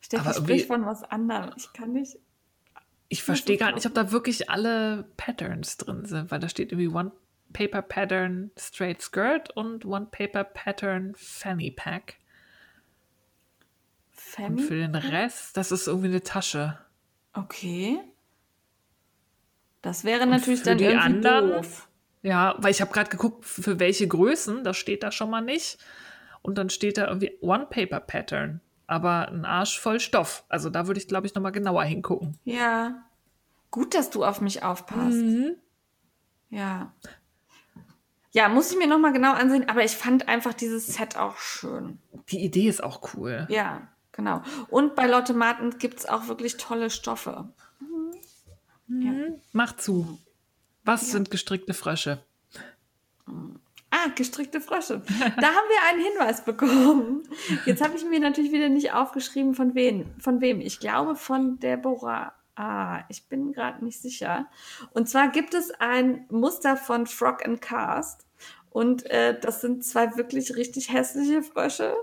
Steffi spricht von was anderem. Ich kann nicht. Ich verstehe gar nicht, ob da wirklich alle Patterns drin sind, weil da steht irgendwie One Paper Pattern Straight Skirt und One Paper Pattern Fanny Pack. Und für den Rest, das ist irgendwie eine Tasche. Okay. Das wäre natürlich dann die irgendwie anderen? doof. Ja, weil ich habe gerade geguckt, für welche Größen, das steht da schon mal nicht. Und dann steht da irgendwie One Paper Pattern, aber ein Arsch voll Stoff. Also da würde ich, glaube ich, nochmal genauer hingucken. Ja. Gut, dass du auf mich aufpasst. Mhm. Ja. Ja, muss ich mir nochmal genau ansehen, aber ich fand einfach dieses Set auch schön. Die Idee ist auch cool. Ja, genau. Und bei Lotte Martens gibt es auch wirklich tolle Stoffe. Ja. Mach zu. Was sind gestrickte Frösche? Ah, gestrickte Frösche. Da haben wir einen Hinweis bekommen. Jetzt habe ich mir natürlich wieder nicht aufgeschrieben, von wem. Von wem? Ich glaube von Deborah. Ah, ich bin gerade nicht sicher. Und zwar gibt es ein Muster von Frog and Cast. Und äh, das sind zwei wirklich richtig hässliche Frösche,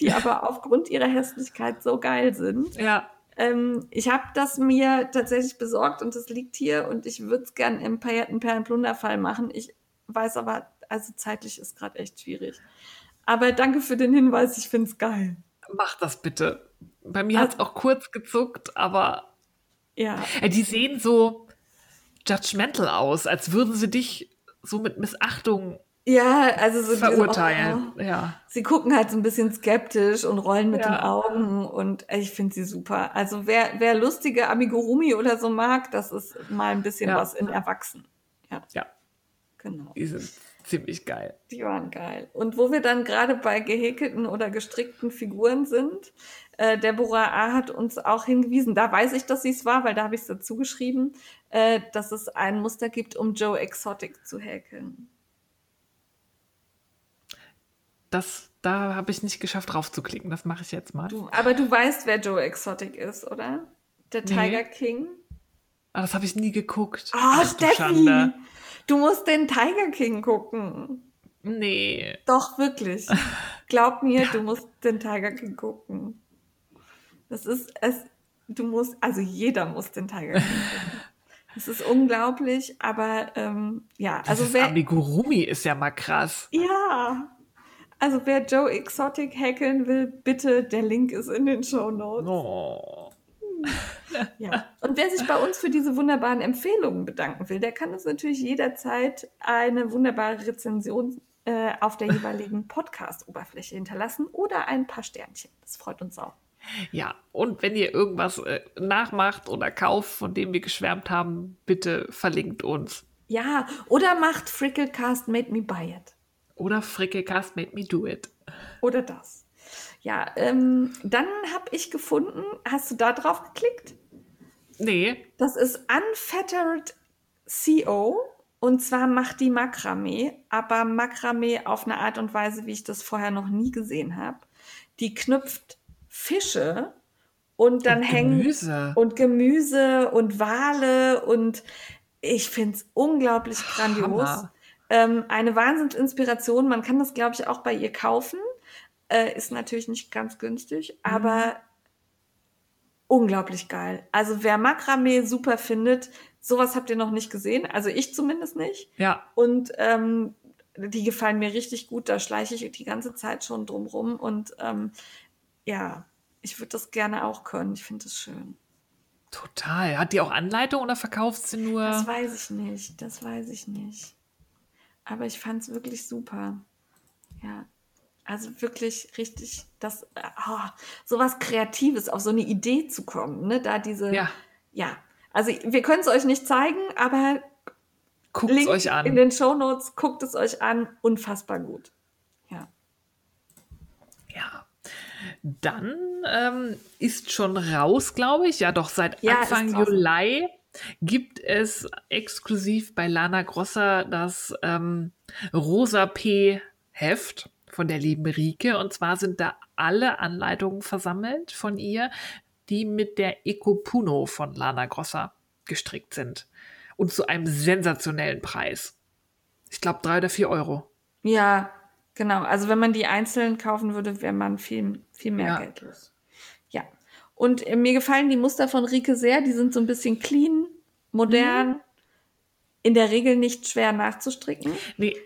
die aber aufgrund ihrer Hässlichkeit so geil sind. Ja, Ähm, ich habe das mir tatsächlich besorgt und es liegt hier und ich würde es gern im pailletten Perlenplunderfall machen. Ich weiß aber, also zeitlich ist gerade echt schwierig. Aber danke für den Hinweis, ich finde es geil. mach das bitte. Bei mir hat es Also- auch kurz gezuckt, aber Ja, äh, die sehen so judgmental aus, als würden sie dich so mit Missachtung ja also so diese- verurteilen. oh, Ja. sie gucken halt so ein bisschen skeptisch und rollen mit Ja. den Augen und ich finde sie super. Also wer, wer lustige Amigurumi oder so mag, das ist mal ein bisschen Ja. was in Erwachsen. Ja, ja, genau. die sind ziemlich geil. Die waren geil. Und wo wir dann gerade bei gehäkelten oder gestrickten Figuren sind, äh, Deborah A. hat uns auch hingewiesen, da weiß ich, dass sie es war, weil da habe ich es dazu geschrieben, äh, dass es ein Muster gibt, um Joe Exotic zu häkeln. Das, da habe ich nicht geschafft, draufzuklicken. Das mache ich jetzt mal. Du, aber du weißt, wer Joe Exotic ist, oder? Der Nee. Tiger King. Ah, das habe ich nie geguckt. Ah, Ach, Steffi! Du musst den Tiger King gucken. Nee. Doch, wirklich. Glaub mir, du musst den Tiger King gucken. Das ist es. Du musst, also jeder muss den Tiger King gucken. Das ist unglaublich, aber ähm, ja, also Dieses wer, Amigurumi ist ja mal krass. ja, also wer Joe Exotic hackeln will, bitte, der Link ist in den Show Notes. Oh. Ja. Und wer sich bei uns für diese wunderbaren Empfehlungen bedanken will, der kann uns natürlich jederzeit eine wunderbare Rezension äh, auf der jeweiligen Podcast-Oberfläche hinterlassen oder ein paar Sternchen. Das freut uns auch. Ja, und wenn ihr irgendwas äh, nachmacht oder kauft, von dem wir geschwärmt haben, bitte verlinkt uns. Ja, oder macht Fricklecast Made Me Buy It. Oder Frickelcast made me do it. Oder das. Ja, ähm, dann habe ich gefunden, hast du da drauf geklickt? Nee, Das ist Unfettered CO und zwar macht die Makramee, aber Makramee auf eine Art und Weise, wie ich das vorher noch nie gesehen habe. Die knüpft Fische und dann Und hängen Gemüse. und Gemüse und Wale und ich finde es unglaublich grandios. Ähm, eine Wahnsinnsinspiration. Man kann das, glaube ich, auch bei ihr kaufen. Äh, ist natürlich nicht ganz günstig, aber unglaublich geil. Also wer Makramee super findet, sowas habt ihr noch nicht gesehen. Also ich zumindest nicht. Ja, Und ähm, die gefallen mir richtig gut. Da schleiche ich die ganze Zeit schon drum rum. Und ähm, ja, ich würde das gerne auch können. Ich finde das schön. total. Hat die auch Anleitung oder verkauft sie nur? Das weiß ich nicht. Das weiß ich nicht. Aber ich fand es wirklich super. Ja. Also wirklich richtig, das, oh, sowas Kreatives, auf so eine Idee zu kommen, ne? Da diese, Ja. ja. Also wir können es euch nicht zeigen, aber Guckt es euch in an. den Shownotes, guckt es euch an, unfassbar gut. Ja. Ja. Dann ähm, ist schon raus, glaube ich. Ja, doch seit Ja, Anfang. Juli gibt es exklusiv bei Lana Grossa das ähm, Rosa P Heft von der lieben Rike. Und zwar sind da alle Anleitungen versammelt von ihr, die mit der Ecopuno von Lana Grossa gestrickt sind. Und zu einem sensationellen Preis. Ich glaube, drei oder vier Euro. Ja, genau. Also wenn man die einzeln kaufen würde, wäre man viel, viel mehr Ja. Geld los. Ja. Und äh, mir gefallen die Muster von Rike sehr. Die sind so ein bisschen clean, modern, Mhm. in der Regel nicht schwer nachzustricken. Nee,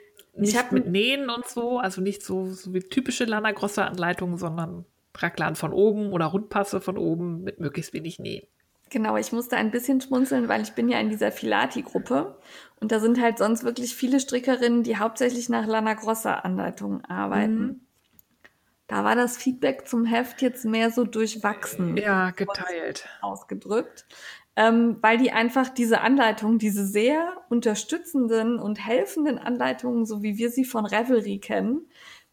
nicht hab mit Nähen und so, also nicht so, so wie typische Lana Grossa Anleitungen, sondern Raglan von oben oder Rundpasse von oben mit möglichst wenig Nähen. Genau, ich musste ein bisschen schmunzeln, weil ich bin ja in dieser Filati-Gruppe und da sind halt sonst wirklich viele Strickerinnen, die hauptsächlich nach Lana Grossa Anleitungen arbeiten. Mhm. Da war das Feedback zum Heft jetzt mehr so durchwachsen Ja, geteilt. ausgedrückt, ähm, weil die einfach diese Anleitungen, diese sehr unterstützenden und helfenden Anleitungen, so wie wir sie von Revelry kennen,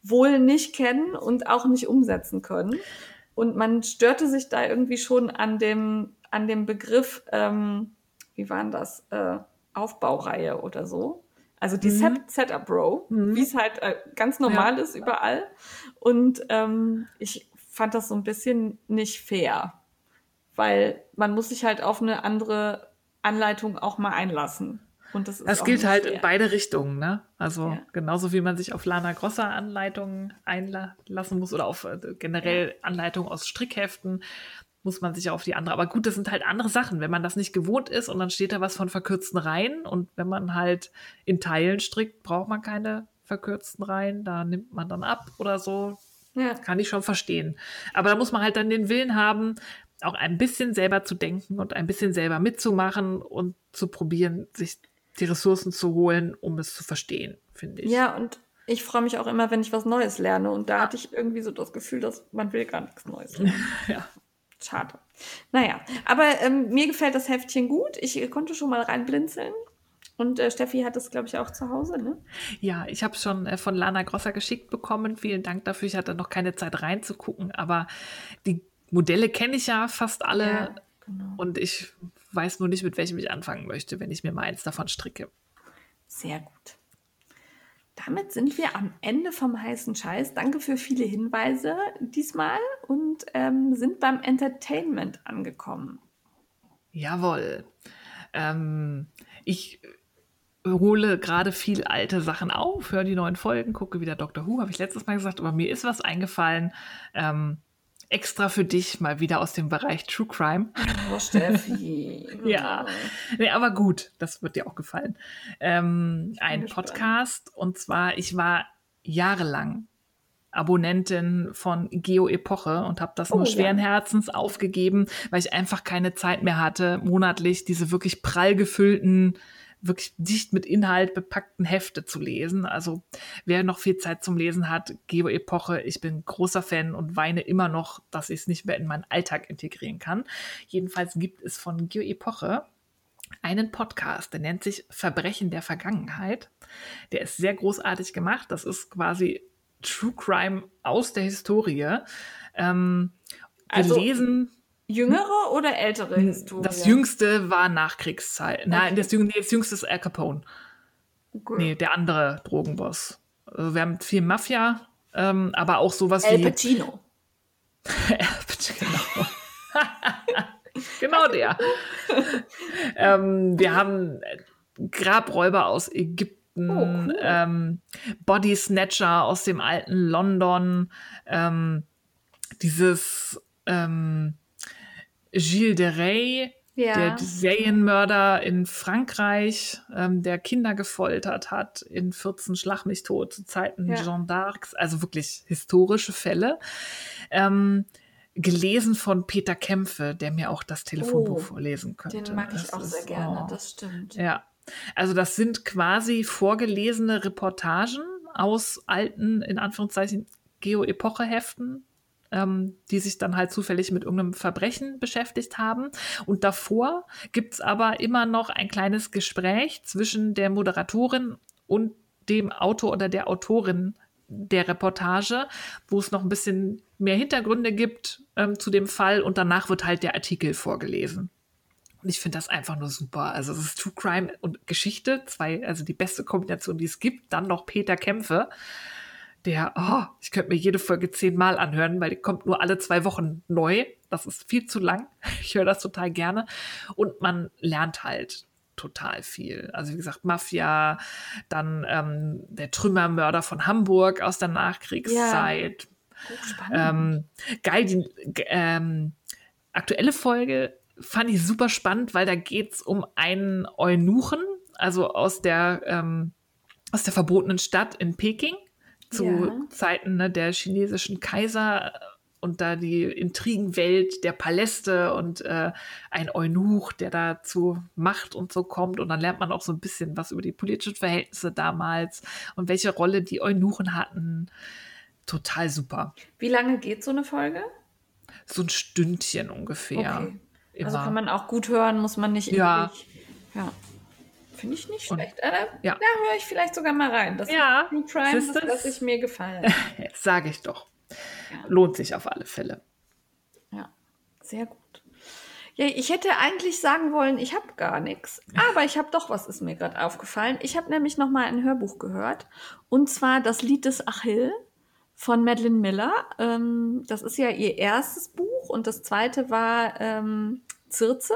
wohl nicht kennen und auch nicht umsetzen können. Und man störte sich da irgendwie schon an dem, an dem Begriff, ähm, wie waren das, äh, Aufbaureihe oder so. Also die Mhm. Set Setup Row, Mhm. wie es halt äh, ganz normal ist überall. Und ähm, ich fand das so ein bisschen nicht fair, weil man muss sich halt auf eine andere Anleitung auch mal einlassen. Und das ist Das gilt halt in beide Richtungen, ne? Also Ja. genauso wie man sich auf Lana Grossa Anleitungen einlassen muss oder auf äh, generell Anleitungen aus Strickheften, muss man sich auf die andere. Aber gut, das sind halt andere Sachen, wenn man das nicht gewohnt ist und dann steht da was von verkürzten Reihen und wenn man halt in Teilen strickt, braucht man keine verkürzten Reihen, da nimmt man dann ab oder so. Ja. Kann ich schon verstehen. Aber da muss man halt dann den Willen haben, auch ein bisschen selber zu denken und ein bisschen selber mitzumachen und zu probieren, sich die Ressourcen zu holen, um es zu verstehen, finde ich. ja, und ich freue mich auch immer, wenn ich was Neues lerne. Und da hatte ich irgendwie so das Gefühl, dass man will gar nichts Neues lernen. Ja. Schade. Naja, aber ähm, mir gefällt das Heftchen gut. Ich konnte schon mal reinblinzeln. Und äh, Steffi hat das, glaube ich, auch zu Hause, ne? Ja, ich habe es schon äh, von Lana Grosser geschickt bekommen. Vielen Dank dafür. Ich hatte noch keine Zeit reinzugucken, aber die Modelle kenne ich ja fast alle Ja, genau. und ich weiß nur nicht, mit welchem ich anfangen möchte, wenn ich mir mal eins davon stricke. Sehr gut. Damit sind wir am Ende vom heißen Scheiß. Danke für viele Hinweise diesmal und ähm, sind beim Entertainment angekommen. Jawohl. Ähm, ich hole gerade viel alte Sachen auf, höre die neuen Folgen, gucke wieder Doctor Who, habe ich letztes Mal gesagt, aber mir ist was eingefallen. Ähm, extra für dich mal wieder aus dem Bereich True Crime. Oh, Steffi. Ja. Nee, aber gut, das wird dir auch gefallen. Ähm, ein. Podcast und zwar, ich war jahrelang Abonnentin von Geo Epoche und habe das Oh, nur ja. schweren Herzens aufgegeben, weil ich einfach keine Zeit mehr hatte, monatlich diese wirklich prall gefüllten, wirklich dicht mit Inhalt bepackten Hefte zu lesen. Also wer noch viel Zeit zum Lesen hat, Geo Epoche, ich bin großer Fan und weine immer noch, dass ich es nicht mehr in meinen Alltag integrieren kann. Jedenfalls gibt es von Geo Epoche einen Podcast, der nennt sich Verbrechen der Vergangenheit. Der ist sehr großartig gemacht. Das ist quasi True Crime aus der Historie. Ähm, Also, gelesen. Jüngere oder ältere Historie? Das jüngste war Nachkriegszeit. Nein, Okay. das, Jüng- nee, das jüngste ist Al Capone. Gut. Nee, der andere Drogenboss. Also wir haben viel Mafia, ähm, aber auch sowas El wie. Pacino. genau. genau der. ähm, wir haben Grabräuber aus Ägypten, Oh, cool. ähm, Body Snatcher aus dem alten London, ähm, dieses ähm, Gilles de Rais, Ja. der Serienmörder in Frankreich, ähm, der Kinder gefoltert hat in 14 Schlag mich tot zu Zeiten Ja. Jeanne d'Arcs, also wirklich historische Fälle. Ähm, gelesen von Peter Kämpfe, der mir auch das Telefonbuch Oh, vorlesen könnte. Den mag ich Das auch ist, sehr gerne, oh. das stimmt. Ja, also das sind quasi vorgelesene Reportagen aus alten, in Anführungszeichen, Geo-Epoche-Heften, ähm, die sich dann halt zufällig mit irgendeinem Verbrechen beschäftigt haben. Und davor gibt's aber immer noch ein kleines Gespräch zwischen der Moderatorin und dem Autor oder der Autorin der Reportage, wo es noch ein bisschen mehr Hintergründe gibt ähm, zu dem Fall und danach wird halt der Artikel vorgelesen. Und ich finde das einfach nur super. Also es ist True Crime und Geschichte, zwei, also die beste Kombination, die es gibt. Dann noch Peter Kämpfe, der, oh, ich könnte mir jede Folge zehnmal anhören, weil die kommt nur alle zwei Wochen neu. Das ist viel zu lang. Ich höre das total gerne. Und man lernt halt total viel. Also wie gesagt, Mafia, dann ähm, der Trümmermörder von Hamburg aus der Nachkriegszeit. Ja. Ähm, geil, die ähm, aktuelle Folge fand ich super spannend, weil da geht es um einen Eunuchen, also aus der, ähm, aus der verbotenen Stadt in Peking zu ja. Zeiten ne, der chinesischen Kaiser und da die Intrigenwelt der Paläste und äh, ein Eunuch, der da zu Macht und so kommt. Und dann lernt man auch so ein bisschen was über die politischen Verhältnisse damals und welche Rolle die Eunuchen hatten. Total super. Wie lange geht so eine Folge? So ein Stündchen ungefähr. Okay. Also kann man auch gut hören, muss man nicht ja. ja. Finde ich nicht schlecht. Und, äh, ja. Da höre ich vielleicht sogar mal rein. Das ja, True Crime, das lasse ich mir gefallen. Sage ich doch. Ja. Lohnt sich auf alle Fälle. Ja, sehr gut. Ja, ich hätte eigentlich sagen wollen, ich habe gar nichts. Aber ich habe doch was, ist mir gerade aufgefallen. Ich habe nämlich noch mal ein Hörbuch gehört. Und zwar das Lied des Achill von Madeline Miller. Ähm, das ist ja ihr erstes Buch. Und das zweite war ähm, Zirze.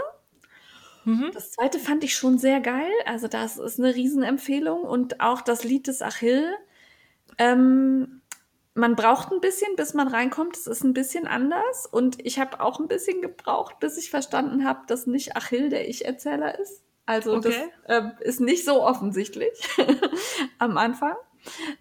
Mhm. Das zweite fand ich schon sehr geil. Also das ist eine Riesenempfehlung. Und auch das Lied des Achill. Ähm, man braucht ein bisschen, bis man reinkommt. Es ist ein bisschen anders. Und ich habe auch ein bisschen gebraucht, bis ich verstanden habe, dass nicht Achill der Ich-Erzähler ist. Also okay. das äh, ist nicht so offensichtlich am Anfang.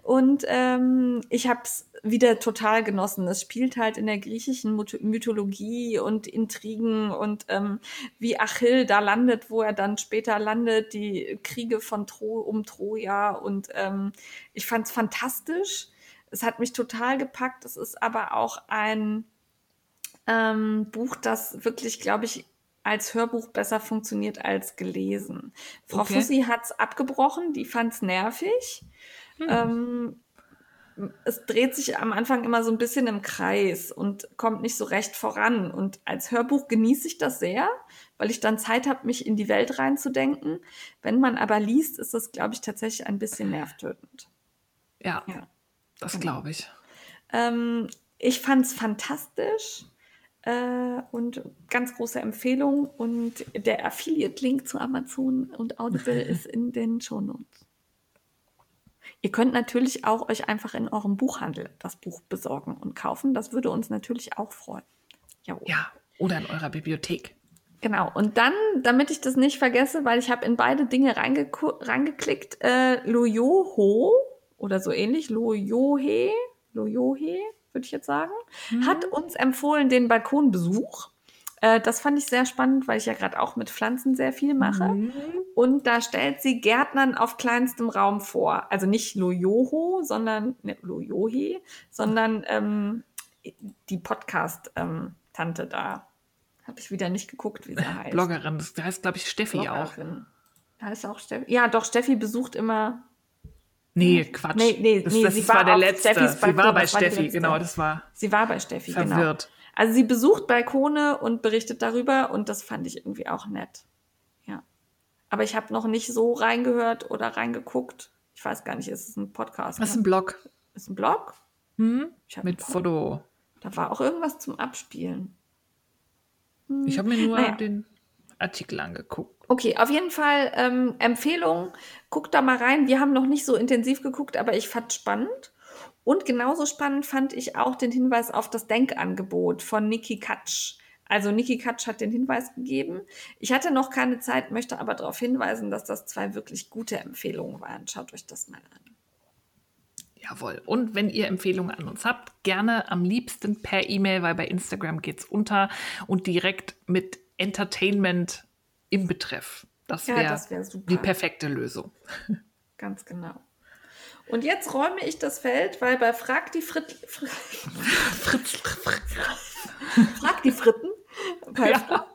Und ähm, ich habe es wieder total genossen. Es spielt halt in der griechischen Mythologie und Intrigen und ähm, wie Achill da landet, wo er dann später landet, die Kriege von Tro um Troja. Und ähm, ich fand es fantastisch. Es hat mich total gepackt. Es ist aber auch ein ähm, Buch, das wirklich, glaube ich, als Hörbuch besser funktioniert als gelesen. Frau okay. Fussi hat es abgebrochen, die fand es nervig. Hm. Ähm, es dreht sich am Anfang immer so ein bisschen im Kreis und kommt nicht so recht voran. Und als Hörbuch genieße ich das sehr, weil ich dann Zeit habe, mich in die Welt reinzudenken. Wenn man aber liest, ist das, glaube ich, tatsächlich ein bisschen nervtötend. Ja. ja. Das genau. glaube ich. Ähm, ich fand es fantastisch äh, und ganz große Empfehlung. Und der Affiliate-Link zu Amazon und Audible ist in den Shownotes. Ihr könnt natürlich auch euch einfach in eurem Buchhandel das Buch besorgen und kaufen. Das würde uns natürlich auch freuen. Jawohl. Ja, oder in eurer Bibliothek. Genau, und dann, damit ich das nicht vergesse, weil ich habe in beide Dinge reingeklickt, äh, Loyoho oder so ähnlich, Loyohe, Loyohe, würde ich jetzt sagen, mhm. hat uns empfohlen den Balkonbesuch. Äh, das fand ich sehr spannend, weil ich ja gerade auch mit Pflanzen sehr viel mache. Mhm. Und da stellt sie Gärtnern auf kleinstem Raum vor. Also nicht Loyoho, sondern ne, Loyohe, sondern ähm, die Podcast-Tante ähm, da. Habe ich wieder nicht geguckt, wie sie heißt. Bloggerin, das heißt, glaube ich, Steffi Bloggerin. auch. Heißt auch Steffi. Ja, doch, Steffi besucht immer Nee, Quatsch. Nee, nee, das, nee das, sie war, war der letzte. Sie war bei Steffi, genau, das war. Sie war bei Steffi, genau. verwirrt. genau. Also sie besucht Balkone und berichtet darüber und das fand ich irgendwie auch nett. Ja. Aber ich habe noch nicht so reingehört oder reingeguckt. Ich weiß gar nicht, ist es ein Podcast? Das ist ne? ein Blog. Ist ein Blog? Hm? Mit Foto. Da war auch irgendwas zum Abspielen. Hm. Ich habe mir nur naja. den Artikel angeguckt. Okay, auf jeden Fall ähm, Empfehlung. Guckt da mal rein. Wir haben noch nicht so intensiv geguckt, aber ich fand spannend. Und genauso spannend fand ich auch den Hinweis auf das Denkangebot von Niki Katsch. Also Niki Katsch hat den Hinweis gegeben. Ich hatte noch keine Zeit, möchte aber darauf hinweisen, dass das zwei wirklich gute Empfehlungen waren. Schaut euch das mal an. Jawohl. Und wenn ihr Empfehlungen an uns habt, gerne am liebsten per E-Mail, weil bei Instagram geht es unter und direkt mit Entertainment im Betreff. Das wäre ja, wär die perfekte Lösung. Ganz genau. Und jetzt räume ich das Feld, weil bei Frag die Frit Fritz, Frag die Fritten bei ja.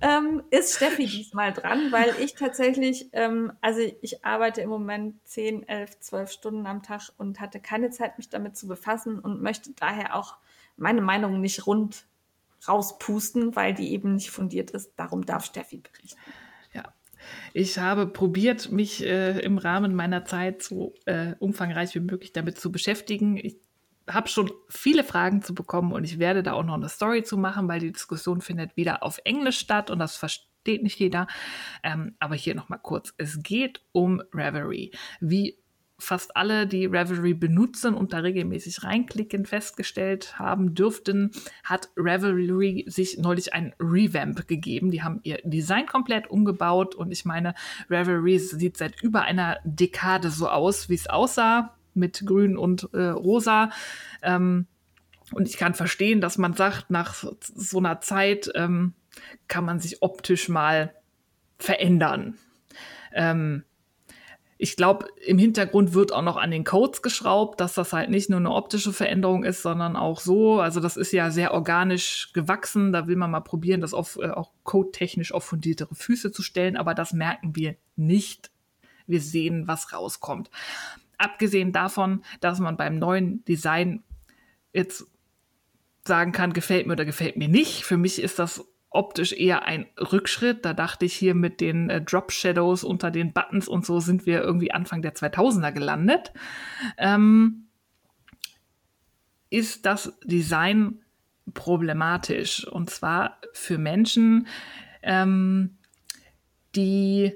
ähm, ist Steffi diesmal dran, weil ich tatsächlich, ähm, also ich arbeite im Moment 10, 11, 12 Stunden am Tag und hatte keine Zeit, mich damit zu befassen und möchte daher auch meine Meinung nicht rund rauspusten, weil die eben nicht fundiert ist. Darum darf Steffi berichten. Ich habe probiert, mich äh, im Rahmen meiner Zeit so äh, umfangreich wie möglich damit zu beschäftigen. Ich habe schon viele Fragen zu bekommen und ich werde da auch noch eine Story zu machen, weil die Diskussion findet wieder auf Englisch statt und das versteht nicht jeder. Ähm, aber hier nochmal kurz. Es geht um Reverie. Wie fast alle, die Revelry benutzen und da regelmäßig reinklicken, festgestellt haben dürften, hat Revelry sich neulich ein Revamp gegeben. Die haben ihr Design komplett umgebaut und ich meine, Revelry sieht seit über einer Dekade so aus, wie es aussah, mit grün und äh, rosa. Ähm, und ich kann verstehen, dass man sagt, nach so einer Zeit ähm, kann man sich optisch mal verändern. Ähm, ich glaube, im Hintergrund wird auch noch an den Codes geschraubt, dass das halt nicht nur eine optische Veränderung ist, sondern auch so. Also das ist ja sehr organisch gewachsen. Da will man mal probieren, das auf, äh, auch codetechnisch auf fundiertere Füße zu stellen. Aber das merken wir nicht. Wir sehen, was rauskommt. Abgesehen davon, dass man beim neuen Design jetzt sagen kann, gefällt mir oder gefällt mir nicht. Für mich ist das optisch eher ein Rückschritt. Da dachte ich hier mit den äh, Drop Shadows unter den Buttons und so sind wir irgendwie Anfang der 2000er gelandet. Ähm, ist das Design problematisch und zwar für Menschen, ähm, die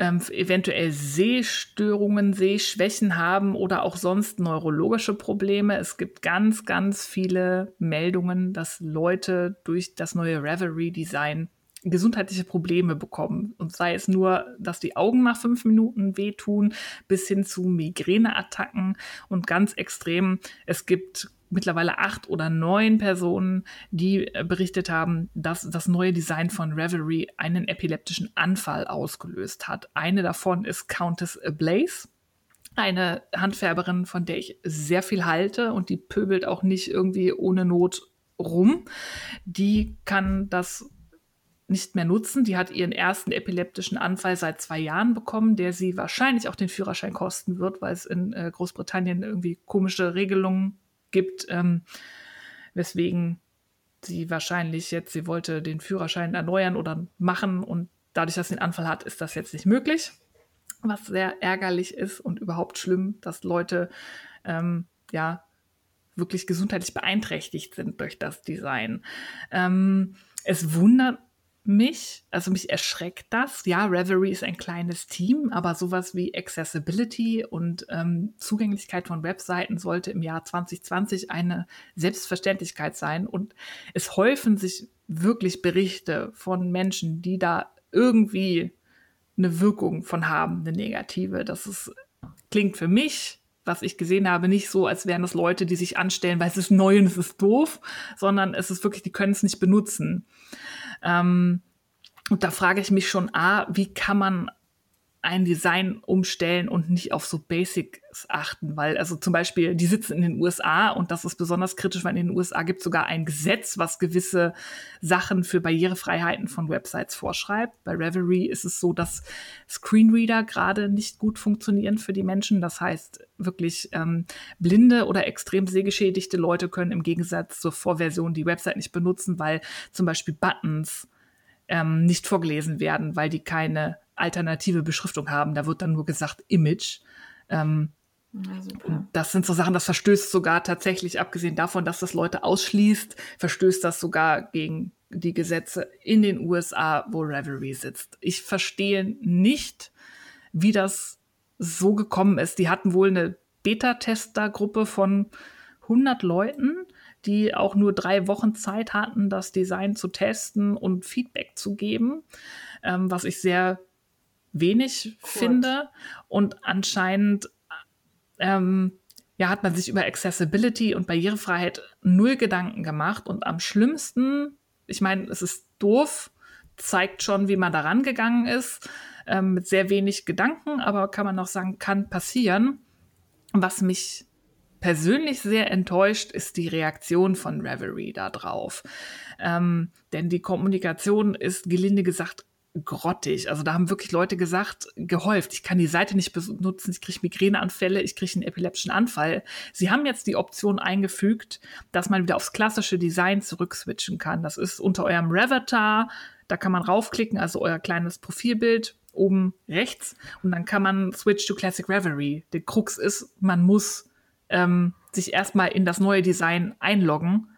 ähm, eventuell Sehstörungen, Sehschwächen haben oder auch sonst neurologische Probleme. Es gibt ganz, ganz viele Meldungen, dass Leute durch das neue Reverie-Design gesundheitliche Probleme bekommen. Und sei es nur, dass die Augen nach fünf Minuten wehtun, bis hin zu Migräneattacken und ganz extrem. Es gibt mittlerweile acht oder neun Personen, die äh, berichtet haben, dass das neue Design von Revelry einen epileptischen Anfall ausgelöst hat. Eine davon ist Countess Blaze, eine Handfärberin, von der ich sehr viel halte und die pöbelt auch nicht irgendwie ohne Not rum. Die kann das nicht mehr nutzen. Die hat ihren ersten epileptischen Anfall seit zwei Jahren bekommen, der sie wahrscheinlich auch den Führerschein kosten wird, weil es in äh, Großbritannien irgendwie komische Regelungen gibt, ähm, weswegen sie wahrscheinlich jetzt, sie wollte den Führerschein erneuern oder machen und dadurch, dass sie einen Anfall hat, ist das jetzt nicht möglich. Was sehr ärgerlich ist und überhaupt schlimm, dass Leute ähm, ja wirklich gesundheitlich beeinträchtigt sind durch das Design. Ähm, es wundert mich, also mich erschreckt das. Ja, Reverie ist ein kleines Team, aber sowas wie Accessibility und ähm, Zugänglichkeit von Webseiten sollte im Jahr 2020 eine Selbstverständlichkeit sein. Und es häufen sich wirklich Berichte von Menschen, die da irgendwie eine Wirkung von haben, eine negative. Das ist, klingt für mich was ich gesehen habe, nicht so, als wären das Leute, die sich anstellen, weil es ist neu und es ist doof, sondern es ist wirklich, die können es nicht benutzen. Ähm, und da frage ich mich schon, a, wie kann man ein Design umstellen und nicht auf so Basics achten, weil also zum Beispiel, die sitzen in den USA und das ist besonders kritisch, weil in den USA gibt es sogar ein Gesetz, was gewisse Sachen für Barrierefreiheiten von Websites vorschreibt. Bei Reverie ist es so, dass Screenreader gerade nicht gut funktionieren für die Menschen. Das heißt, wirklich ähm, blinde oder extrem sehgeschädigte Leute können im Gegensatz zur Vorversion die Website nicht benutzen, weil zum Beispiel Buttons ähm, nicht vorgelesen werden, weil die keine alternative Beschriftung haben. Da wird dann nur gesagt Image. Ähm, das sind so Sachen, das verstößt sogar tatsächlich, abgesehen davon, dass das Leute ausschließt, verstößt das sogar gegen die Gesetze in den USA, wo Revelry sitzt. Ich verstehe nicht, wie das so gekommen ist. Die hatten wohl eine Beta-Tester-Gruppe von 100 Leuten, die auch nur drei Wochen Zeit hatten, das Design zu testen und Feedback zu geben, ähm, was ich sehr wenig Kurz. finde. Und anscheinend ähm, ja, hat man sich über Accessibility und Barrierefreiheit null Gedanken gemacht. Und am schlimmsten, ich meine, es ist doof, zeigt schon, wie man daran gegangen ist, ähm, mit sehr wenig Gedanken, aber kann man auch sagen, kann passieren. Was mich persönlich sehr enttäuscht ist die Reaktion von Reverie darauf. Ähm, denn die Kommunikation ist gelinde gesagt grottig. Also da haben wirklich Leute gesagt, gehäuft, ich kann die Seite nicht benutzen, ich kriege Migräneanfälle, ich kriege einen epileptischen Anfall. Sie haben jetzt die Option eingefügt, dass man wieder aufs klassische Design zurückswitchen kann. Das ist unter eurem Revatar, da kann man raufklicken, also euer kleines Profilbild oben rechts und dann kann man switch to Classic Reverie. Der Krux ist, man muss ähm, sich erstmal in das neue Design einloggen,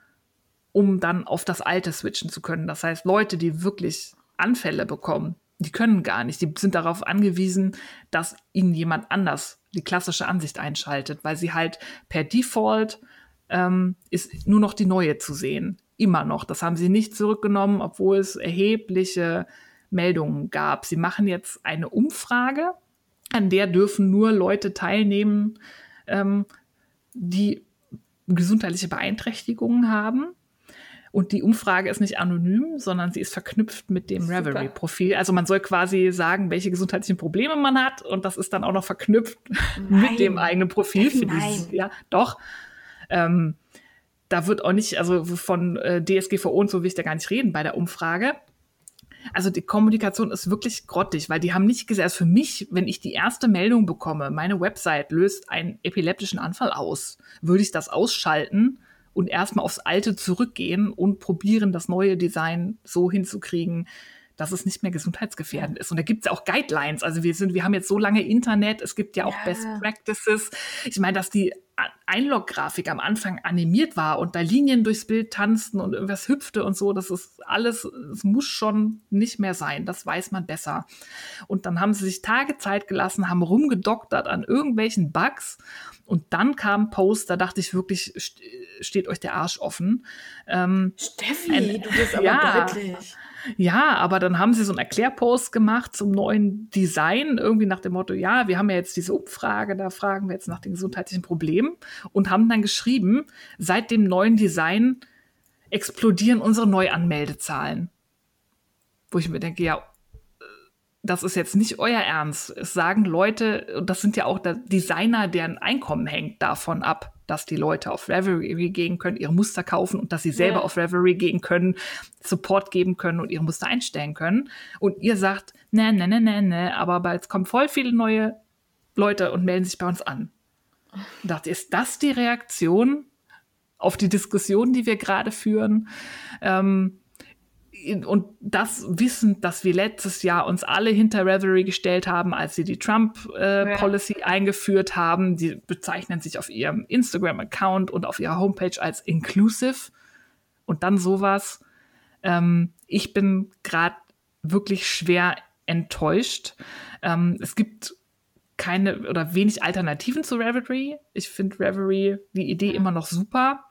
um dann auf das alte switchen zu können. Das heißt, Leute, die wirklich Anfälle bekommen. Die können gar nicht. Die sind darauf angewiesen, dass ihnen jemand anders die klassische Ansicht einschaltet, weil sie halt per Default ähm, ist nur noch die neue zu sehen. Immer noch. Das haben sie nicht zurückgenommen, obwohl es erhebliche Meldungen gab. Sie machen jetzt eine Umfrage, an der dürfen nur Leute teilnehmen, ähm, die gesundheitliche Beeinträchtigungen haben. Und die Umfrage ist nicht anonym, sondern sie ist verknüpft mit dem Reverie-Profil. Also man soll quasi sagen, welche gesundheitlichen Probleme man hat und das ist dann auch noch verknüpft Nein. mit dem eigenen Profil. Für dieses, ja, doch. Ähm, da wird auch nicht, also von äh, DSGVO und so will ich da gar nicht reden bei der Umfrage. Also die Kommunikation ist wirklich grottig, weil die haben nicht gesagt, also für mich, wenn ich die erste Meldung bekomme, meine Website löst einen epileptischen Anfall aus, würde ich das ausschalten und erstmal aufs Alte zurückgehen und probieren, das neue Design so hinzukriegen, dass es nicht mehr gesundheitsgefährdend ist. Und da gibt es auch Guidelines. Also wir sind, wir haben jetzt so lange Internet, es gibt ja auch ja. Best Practices. Ich meine, dass die Einlog-Grafik am Anfang animiert war und da Linien durchs Bild tanzten und irgendwas hüpfte und so, das ist alles, es muss schon nicht mehr sein. Das weiß man besser. Und dann haben sie sich Tage Zeit gelassen, haben rumgedoktert an irgendwelchen Bugs und dann kam ein Post, da dachte ich wirklich, steht euch der Arsch offen. Ähm, Steffi, ein, du bist aber ja, deutlich. Ja, aber dann haben sie so einen Erklärpost gemacht zum neuen Design, irgendwie nach dem Motto, ja, wir haben ja jetzt diese Umfrage, da fragen wir jetzt nach den gesundheitlichen Problemen und haben dann geschrieben, seit dem neuen Design explodieren unsere Neuanmeldezahlen. Wo ich mir denke, ja, das ist jetzt nicht euer Ernst. Es sagen Leute, und das sind ja auch Designer, deren Einkommen hängt davon ab, dass die Leute auf Reverie gehen können, ihre Muster kaufen und dass sie selber ja. auf Reverie gehen können, Support geben können und ihre Muster einstellen können. Und ihr sagt, ne, ne, ne, ne, ne, aber jetzt kommen voll viele neue Leute und melden sich bei uns an. Und dachte, ist das die Reaktion auf die Diskussion, die wir gerade führen? Ähm, und das wissend, dass wir letztes Jahr uns alle hinter Reverie gestellt haben, als sie die Trump-Policy äh, ja. eingeführt haben. Die bezeichnen sich auf ihrem Instagram-Account und auf ihrer Homepage als inclusive. Und dann sowas. Ähm, ich bin gerade wirklich schwer enttäuscht. Ähm, es gibt keine oder wenig Alternativen zu Reverie. Ich finde Reverie, die Idee immer noch super.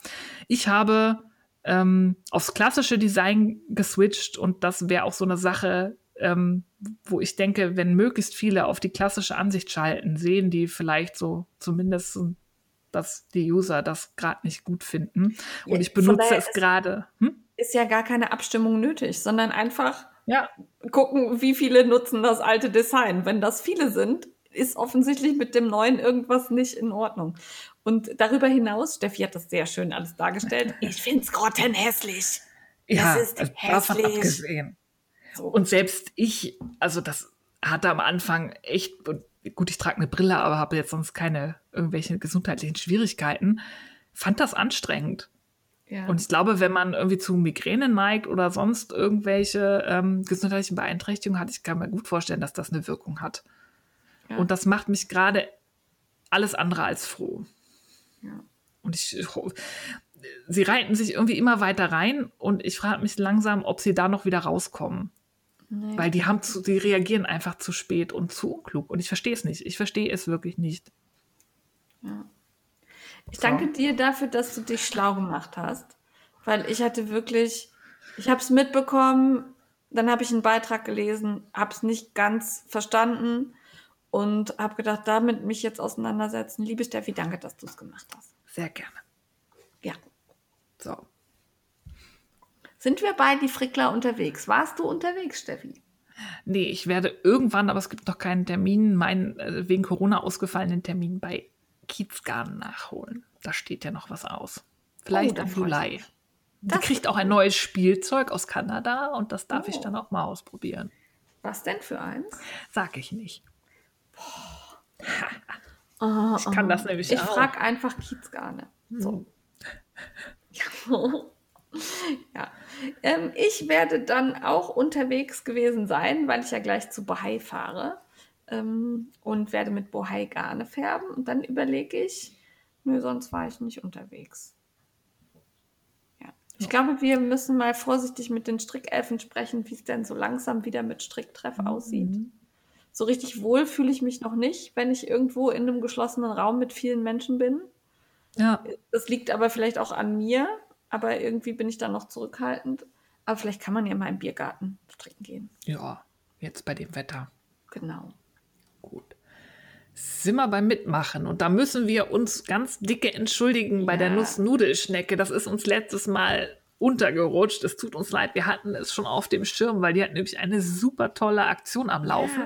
Ich habe ähm, aufs klassische Design geswitcht und das wäre auch so eine Sache, ähm, wo ich denke, wenn möglichst viele auf die klassische Ansicht schalten, sehen die vielleicht so zumindest, dass die User das gerade nicht gut finden. Und ich benutze es gerade. Hm? Ist ja gar keine Abstimmung nötig, sondern einfach ja. gucken, wie viele nutzen das alte Design. Wenn das viele sind, ist offensichtlich mit dem neuen irgendwas nicht in Ordnung. Und darüber hinaus, Steffi hat das sehr schön alles dargestellt. Ich finde es grottenhässlich. Ja, es ist also hässlich. abgesehen. So. Und selbst ich, also das hatte am Anfang echt, gut, ich trage eine Brille, aber habe jetzt sonst keine irgendwelche gesundheitlichen Schwierigkeiten, fand das anstrengend. Ja. Und ich glaube, wenn man irgendwie zu Migräne neigt oder sonst irgendwelche ähm, gesundheitlichen Beeinträchtigungen hat, ich kann mir gut vorstellen, dass das eine Wirkung hat. Ja. Und das macht mich gerade alles andere als froh. Ja. Und ich, sie reiten sich irgendwie immer weiter rein und ich frage mich langsam, ob sie da noch wieder rauskommen. Nee. Weil die haben zu, die reagieren einfach zu spät und zu unklug. Und ich verstehe es nicht. Ich verstehe es wirklich nicht. Ja. Ich so. danke dir dafür, dass du dich schlau gemacht hast. Weil ich hatte wirklich, ich habe es mitbekommen, dann habe ich einen Beitrag gelesen, habe es nicht ganz verstanden und habe gedacht, damit mich jetzt auseinandersetzen. Liebe Steffi, danke, dass du es gemacht hast. Sehr gerne. Ja. So. Sind wir bei die Frickler unterwegs? Warst du unterwegs, Steffi? Nee, ich werde irgendwann, aber es gibt noch keinen Termin, meinen äh, wegen Corona ausgefallenen Termin bei Kiezgarten nachholen. Da steht ja noch was aus. Vielleicht Oh, im ich Juli. Das kriegt auch ein neues Spielzeug aus Kanada und das darf ich Oh. dann auch mal ausprobieren. Was denn für eins? Sag ich nicht. Oh, Ich kann das nämlich Ich auch. frage einfach Kiezgarne. So. ja. Ähm, ich werde dann auch unterwegs gewesen sein, weil ich ja gleich zu Bohai fahre ähm, und werde mit Bohai Garne färben. Und dann überlege ich, nö, sonst war ich nicht unterwegs. Ja. Ich glaube, wir müssen mal vorsichtig mit den Strickelfen sprechen, wie es denn so langsam wieder mit Stricktreff aussieht. So richtig wohl fühle ich mich noch nicht, wenn ich irgendwo in einem geschlossenen Raum mit vielen Menschen bin. Ja, Das liegt aber vielleicht auch an mir, aber irgendwie bin ich da noch zurückhaltend. Aber vielleicht kann man ja mal im Biergarten stricken gehen. ja, jetzt bei dem Wetter. Genau. Gut. Sind wir beim Mitmachen und da müssen wir uns ganz dicke entschuldigen bei der Ja. Nussnudelschnecke. Das ist uns letztes Mal untergerutscht. Es tut uns leid, wir hatten es schon auf dem Schirm, weil die hat nämlich eine super tolle Aktion am Laufen,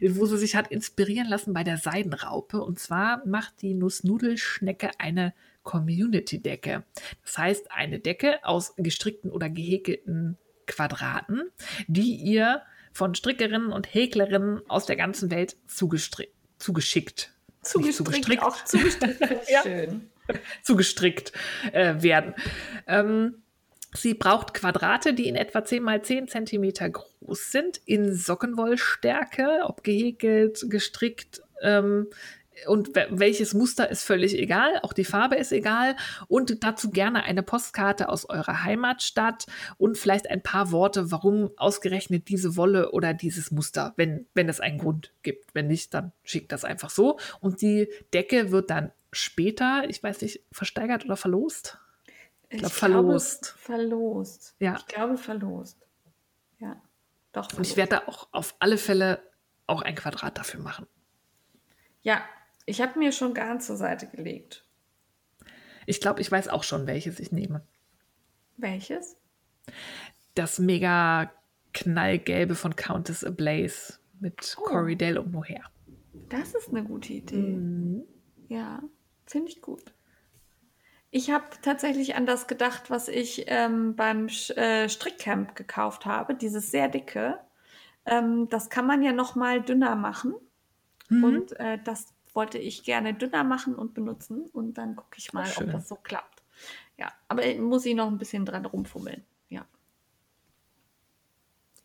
wo sie sich hat inspirieren lassen bei der Seidenraupe. Und zwar macht die Nussnudelschnecke eine Community-Decke. Das heißt, eine Decke aus gestrickten oder gehäkelten Quadraten, die ihr von Strickerinnen und Häklerinnen aus der ganzen Welt zugestri- zugeschickt, Zugestrickt, zugestrickt, auch zugestrickt. Ja. Schön. zugestrickt äh, werden. Ähm, sie braucht Quadrate, die in etwa 10 mal 10 Zentimeter groß sind, in Sockenwollstärke, ob gehäkelt, gestrickt. Ähm, und we- welches Muster ist völlig egal, auch die Farbe ist egal. Und dazu gerne eine Postkarte aus eurer Heimatstadt und vielleicht ein paar Worte, warum ausgerechnet diese Wolle oder dieses Muster, wenn, wenn es einen Grund gibt. Wenn nicht, dann schickt das einfach so. Und die Decke wird dann später, ich weiß nicht, versteigert oder verlost? Ich glaub, glaube, verlost. Verlost. Ja. Ich glaube verlost. Ja. Doch. Und ich verlost. werde da auch auf alle Fälle auch ein Quadrat dafür machen. Ja, ich habe mir schon Garn zur Seite gelegt. Ich glaube, ich weiß auch schon, welches ich nehme. Welches? Das mega knallgelbe von Countess Ablaze mit Oh. Corey Dale und Mohair. Das ist eine gute Idee. Mhm. Ja, finde ich gut. Ich habe tatsächlich an das gedacht, was ich ähm, beim Sch- äh, Strickcamp gekauft habe, dieses sehr dicke. Ähm, das kann man ja noch mal dünner machen. Mhm. Und äh, das wollte ich gerne dünner machen und benutzen. Und dann gucke ich mal, schön. ob das so klappt. Ja, aber ich muss ich noch ein bisschen dran rumfummeln. Ja.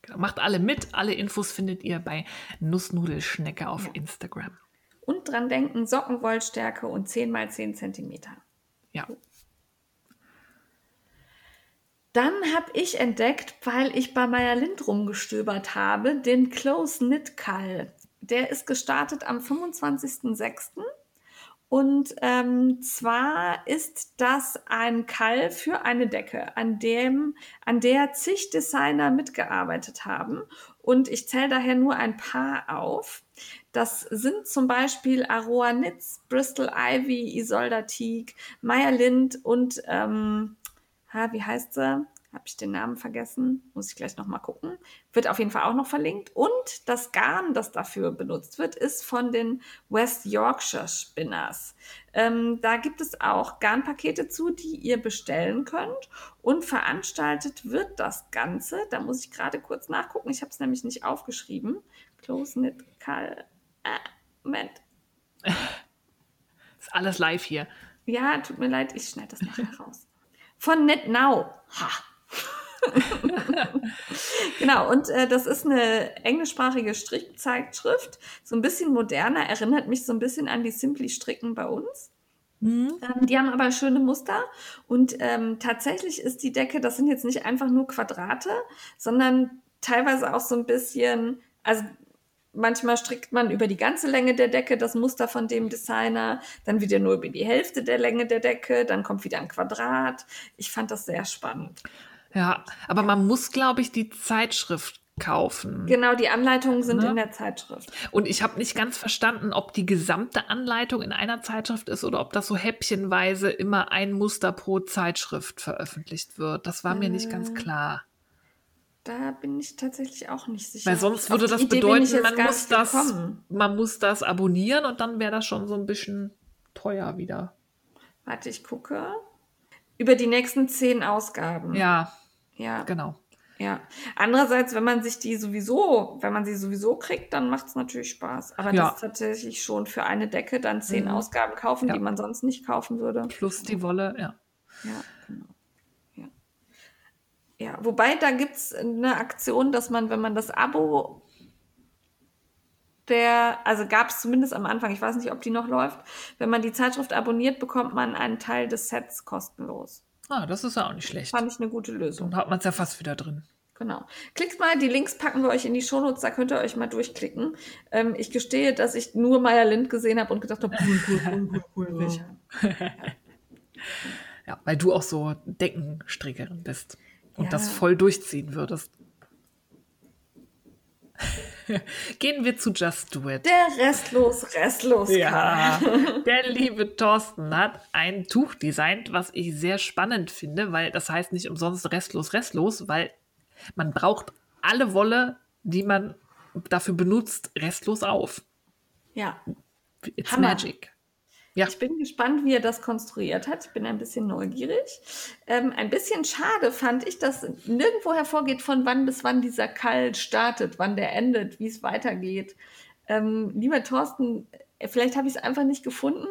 Genau. Macht alle mit. Alle Infos findet ihr bei Nussnudelschnecke auf Ja. Instagram. Und dran denken, Sockenwollstärke und 10 mal 10 Zentimeter. Ja. Dann habe ich entdeckt, weil ich bei Meyer Lind rumgestöbert habe, den Close Knit Call. Der ist gestartet am 25.06. Und ähm, zwar ist das ein Kall für eine Decke, an, dem, an der zig Designer mitgearbeitet haben. Und ich zähle daher nur ein paar auf. Das sind zum Beispiel Aroa Knits, Bristol Ivy, Isolda Teague, Meyer Lind und ähm, ha, wie heißt sie? Habe ich den Namen vergessen? Muss ich gleich nochmal gucken. Wird auf jeden Fall auch noch verlinkt. Und das Garn, das dafür benutzt wird, ist von den West Yorkshire Spinners. Ähm, da gibt es auch Garnpakete zu, die ihr bestellen könnt. Und veranstaltet wird das Ganze. Da muss ich gerade kurz nachgucken. Ich habe es nämlich nicht aufgeschrieben. Close Knit Kal. Äh, Moment. Ist alles live hier. Ja, tut mir leid, ich schneide das nachher raus. Von Net Now. Ha. genau, und äh, das ist eine englischsprachige Strickzeitschrift, so ein bisschen moderner, erinnert mich so ein bisschen an die Simply Stricken bei uns. Mhm. Ähm, die haben aber schöne Muster und ähm, tatsächlich ist die Decke, das sind jetzt nicht einfach nur Quadrate, sondern teilweise auch so ein bisschen, also manchmal strickt man über die ganze Länge der Decke das Muster von dem Designer, dann wieder nur über die Hälfte der Länge der Decke, dann kommt wieder ein Quadrat. Ich fand das sehr spannend. Ja, aber man muss, glaube ich, die Zeitschrift kaufen. Genau, die Anleitungen sind Ne? in der Zeitschrift. Und ich habe nicht ganz verstanden, ob die gesamte Anleitung in einer Zeitschrift ist oder ob das so häppchenweise immer ein Muster pro Zeitschrift veröffentlicht wird. Das war mir nicht ganz Äh, klar. Da bin ich tatsächlich auch nicht sicher. Weil sonst würde das Idee bedeuten, man muss, das, gekommen. man muss das abonnieren und dann wäre das schon so ein bisschen teuer wieder. Warte, ich gucke. Über die nächsten zehn Ausgaben. Ja, Ja, genau. ja. Andererseits, wenn man sich die sowieso, wenn man sie sowieso kriegt, dann macht es natürlich Spaß. Aber Ja. das tatsächlich schon für eine Decke dann zehn Mhm. Ausgaben kaufen, Ja. die man sonst nicht kaufen würde. Plus die Wolle, ja. Ja. Ja, wobei da gibt es eine Aktion, dass man, wenn man das Abo der, also gab es zumindest am Anfang, ich weiß nicht, ob die noch läuft, wenn man die Zeitschrift abonniert, bekommt man einen Teil des Sets kostenlos. Ah, das ist ja auch nicht schlecht. Fand ich eine gute Lösung. Dann hat man es ja fast wieder drin. Genau. Klickt mal, die Links packen wir euch in die Shownotes, da könnt ihr euch mal durchklicken. Ähm, ich gestehe, dass ich nur Meier Lind gesehen habe und gedacht habe, cool, cool, cool, cool, cool. Ja, weil du auch so Deckenstrickerin bist und Ja. das voll durchziehen würdest. Gehen wir zu Just Do It. Der restlos, restlos. Ja, der liebe Thorsten hat ein Tuch designt, was ich sehr spannend finde, weil das heißt nicht umsonst restlos, restlos, weil man braucht alle Wolle, die man dafür benutzt, restlos auf. ja. It's Hammer. magic. Ja. Ich bin gespannt, wie er das konstruiert hat. Ich bin ein bisschen neugierig. Ähm, ein bisschen schade fand ich, dass nirgendwo hervorgeht, von wann bis wann dieser Kall startet, wann der endet, wie es weitergeht. Ähm, lieber Thorsten, vielleicht habe ich es einfach nicht gefunden,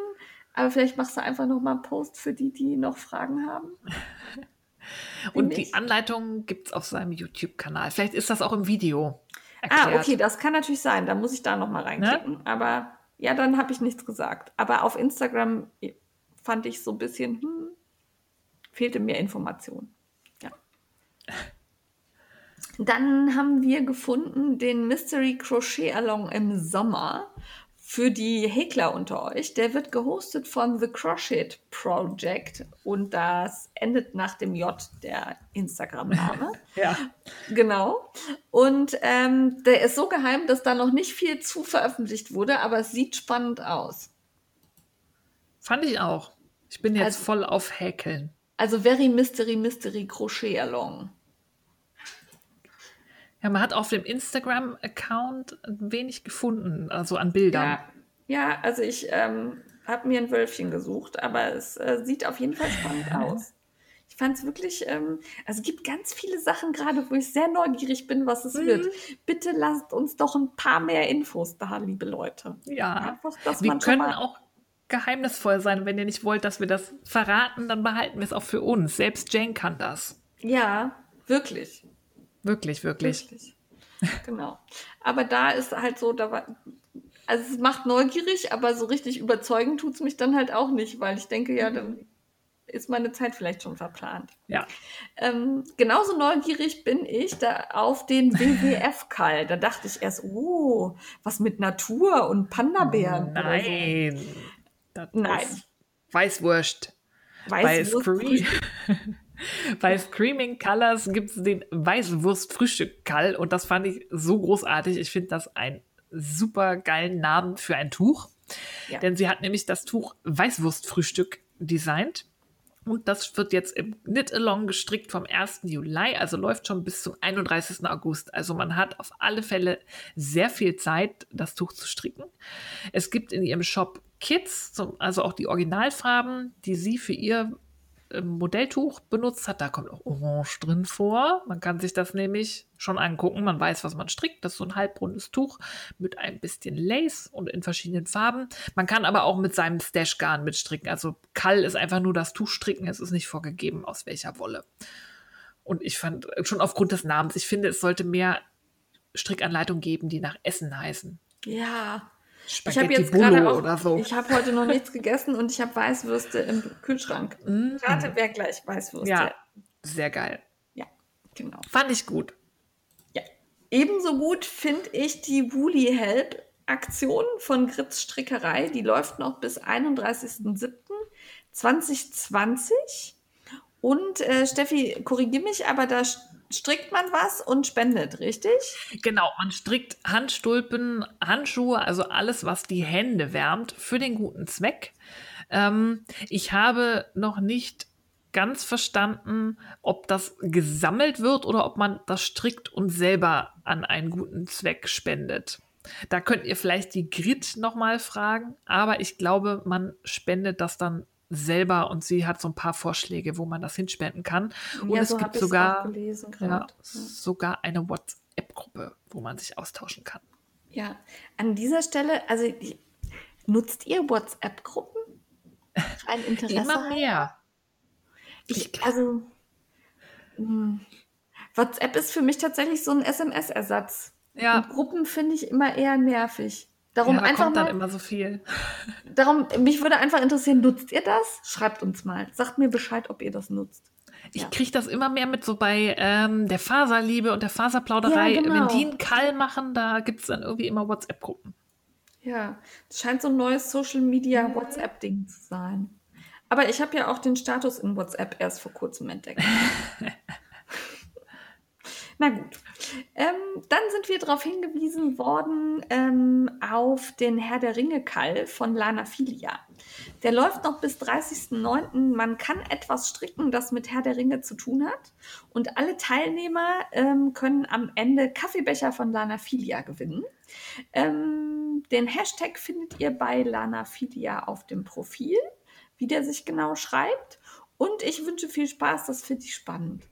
aber vielleicht machst du einfach noch mal einen Post für die, die noch Fragen haben. Und die Anleitung gibt es auf seinem YouTube-Kanal. Vielleicht ist das auch im Video. Erklärt. Ah, okay, das kann natürlich sein. Da muss ich da noch mal reinklicken. Aber ja, dann habe ich nichts gesagt. Aber auf Instagram fand ich so ein bisschen, hm, fehlte mir Information. Ja. Dann haben wir gefunden den Mystery Crochet Along im Sommer für die Häkler unter euch. Der wird gehostet von The Crochet Project und das endet nach dem J der Instagram-Name. Ja. Genau. Und ähm, der ist so geheim, dass da noch nicht viel zu veröffentlicht wurde, aber es sieht spannend aus. Fand ich auch. Ich bin jetzt Also- voll auf Häkeln. Also Very Mystery Mystery Crochet Along. Ja, man hat auf dem Instagram-Account wenig gefunden, also an Bildern. Ja, ja also ich ähm, habe mir ein Wölfchen gesucht, aber es äh, sieht auf jeden Fall spannend aus. Ich fand es wirklich, ähm, also es gibt ganz viele Sachen gerade, wo ich sehr neugierig bin, was es Mhm. wird. Bitte lasst uns doch ein paar mehr Infos da, liebe Leute. Ja. Einfach, Wir können auch geheimnisvoll sein. Wenn ihr nicht wollt, dass wir das verraten, dann behalten wir es auch für uns. Selbst Jane kann das. Ja, wirklich. Wirklich, wirklich. Wirklich. Genau. Aber da ist halt so, da war, also es macht neugierig, aber so richtig überzeugend tut es mich dann halt auch nicht, weil ich denke, ja, dann ist meine Zeit vielleicht schon verplant. Ja. Ähm, genauso neugierig bin ich da auf den WWF-Kall. Da dachte ich erst, oh, was mit Natur und Panda-Bären. oder so. Nein. Das Nein. ist Weißwurst. Bei, Weißwurst- Scree Bei Screaming Colors gibt es den Weißwurst-Frühstück-Kall und das fand ich so großartig. Ich finde das einen super geilen Namen für ein Tuch. Ja. Denn sie hat nämlich das Tuch Weißwurst-Frühstück designt. Und das wird jetzt im Knit-Along gestrickt vom 1. Juli, also läuft schon bis zum 31. August. Also man hat auf alle Fälle sehr viel Zeit, das Tuch zu stricken. Es gibt in ihrem Shop Kits, also auch die Originalfarben, die sie für ihr Modelltuch benutzt hat. Da kommt auch Orange drin vor. Man kann sich das nämlich schon angucken. Man weiß, was man strickt. Das ist so ein halbrundes Tuch mit ein bisschen Lace und in verschiedenen Farben. Man kann aber auch mit seinem Stash-Garn mitstricken. Also Kall ist einfach nur das Tuch stricken. Es ist nicht vorgegeben, aus welcher Wolle. Und ich fand schon aufgrund des Namens, ich finde, es sollte mehr Strickanleitungen geben, die nach Essen heißen. Ja. Ich habe Spaghetti jetzt gerade auch, so. ich habe heute noch nichts gegessen und ich habe Weißwürste im Kühlschrank. Mm. Rate, wer gleich Weißwürste. Ja, sehr geil. ja, genau. Fand ich gut. Ja. Ebenso gut finde ich die Woolly Help Aktion von Gritz Strickerei. Die läuft noch bis 31.07.2020. Und äh, Steffi, korrigier mich, aber da strickt man was und spendet, richtig? Genau, man strickt Handstulpen, Handschuhe, also alles, was die Hände wärmt, für den guten Zweck. Ähm, ich habe noch nicht ganz verstanden, ob das gesammelt wird oder ob man das strickt und selber an einen guten Zweck spendet. Da könnt ihr vielleicht die Grit nochmal fragen, aber ich glaube, man spendet das dann selber und sie hat so ein paar Vorschläge, wo man das hinspenden kann. Und Ja, es so gibt sogar, ja, sogar eine WhatsApp-Gruppe, wo man sich austauschen kann. Ja, an dieser Stelle, also nutzt ihr WhatsApp-Gruppen? Ein Interesse? Immer mehr. Ich, also, mh, WhatsApp ist für mich tatsächlich so ein SMS-Ersatz. Ja. Und Gruppen finde ich immer eher nervig. Darum ja, da einfach kommt dann mal, immer so viel. darum, mich würde einfach interessieren, nutzt ihr das? Schreibt uns mal. Sagt mir Bescheid, ob ihr das nutzt. Ich Ja. kriege das immer mehr mit so bei ähm, der Faserliebe und der Faserplauderei. Ja, genau. Wenn die einen Kall machen, da gibt es dann irgendwie immer WhatsApp-Gruppen. Ja, es scheint so ein neues Social Media WhatsApp-Ding zu sein. Aber ich habe ja auch den Status in WhatsApp erst vor kurzem entdeckt. Na gut. Ähm, dann sind wir darauf hingewiesen worden ähm, auf den Herr der Ringe-Kall von Lana Filia. Der läuft noch bis 30.09. Man kann etwas stricken, das mit Herr der Ringe zu tun hat. Und alle Teilnehmer ähm, können am Ende Kaffeebecher von Lana Filia gewinnen. Ähm, den Hashtag findet ihr bei Lana Filia auf dem Profil, wie der sich genau schreibt. Und ich wünsche viel Spaß, das finde ich spannend.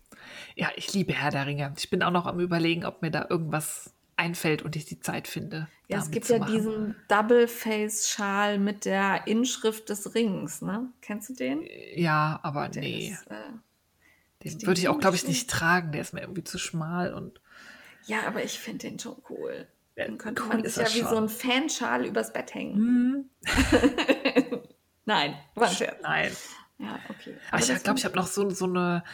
Ja, ich liebe Herr der Ringe. Ich bin auch noch am Überlegen, ob mir da irgendwas einfällt und ich die Zeit finde. Ja, es gibt ja diesen Double-Face-Schal mit der Inschrift des Rings, ne? Kennst du den? Ja, aber Der nee, ist, äh, den würde ich auch, glaube ich ich, nicht tragen. Der ist mir irgendwie zu schmal und ja, aber ich finde den schon cool. Ja, Dann könnte cool man ist sich ja wie schon. so ein Fanschal übers Bett hängen. hm, Nein, war ein Scherz. nein. Ja, okay. Aber ich das glaube, ich habe noch so, so eine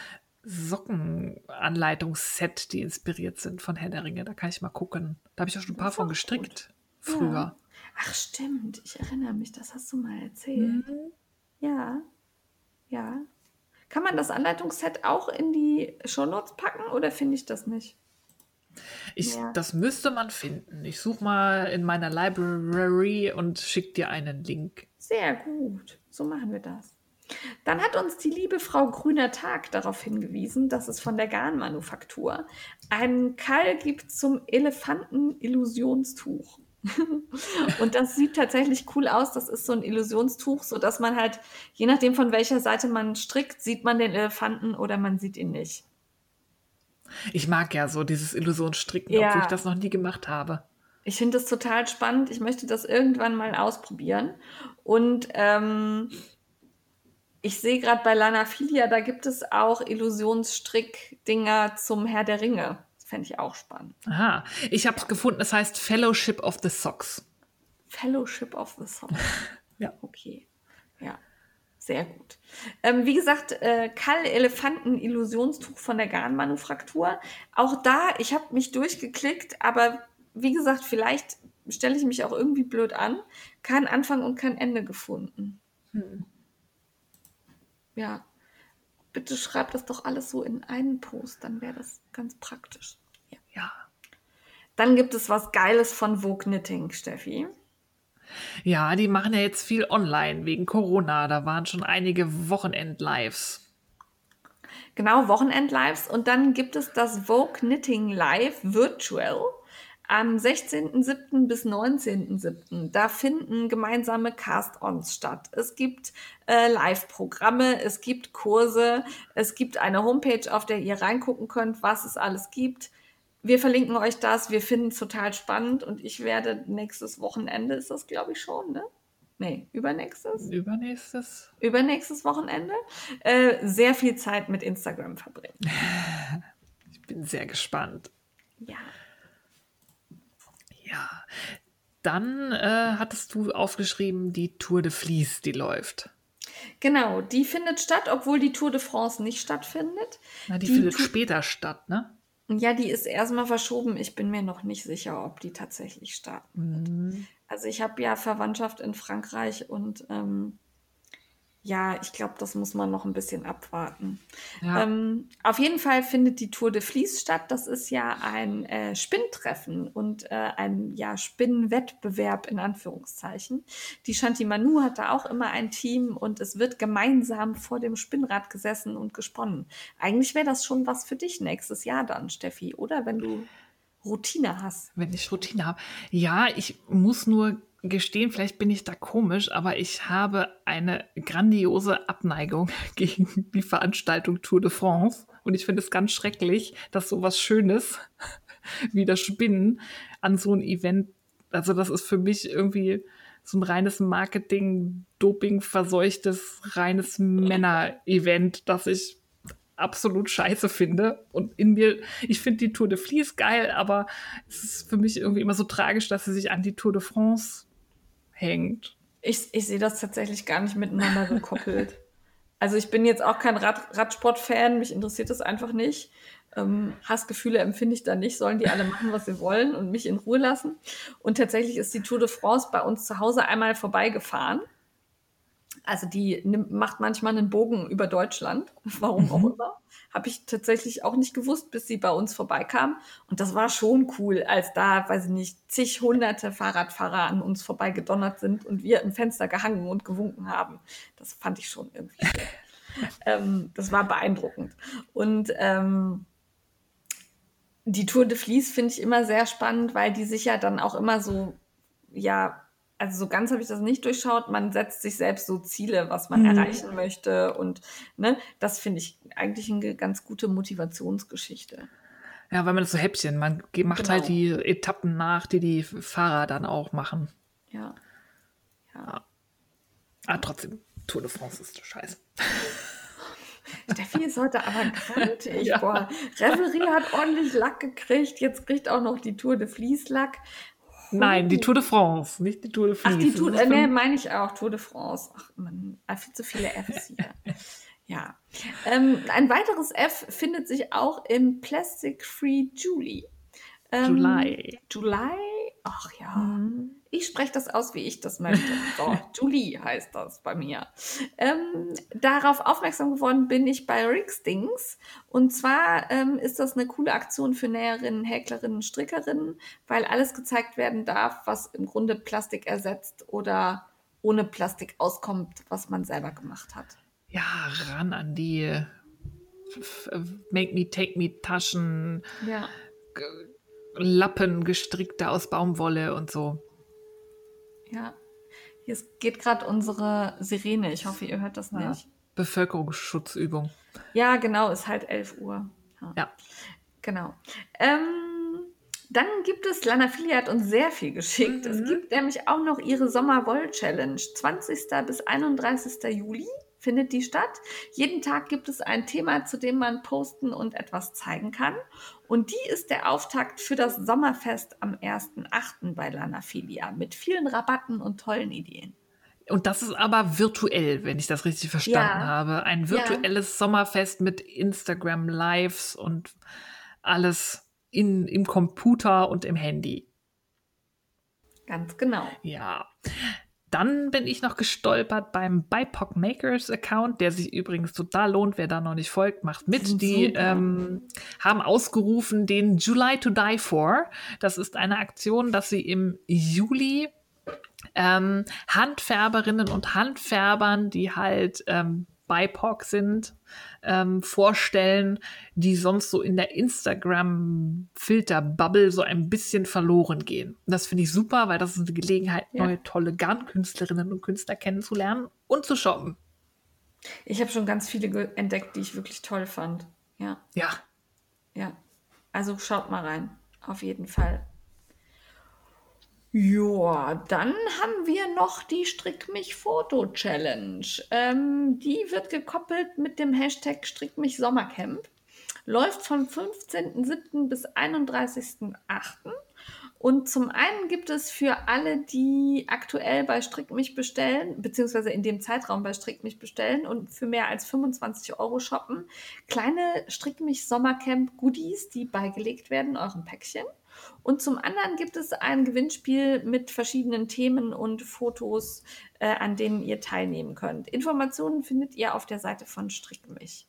Sockenanleitungsset, die inspiriert sind von Herr der Ringe. Da kann ich mal gucken. Da habe ich auch schon ein paar von gestrickt. Ja. Früher. Ach, stimmt. Ich erinnere mich, das hast du mal erzählt. Mhm. Ja, ja. Kann man das Anleitungsset auch in die Shownotes packen oder finde ich das nicht? Ich, Ja. Das müsste man finden. Ich suche mal in meiner Library und schicke dir einen Link. Sehr gut. So machen wir das. Dann hat uns die liebe Frau Grüner Tag darauf hingewiesen, dass es von der Garnmanufaktur einen Kall gibt zum Elefanten-Illusionstuch. Und das sieht tatsächlich cool aus. Das ist so ein Illusionstuch, sodass man halt, je nachdem von welcher Seite man strickt, sieht man den Elefanten oder man sieht ihn nicht. Ich mag ja so dieses Illusionsstricken, Ja. obwohl ich das noch nie gemacht habe. Ich finde das total spannend. Ich möchte das irgendwann mal ausprobieren. Und ähm, ich sehe gerade bei Lana Filia, da gibt es auch Illusionsstrick-Dinger zum Herr der Ringe. Das fände ich auch spannend. Aha, ich habe es gefunden. Es heißt Fellowship of the Socks. Fellowship of the Soul. Ja. Okay. Ja. Sehr gut. Ähm, wie gesagt, äh, Kall Elefanten Illusionstuch von der Garnmanufaktur. Auch da, ich habe mich durchgeklickt, aber wie gesagt, vielleicht stelle ich mich auch irgendwie blöd an. Kein Anfang und kein Ende gefunden. Hm. Ja. Bitte schreib das doch alles so in einen Post, dann wäre das ganz praktisch. Ja. Ja. Dann gibt es was Geiles von Vogue Knitting, Steffi. Ja, die machen ja jetzt viel online wegen Corona. Da waren schon einige Wochenend-Lives. Genau, Wochenend-Lives. Und dann gibt es das Vogue Knitting Live Virtual am 16.07. bis 19.07. Da finden gemeinsame Cast-Ons statt. Es gibt äh, Live-Programme, es gibt Kurse, es gibt eine Homepage, auf der ihr reingucken könnt, was es alles gibt. Wir verlinken euch das. Wir finden es total spannend und ich werde nächstes Wochenende, ist das glaube ich schon, ne? Nee, übernächstes? Übernächstes. Übernächstes Wochenende äh, sehr viel Zeit mit Instagram verbringen. Ich bin sehr gespannt. Ja. Ja. Dann äh, hattest du aufgeschrieben, die Tour de Vlies, die läuft. Genau, die findet statt, obwohl die Tour de France nicht stattfindet. Na, die, Die findet Tu- später statt, ne? Ja, die ist erstmal verschoben. Ich bin mir noch nicht sicher, ob die tatsächlich starten. Mhm. Also ich habe ja Verwandtschaft in Frankreich und ähm, ja, ich glaube, das muss man noch ein bisschen abwarten. Ja. Ähm, auf jeden Fall findet die Tour de Vlies statt. Das ist ja ein äh, Spinntreffen und äh, ein ja, Spinnenwettbewerb in Anführungszeichen. Die Shanti Manu hat da auch immer ein Team und es wird gemeinsam vor dem Spinnrad gesessen und gesponnen. Eigentlich wäre das schon was für dich nächstes Jahr dann, Steffi, oder? Wenn du Routine hast. Wenn ich Routine habe. Ja, ich muss nur gestehen, vielleicht bin ich da komisch, aber ich habe eine grandiose Abneigung gegen die Veranstaltung Tour de France. Und ich finde es ganz schrecklich, dass so was Schönes wie das Spinnen an so ein Event, also das ist für mich irgendwie so ein reines Marketing, Doping verseuchtes, reines Männer-Event, das ich absolut scheiße finde. Und in mir, ich finde die Tour de Vlies geil, aber es ist für mich irgendwie immer so tragisch, dass sie sich an die Tour de France hängt. Ich, ich sehe das tatsächlich gar nicht miteinander gekoppelt. also ich bin jetzt auch kein Rad, Radsport-Fan, mich interessiert das einfach nicht. Ähm, Hassgefühle empfinde ich da nicht, sollen die alle machen, was sie wollen und mich in Ruhe lassen. Und tatsächlich ist die Tour de France bei uns zu Hause einmal vorbeigefahren. Also die nimmt, macht manchmal einen Bogen über Deutschland, warum mhm. auch immer. Habe ich tatsächlich auch nicht gewusst, bis sie bei uns vorbeikam. Und das war schon cool, als da, weiß ich nicht, zig hunderte Fahrradfahrer an uns vorbeigedonnert sind und wir im Fenster gehangen und gewunken haben. Das fand ich schon irgendwie. ähm, das war beeindruckend. Und ähm, die Tour de Vlies finde ich immer sehr spannend, weil die sich ja dann auch immer so, ja, also so ganz habe ich das nicht durchschaut. Man setzt sich selbst so Ziele, was man mhm. erreichen möchte. Und ne, das finde ich eigentlich eine ganz gute Motivationsgeschichte. Ja, weil man das so Häppchen, man macht halt genau. halt die Etappen nach, die die Fahrer dann auch machen. Ja. Ja. ja. Ah, trotzdem, Tour de France ist scheiße. Steffi ist heute aber grantig. ja. Boah, Revelry hat ordentlich Lack gekriegt. Jetzt kriegt auch noch die Tour de Vlies Lack. Nein, die Tour de France, nicht die Tour de Vlies. Ach, die Tour, äh, nee, meine ich auch, Tour de France. Ach, man, ah, viel zu viele Fs hier. ja. Ähm, ein weiteres F findet sich auch im Plastic Free Julie. Ähm, July. July? Ach ja. Mhm. Ich spreche das aus, wie ich das möchte. So, Julie heißt das bei mir. Ähm, darauf aufmerksam geworden bin ich bei Rixdings. Und zwar ähm, ist das eine coole Aktion für Näherinnen, Häklerinnen, Strickerinnen, weil alles gezeigt werden darf, was im Grunde Plastik ersetzt oder ohne Plastik auskommt, was man selber gemacht hat. Ja, ran an die Make Me Take Me Taschen. Ja. Lappen gestrickte aus Baumwolle und so. Ja. Hier geht gerade unsere Sirene. Ich hoffe, ihr hört das nicht. Ja. Bevölkerungsschutzübung. Ja, genau, ist halt 11 Uhr. Ja. ja. Genau. Ähm, dann gibt es, Lana Fili hat uns sehr viel geschickt. Mhm. Es gibt nämlich auch noch ihre Sommerwoll-Challenge. 20. bis 31. Juli findet die statt. Jeden Tag gibt es ein Thema, zu dem man posten und etwas zeigen kann. Und die ist der Auftakt für das Sommerfest am 1.8. bei Lanafilia mit vielen Rabatten und tollen Ideen. Und das ist aber virtuell, wenn ich das richtig verstanden ja. habe. Ein virtuelles ja. Sommerfest mit Instagram Lives und alles in, im Computer und im Handy. Ganz genau. Ja. Dann bin ich noch gestolpert beim BIPOC Makers Account, der sich übrigens total lohnt. Wer da noch nicht folgt, macht mit. Die ähm, haben ausgerufen den July to Die For. Das ist eine Aktion, dass sie im Juli ähm, Handfärberinnen und Handfärbern, die halt ähm, BIPOC sind, ähm, vorstellen, die sonst so in der Instagram-Filter-Bubble so ein bisschen verloren gehen. Das finde ich super, weil das ist eine Gelegenheit, ja. neue tolle Garnkünstlerinnen und Künstler kennenzulernen und zu shoppen. Ich habe schon ganz viele entdeckt, die ich wirklich toll fand. Ja. Ja. Ja. Also schaut mal rein. Auf jeden Fall. Ja, dann haben wir noch die Strick mich Foto Challenge. Ähm, die wird gekoppelt mit dem Hashtag Strick mich Sommercamp. Läuft von 15.07. bis 31.08. Und zum einen gibt es für alle, die aktuell bei Strick mich bestellen, beziehungsweise in dem Zeitraum bei Strick mich bestellen und für mehr als 25 Euro shoppen, kleine Strick mich Sommercamp Goodies, die beigelegt werden, eurem Päckchen. Und zum anderen gibt es ein Gewinnspiel mit verschiedenen Themen und Fotos, äh, an denen ihr teilnehmen könnt. Informationen findet ihr auf der Seite von Strickmich.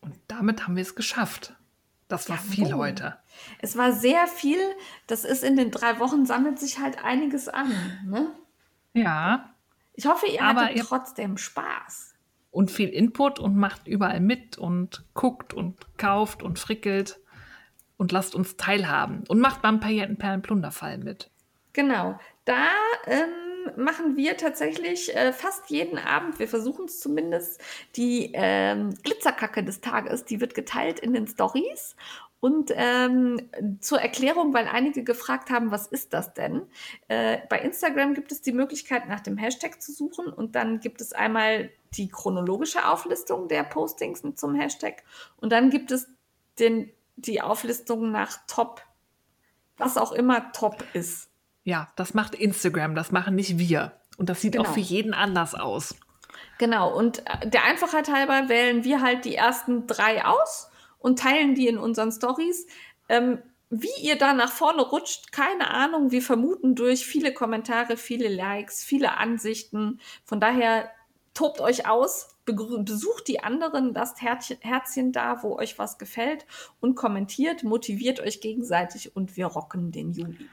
Und damit haben wir es geschafft. Das war ja, viel oh. heute. Es war sehr viel. Das ist in den drei Wochen, sammelt sich halt einiges an. Ne? Ja. Ich hoffe, ihr Aber hattet ihr trotzdem Spaß. Und viel Input und macht überall mit und guckt und kauft und frickelt und lasst uns teilhaben und macht beim Paillettenperlenplunderfall mit. Genau. Da ähm, machen wir tatsächlich äh, fast jeden Abend, wir versuchen es zumindest, die ähm, Glitzerkacke des Tages, die wird geteilt in den Stories. Und ähm, zur Erklärung, weil einige gefragt haben, was ist das denn? Äh, bei Instagram gibt es die Möglichkeit, nach dem Hashtag zu suchen und dann gibt es einmal die chronologische Auflistung der Postings zum Hashtag und dann gibt es den, die Auflistung nach Top, was auch immer Top ist. Ja, das macht Instagram, das machen nicht wir. Und das sieht genau. auch für jeden anders aus. Genau, und äh, der Einfachheit halber wählen wir halt die ersten drei aus und teilen die in unseren Stories. Ähm, wie ihr da nach vorne rutscht, keine Ahnung. Wir vermuten durch viele Kommentare, viele Likes, viele Ansichten. Von daher tobt euch aus, besucht die anderen, lasst Herzchen da, wo euch was gefällt und kommentiert, motiviert euch gegenseitig und wir rocken den Juli.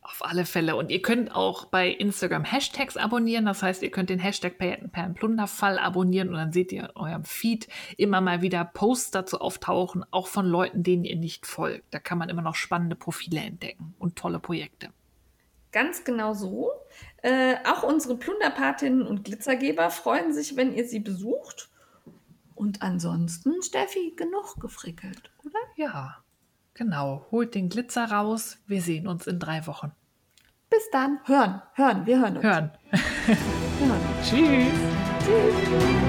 Auf alle Fälle. Und ihr könnt auch bei Instagram Hashtags abonnieren. Das heißt, ihr könnt den Hashtag Perlenplunderfall abonnieren und dann seht ihr in eurem Feed immer mal wieder Posts dazu auftauchen, auch von Leuten, denen ihr nicht folgt. Da kann man immer noch spannende Profile entdecken und tolle Projekte. Ganz genau so. Äh, auch unsere Plunderpatinnen und Glitzergeber freuen sich, wenn ihr sie besucht. Und ansonsten, Steffi, genug gefrickelt, oder? Ja. Genau, holt den Glitzer raus. Wir sehen uns in drei Wochen. Bis dann. Hören, hören, wir hören uns. Hören. hören. Tschüss. Tschüss.